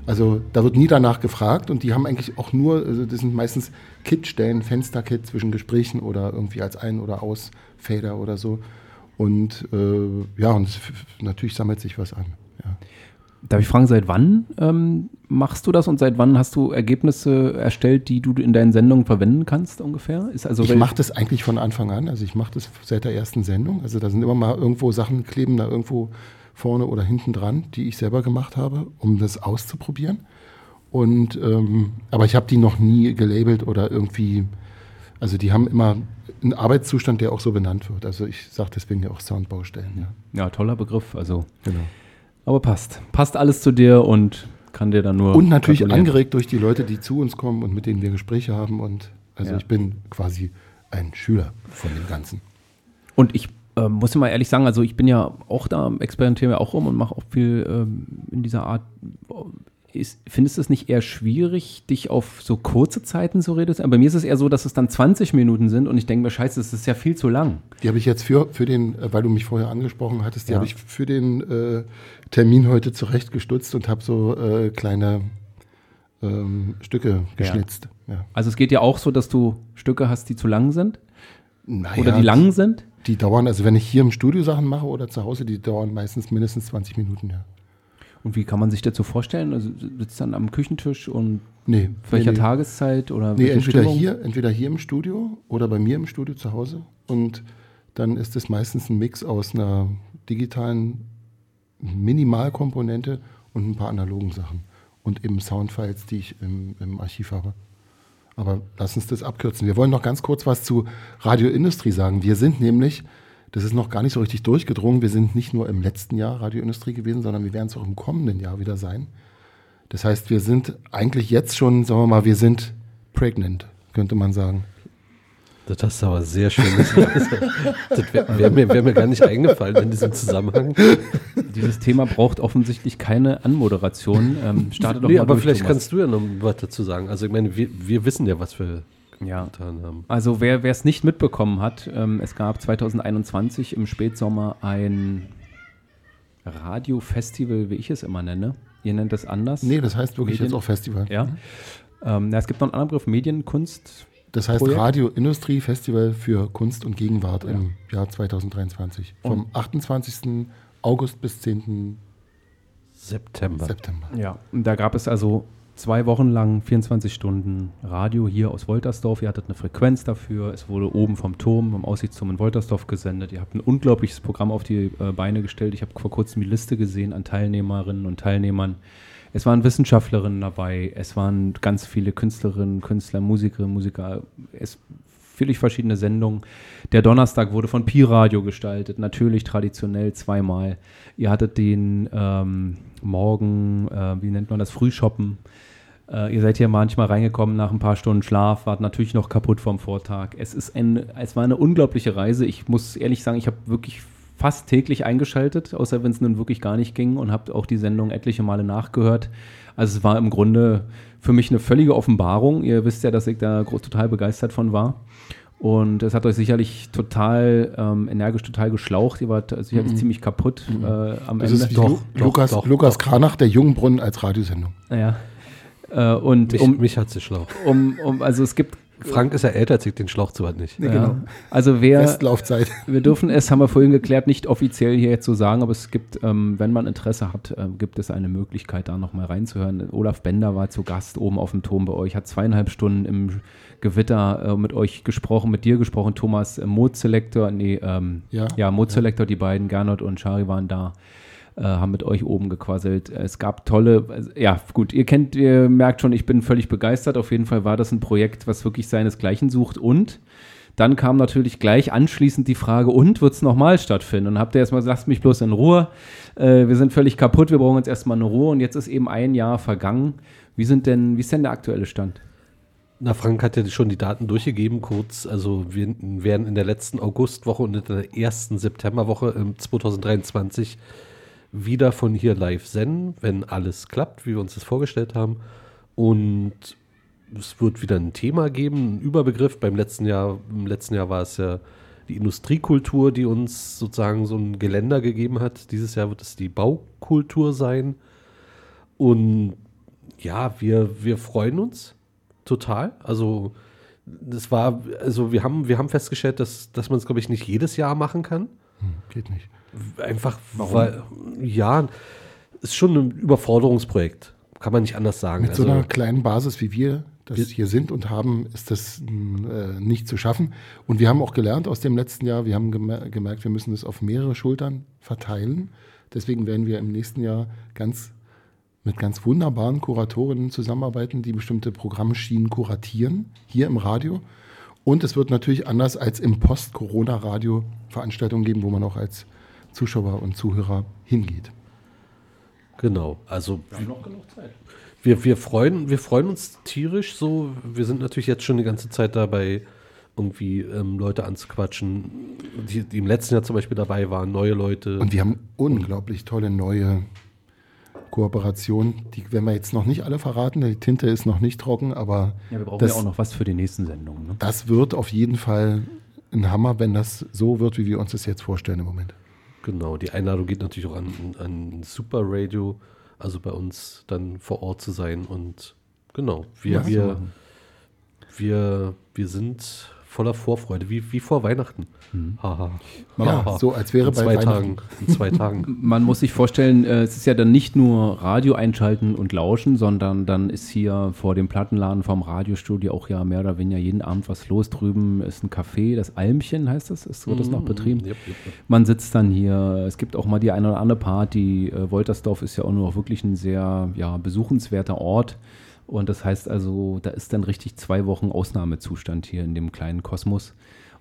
Also da wird nie danach gefragt und die haben eigentlich auch nur, also das sind meistens Kit-Stellen, Fenster-Kit zwischen Gesprächen oder irgendwie als Ein- oder Ausfader oder so. Und äh, ja, und es, natürlich sammelt sich was an. Ja. Darf ich fragen, seit wann ähm, machst du das und seit wann hast du Ergebnisse erstellt, die du in deinen Sendungen verwenden kannst ungefähr? Ist also Ich mache das eigentlich von Anfang an. Also ich mache das seit der ersten Sendung. Also da sind immer mal irgendwo Sachen kleben da irgendwo vorne oder hinten dran, die ich selber gemacht habe, um das auszuprobieren. Und ähm, aber ich habe die noch nie gelabelt oder irgendwie. Also die haben immer einen Arbeitszustand, der auch so benannt wird. Also ich sage deswegen ja auch Soundbaustellen. Ja, ja, toller Begriff, also. genau. Aber passt. Passt alles zu dir und kann dir dann nur. Und natürlich gratulieren. angeregt durch die Leute, die zu uns kommen und mit denen wir Gespräche haben. Und also Ja. ich bin quasi ein Schüler von dem Ganzen. Und ich äh, muss mal ehrlich sagen, also ich bin ja auch da, experimentiere ja auch rum und mache auch viel ähm, in dieser Art. Ist, findest du es nicht eher schwierig, dich auf so kurze Zeiten zu reduzieren? Bei mir ist es eher so, dass es dann 20 Minuten sind und ich denke mir, scheiße, das ist ja viel zu lang. Die habe ich jetzt für, für den, äh, weil du mich vorher angesprochen hattest, die Ja. habe ich für den äh, Termin heute zurechtgestutzt und habe so äh, kleine ähm, Stücke geschnitzt. Ja. Also es geht ja auch so, dass du Stücke hast, die zu lang sind Naja, oder die lang sind. Die dauern, also wenn ich hier im Studio Sachen mache oder zu Hause, die dauern meistens mindestens 20 Minuten, ja. Und wie kann man sich das so vorstellen? Also sitzt dann am Küchentisch und Nee, welcher nee. Tageszeit oder Nee, entweder Stimmung? hier, entweder hier im Studio oder bei mir im Studio zu Hause. Und dann ist es meistens ein Mix aus einer digitalen Minimalkomponente und ein paar analogen Sachen. Und eben Soundfiles, die ich im, im Archiv habe. Aber lass uns das abkürzen. Wir wollen noch ganz kurz was zu Radioindustrie sagen. Wir sind nämlich, das ist noch gar nicht so richtig durchgedrungen, wir sind nicht nur im letzten Jahr Radioindustrie gewesen, sondern wir werden es auch im kommenden Jahr wieder sein. Das heißt, wir sind eigentlich jetzt schon, sagen wir mal, wir sind pregnant, könnte man sagen. Das hast du aber sehr schön gesagt. *laughs* Das wäre wär mir, wär mir gar nicht eingefallen in diesem Zusammenhang. Dieses Thema braucht offensichtlich keine Anmoderation. Ähm, starte doch Nee, mal aber durch, vielleicht Thomas. kannst du ja noch was dazu sagen. Also ich meine, wir, wir wissen ja, was wir Ja. getan haben. Also wer es nicht mitbekommen hat, ähm, es gab 2021 im Spätsommer ein Radiofestival, wie ich es immer nenne. Ihr nennt es anders. Nee, das heißt wirklich Medien? jetzt auch Festival. Ja. Ähm, na, es gibt noch einen anderen Begriff, Medienkunst. Das heißt Projekt? Radioindustrie Festival für Kunst und Gegenwart im Jahr 2023. Vom 28. August bis 10. September. September. Ja. Und da gab es also zwei Wochen lang 24 Stunden Radio hier aus Woltersdorf. Ihr hattet eine Frequenz dafür. Es wurde oben vom Turm, vom Aussichtsturm in Woltersdorf gesendet. Ihr habt ein unglaubliches Programm auf die äh, Beine gestellt. Ich habe vor kurzem die Liste gesehen an Teilnehmerinnen und Teilnehmern. Es waren Wissenschaftlerinnen dabei, es waren ganz viele Künstlerinnen, Künstler, Musikerinnen, Musiker, es völlig verschiedene Sendungen. Der Donnerstag wurde von Pi Radio gestaltet, natürlich traditionell zweimal. Ihr hattet den ähm, Morgen, äh, wie nennt man das, Frühshoppen. Äh, ihr seid hier manchmal reingekommen nach ein paar Stunden Schlaf, wart natürlich noch kaputt vom Vortag. Es, ist ein, es war eine unglaubliche Reise. Ich muss ehrlich sagen, ich habe wirklich fast täglich eingeschaltet, außer wenn es nun wirklich gar nicht ging und habe auch die Sendung etliche Male nachgehört. Also es war im Grunde für mich eine völlige Offenbarung. Ihr wisst ja, dass ich da total begeistert von war. Und es hat euch sicherlich total ähm, energisch total geschlaucht. Ihr wart sicherlich mhm. ziemlich kaputt mhm. äh, am das Ende. Ist doch, doch, Lukas, doch, Lukas doch. Kranach, der Jungbrunnen als Radiosendung. Ja. Äh, und mich, um, mich hat sie schlau. Um, um, also es gibt Frank ist ja älter, zieht den Schlauch zu weit nicht. Ja, genau. Also wer, Restlaufzeit. *laughs* Wir dürfen es, haben wir vorhin geklärt, nicht offiziell hier jetzt so sagen, aber es gibt, ähm, wenn man Interesse hat, äh, gibt es eine Möglichkeit, da nochmal reinzuhören. Olaf Bender war zu Gast oben auf dem Turm bei euch, hat zweieinhalb Stunden im Gewitter äh, mit euch gesprochen, mit dir gesprochen, Thomas, äh, Mode Selector, nee, ähm, ja, ja Mode Selector, die beiden, Gernot und Shari waren da äh, haben mit euch oben gequasselt. Es gab tolle, ja gut, ihr kennt, ihr merkt schon, ich bin völlig begeistert. Auf jeden Fall war das ein Projekt, was wirklich seinesgleichen sucht und dann kam natürlich gleich anschließend die Frage, und wird es nochmal stattfinden? Und habt ihr erstmal gesagt, lasst mich bloß in Ruhe. Äh, wir sind völlig kaputt, wir brauchen jetzt erstmal eine Ruhe und jetzt ist eben ein Jahr vergangen. Wie sind denn, wie ist denn der aktuelle Stand? Na, Frank hat ja schon die Daten durchgegeben, kurz. Also wir werden in der letzten Augustwoche und in der ersten Septemberwoche 2023 wieder von hier live senden, wenn alles klappt, wie wir uns das vorgestellt haben. Und es wird wieder ein Thema geben, einen Überbegriff. Beim letzten Jahr, im letzten Jahr war es ja die Industriekultur, die uns sozusagen so ein Geländer gegeben hat. Dieses Jahr wird es die Baukultur sein. Und ja, wir, wir freuen uns total. Also das war, also wir haben, wir haben festgestellt, dass, dass man es, glaube ich, nicht jedes Jahr machen kann. Hm, geht nicht. Einfach, Warum? weil, ja, ist schon ein Überforderungsprojekt. Kann man nicht anders sagen. Mit also, so einer kleinen Basis wie wir das wir hier sind und haben, ist das äh, nicht zu schaffen. Und wir haben auch gelernt aus dem letzten Jahr, wir haben gemer gemerkt, wir müssen das auf mehrere Schultern verteilen. Deswegen werden wir im nächsten Jahr ganz mit ganz wunderbaren Kuratorinnen zusammenarbeiten, die bestimmte Programmschienen kuratieren, hier im Radio. Und es wird natürlich anders als im Post-Corona-Radio Veranstaltungen geben, wo man auch als Zuschauer und Zuhörer hingeht. Genau, also wir haben noch genug Zeit. Wir, wir, freuen, wir freuen uns tierisch so. Wir sind natürlich jetzt schon die ganze Zeit dabei, irgendwie ähm, Leute anzuquatschen, die, die, im letzten Jahr zum Beispiel dabei waren, neue Leute. Und wir haben unglaublich tolle neue Kooperationen. Die werden wir jetzt noch nicht alle verraten. Die Tinte ist noch nicht trocken, aber. Ja, wir brauchen das, ja auch noch was für die nächsten Sendungen. Ne? Das wird auf jeden Fall ein Hammer, wenn das so wird, wie wir uns das jetzt vorstellen im Moment. Genau, die Einladung geht natürlich auch an, an Super Radio, also bei uns dann vor Ort zu sein. Und genau, wir, ja, wir, wir, wir sind voller Vorfreude, wie, wie vor Weihnachten. Mhm. Haha. Ja, so als wäre in bei zwei Tagen. In zwei *laughs* Tagen. Man muss sich vorstellen, äh, es ist ja dann nicht nur Radio einschalten und lauschen, sondern dann ist hier vor dem Plattenladen vom Radiostudio auch ja mehr oder weniger jeden Abend was los. Drüben ist ein Café, das Almchen heißt das, ist, wird das noch mhm. betrieben. Yep. Man sitzt dann hier, es gibt auch mal die eine oder andere Party. Äh, Woltersdorf ist ja auch nur wirklich ein sehr ja, besuchenswerter Ort. Und das heißt also, da ist dann richtig zwei Wochen Ausnahmezustand hier in dem kleinen Kosmos.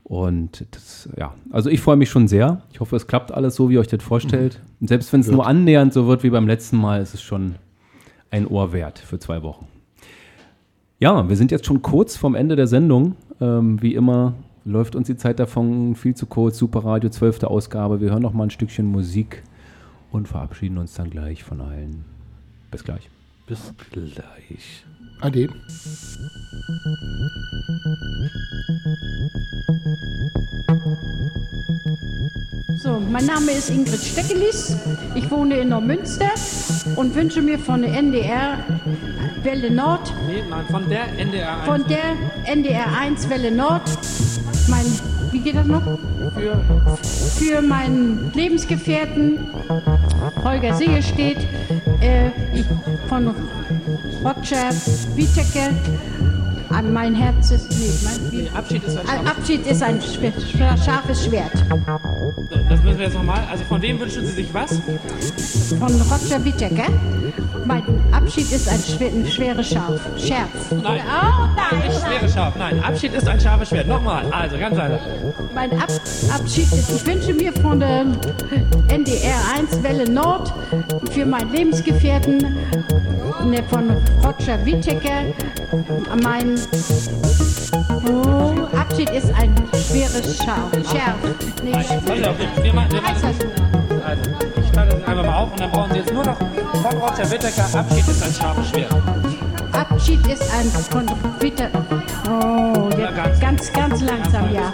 Und das, ja, also ich freue mich schon sehr. Ich hoffe, es klappt alles so, wie ihr euch das vorstellt. Und selbst wenn es nur annähernd so wird wie beim letzten Mal, ist es schon ein Ohr wert für zwei Wochen. Ja, wir sind jetzt schon kurz vom Ende der Sendung. Ähm, wie immer läuft uns die Zeit davon viel zu kurz. Super Radio, 12. Ausgabe. Wir hören noch mal ein Stückchen Musik und verabschieden uns dann gleich von allen. Bis gleich. Bis gleich. Ade. So, mein Name ist Ingrid Steckelis. Ich wohne in Neumünster und wünsche mir von der NDR Welle Nord. Nee, nein, von der NDR 1. Von der NDR 1 Welle Nord. Mein, wie geht das noch? Für, für meinen Lebensgefährten Holger Sehestedt äh, von Roger Wietecke mein Herz ist. Nee, mein, Abschied ist ein, ein Abschied ist ein scharfes Schwert. Das müssen wir jetzt nochmal. Also von wem wünschen Sie sich was? Von Roger Wietecke. Mein Abschied ist ein, schwer, ein schweres Schaf. Schärf. Nein. Oh, nein, nicht schweres Schaf. Nein, Abschied ist ein scharfes Schwert. Nochmal. Also ganz einfach. Mein Ab Abschied ist, ich wünsche mir von der NDR 1 Welle Nord für meinen Lebensgefährten ne, von Roger Wietecke mein Abschied ist ein schweres Schaf. Schärf. Nee, gut. Wir machen, wir machen. Also, ich teile das einfach mal auf und dann brauchen Sie jetzt nur noch von Roger Whittaker Abschied ist ein scharfes Schwert. Abschied ist ein von Witter. Oh, jetzt ganz, ganz langsam, ja.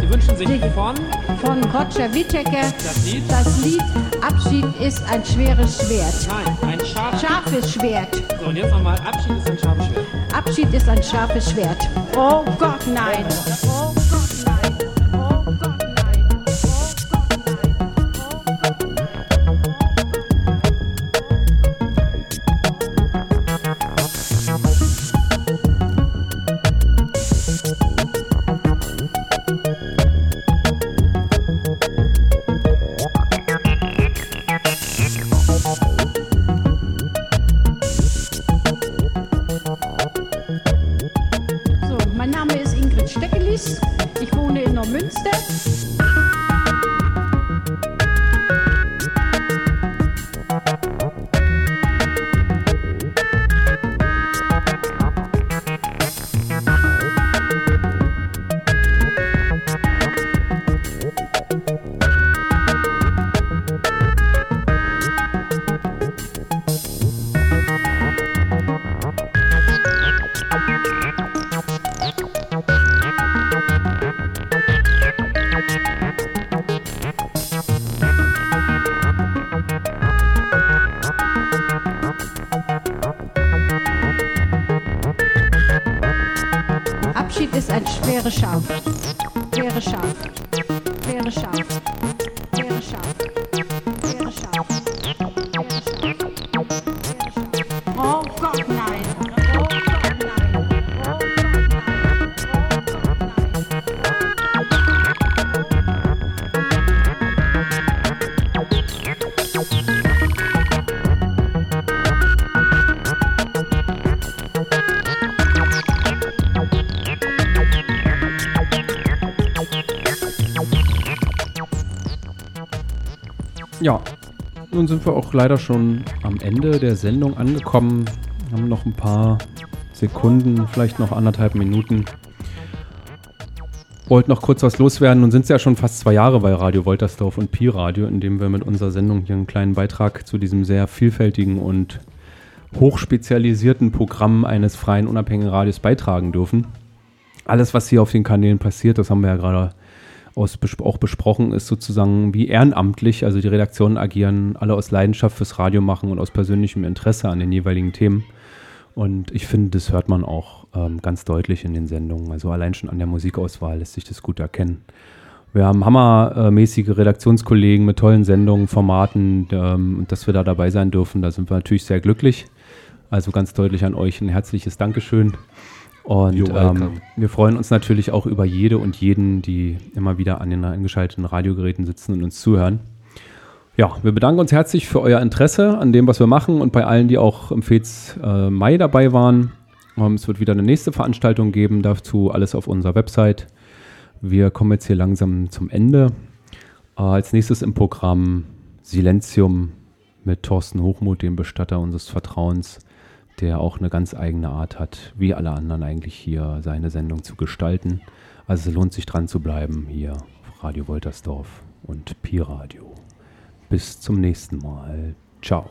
Sie wünschen sich von Von Roger Whittaker Das Lied? das Lied Abschied ist ein schweres Schwert. Nein, ein scharfes Scharfes Schwert. So, und jetzt nochmal Abschied ist ein scharfes Schwert. Abschied ist ein scharfes Schwert. Oh Gott, nein. Oh sind wir auch leider schon am Ende der Sendung angekommen. Haben noch ein paar Sekunden, vielleicht noch anderthalb Minuten. Wollt noch kurz was loswerden. Nun sind es ja schon fast zwei Jahre bei Radio Woltersdorf und Pi Radio, in dem wir mit unserer Sendung hier einen kleinen Beitrag zu diesem sehr vielfältigen und hochspezialisierten Programm eines freien, unabhängigen Radios beitragen dürfen. Alles, was hier auf den Kanälen passiert, das haben wir ja gerade aus, auch besprochen, ist sozusagen wie ehrenamtlich. Also die Redaktionen agieren alle aus Leidenschaft fürs Radio machen und aus persönlichem Interesse an den jeweiligen Themen. Und ich finde, das hört man auch ähm, ganz deutlich in den Sendungen. Also allein schon an der Musikauswahl lässt sich das gut erkennen. Wir haben hammermäßige Redaktionskollegen mit tollen Sendungen, Formaten ähm, und dass wir da dabei sein dürfen, da sind wir natürlich sehr glücklich. Also ganz deutlich an euch ein herzliches Dankeschön. Und ähm, wir freuen uns natürlich auch über jede und jeden, die immer wieder an den eingeschalteten Radiogeräten sitzen und uns zuhören. Ja, wir bedanken uns herzlich für euer Interesse an dem, was wir machen und bei allen, die auch im FEZ äh, Mai dabei waren. Ähm, es wird wieder eine nächste Veranstaltung geben, dazu alles auf unserer Website. Wir kommen jetzt hier langsam zum Ende. Äh, als nächstes im Programm Silentium mit Thorsten Hochmuth, dem Bestatter unseres Vertrauens, der auch eine ganz eigene Art hat, wie alle anderen eigentlich hier seine Sendung zu gestalten. Also es lohnt sich dran zu bleiben hier auf Radio Woltersdorf und Pi Radio. Bis zum nächsten Mal. Ciao.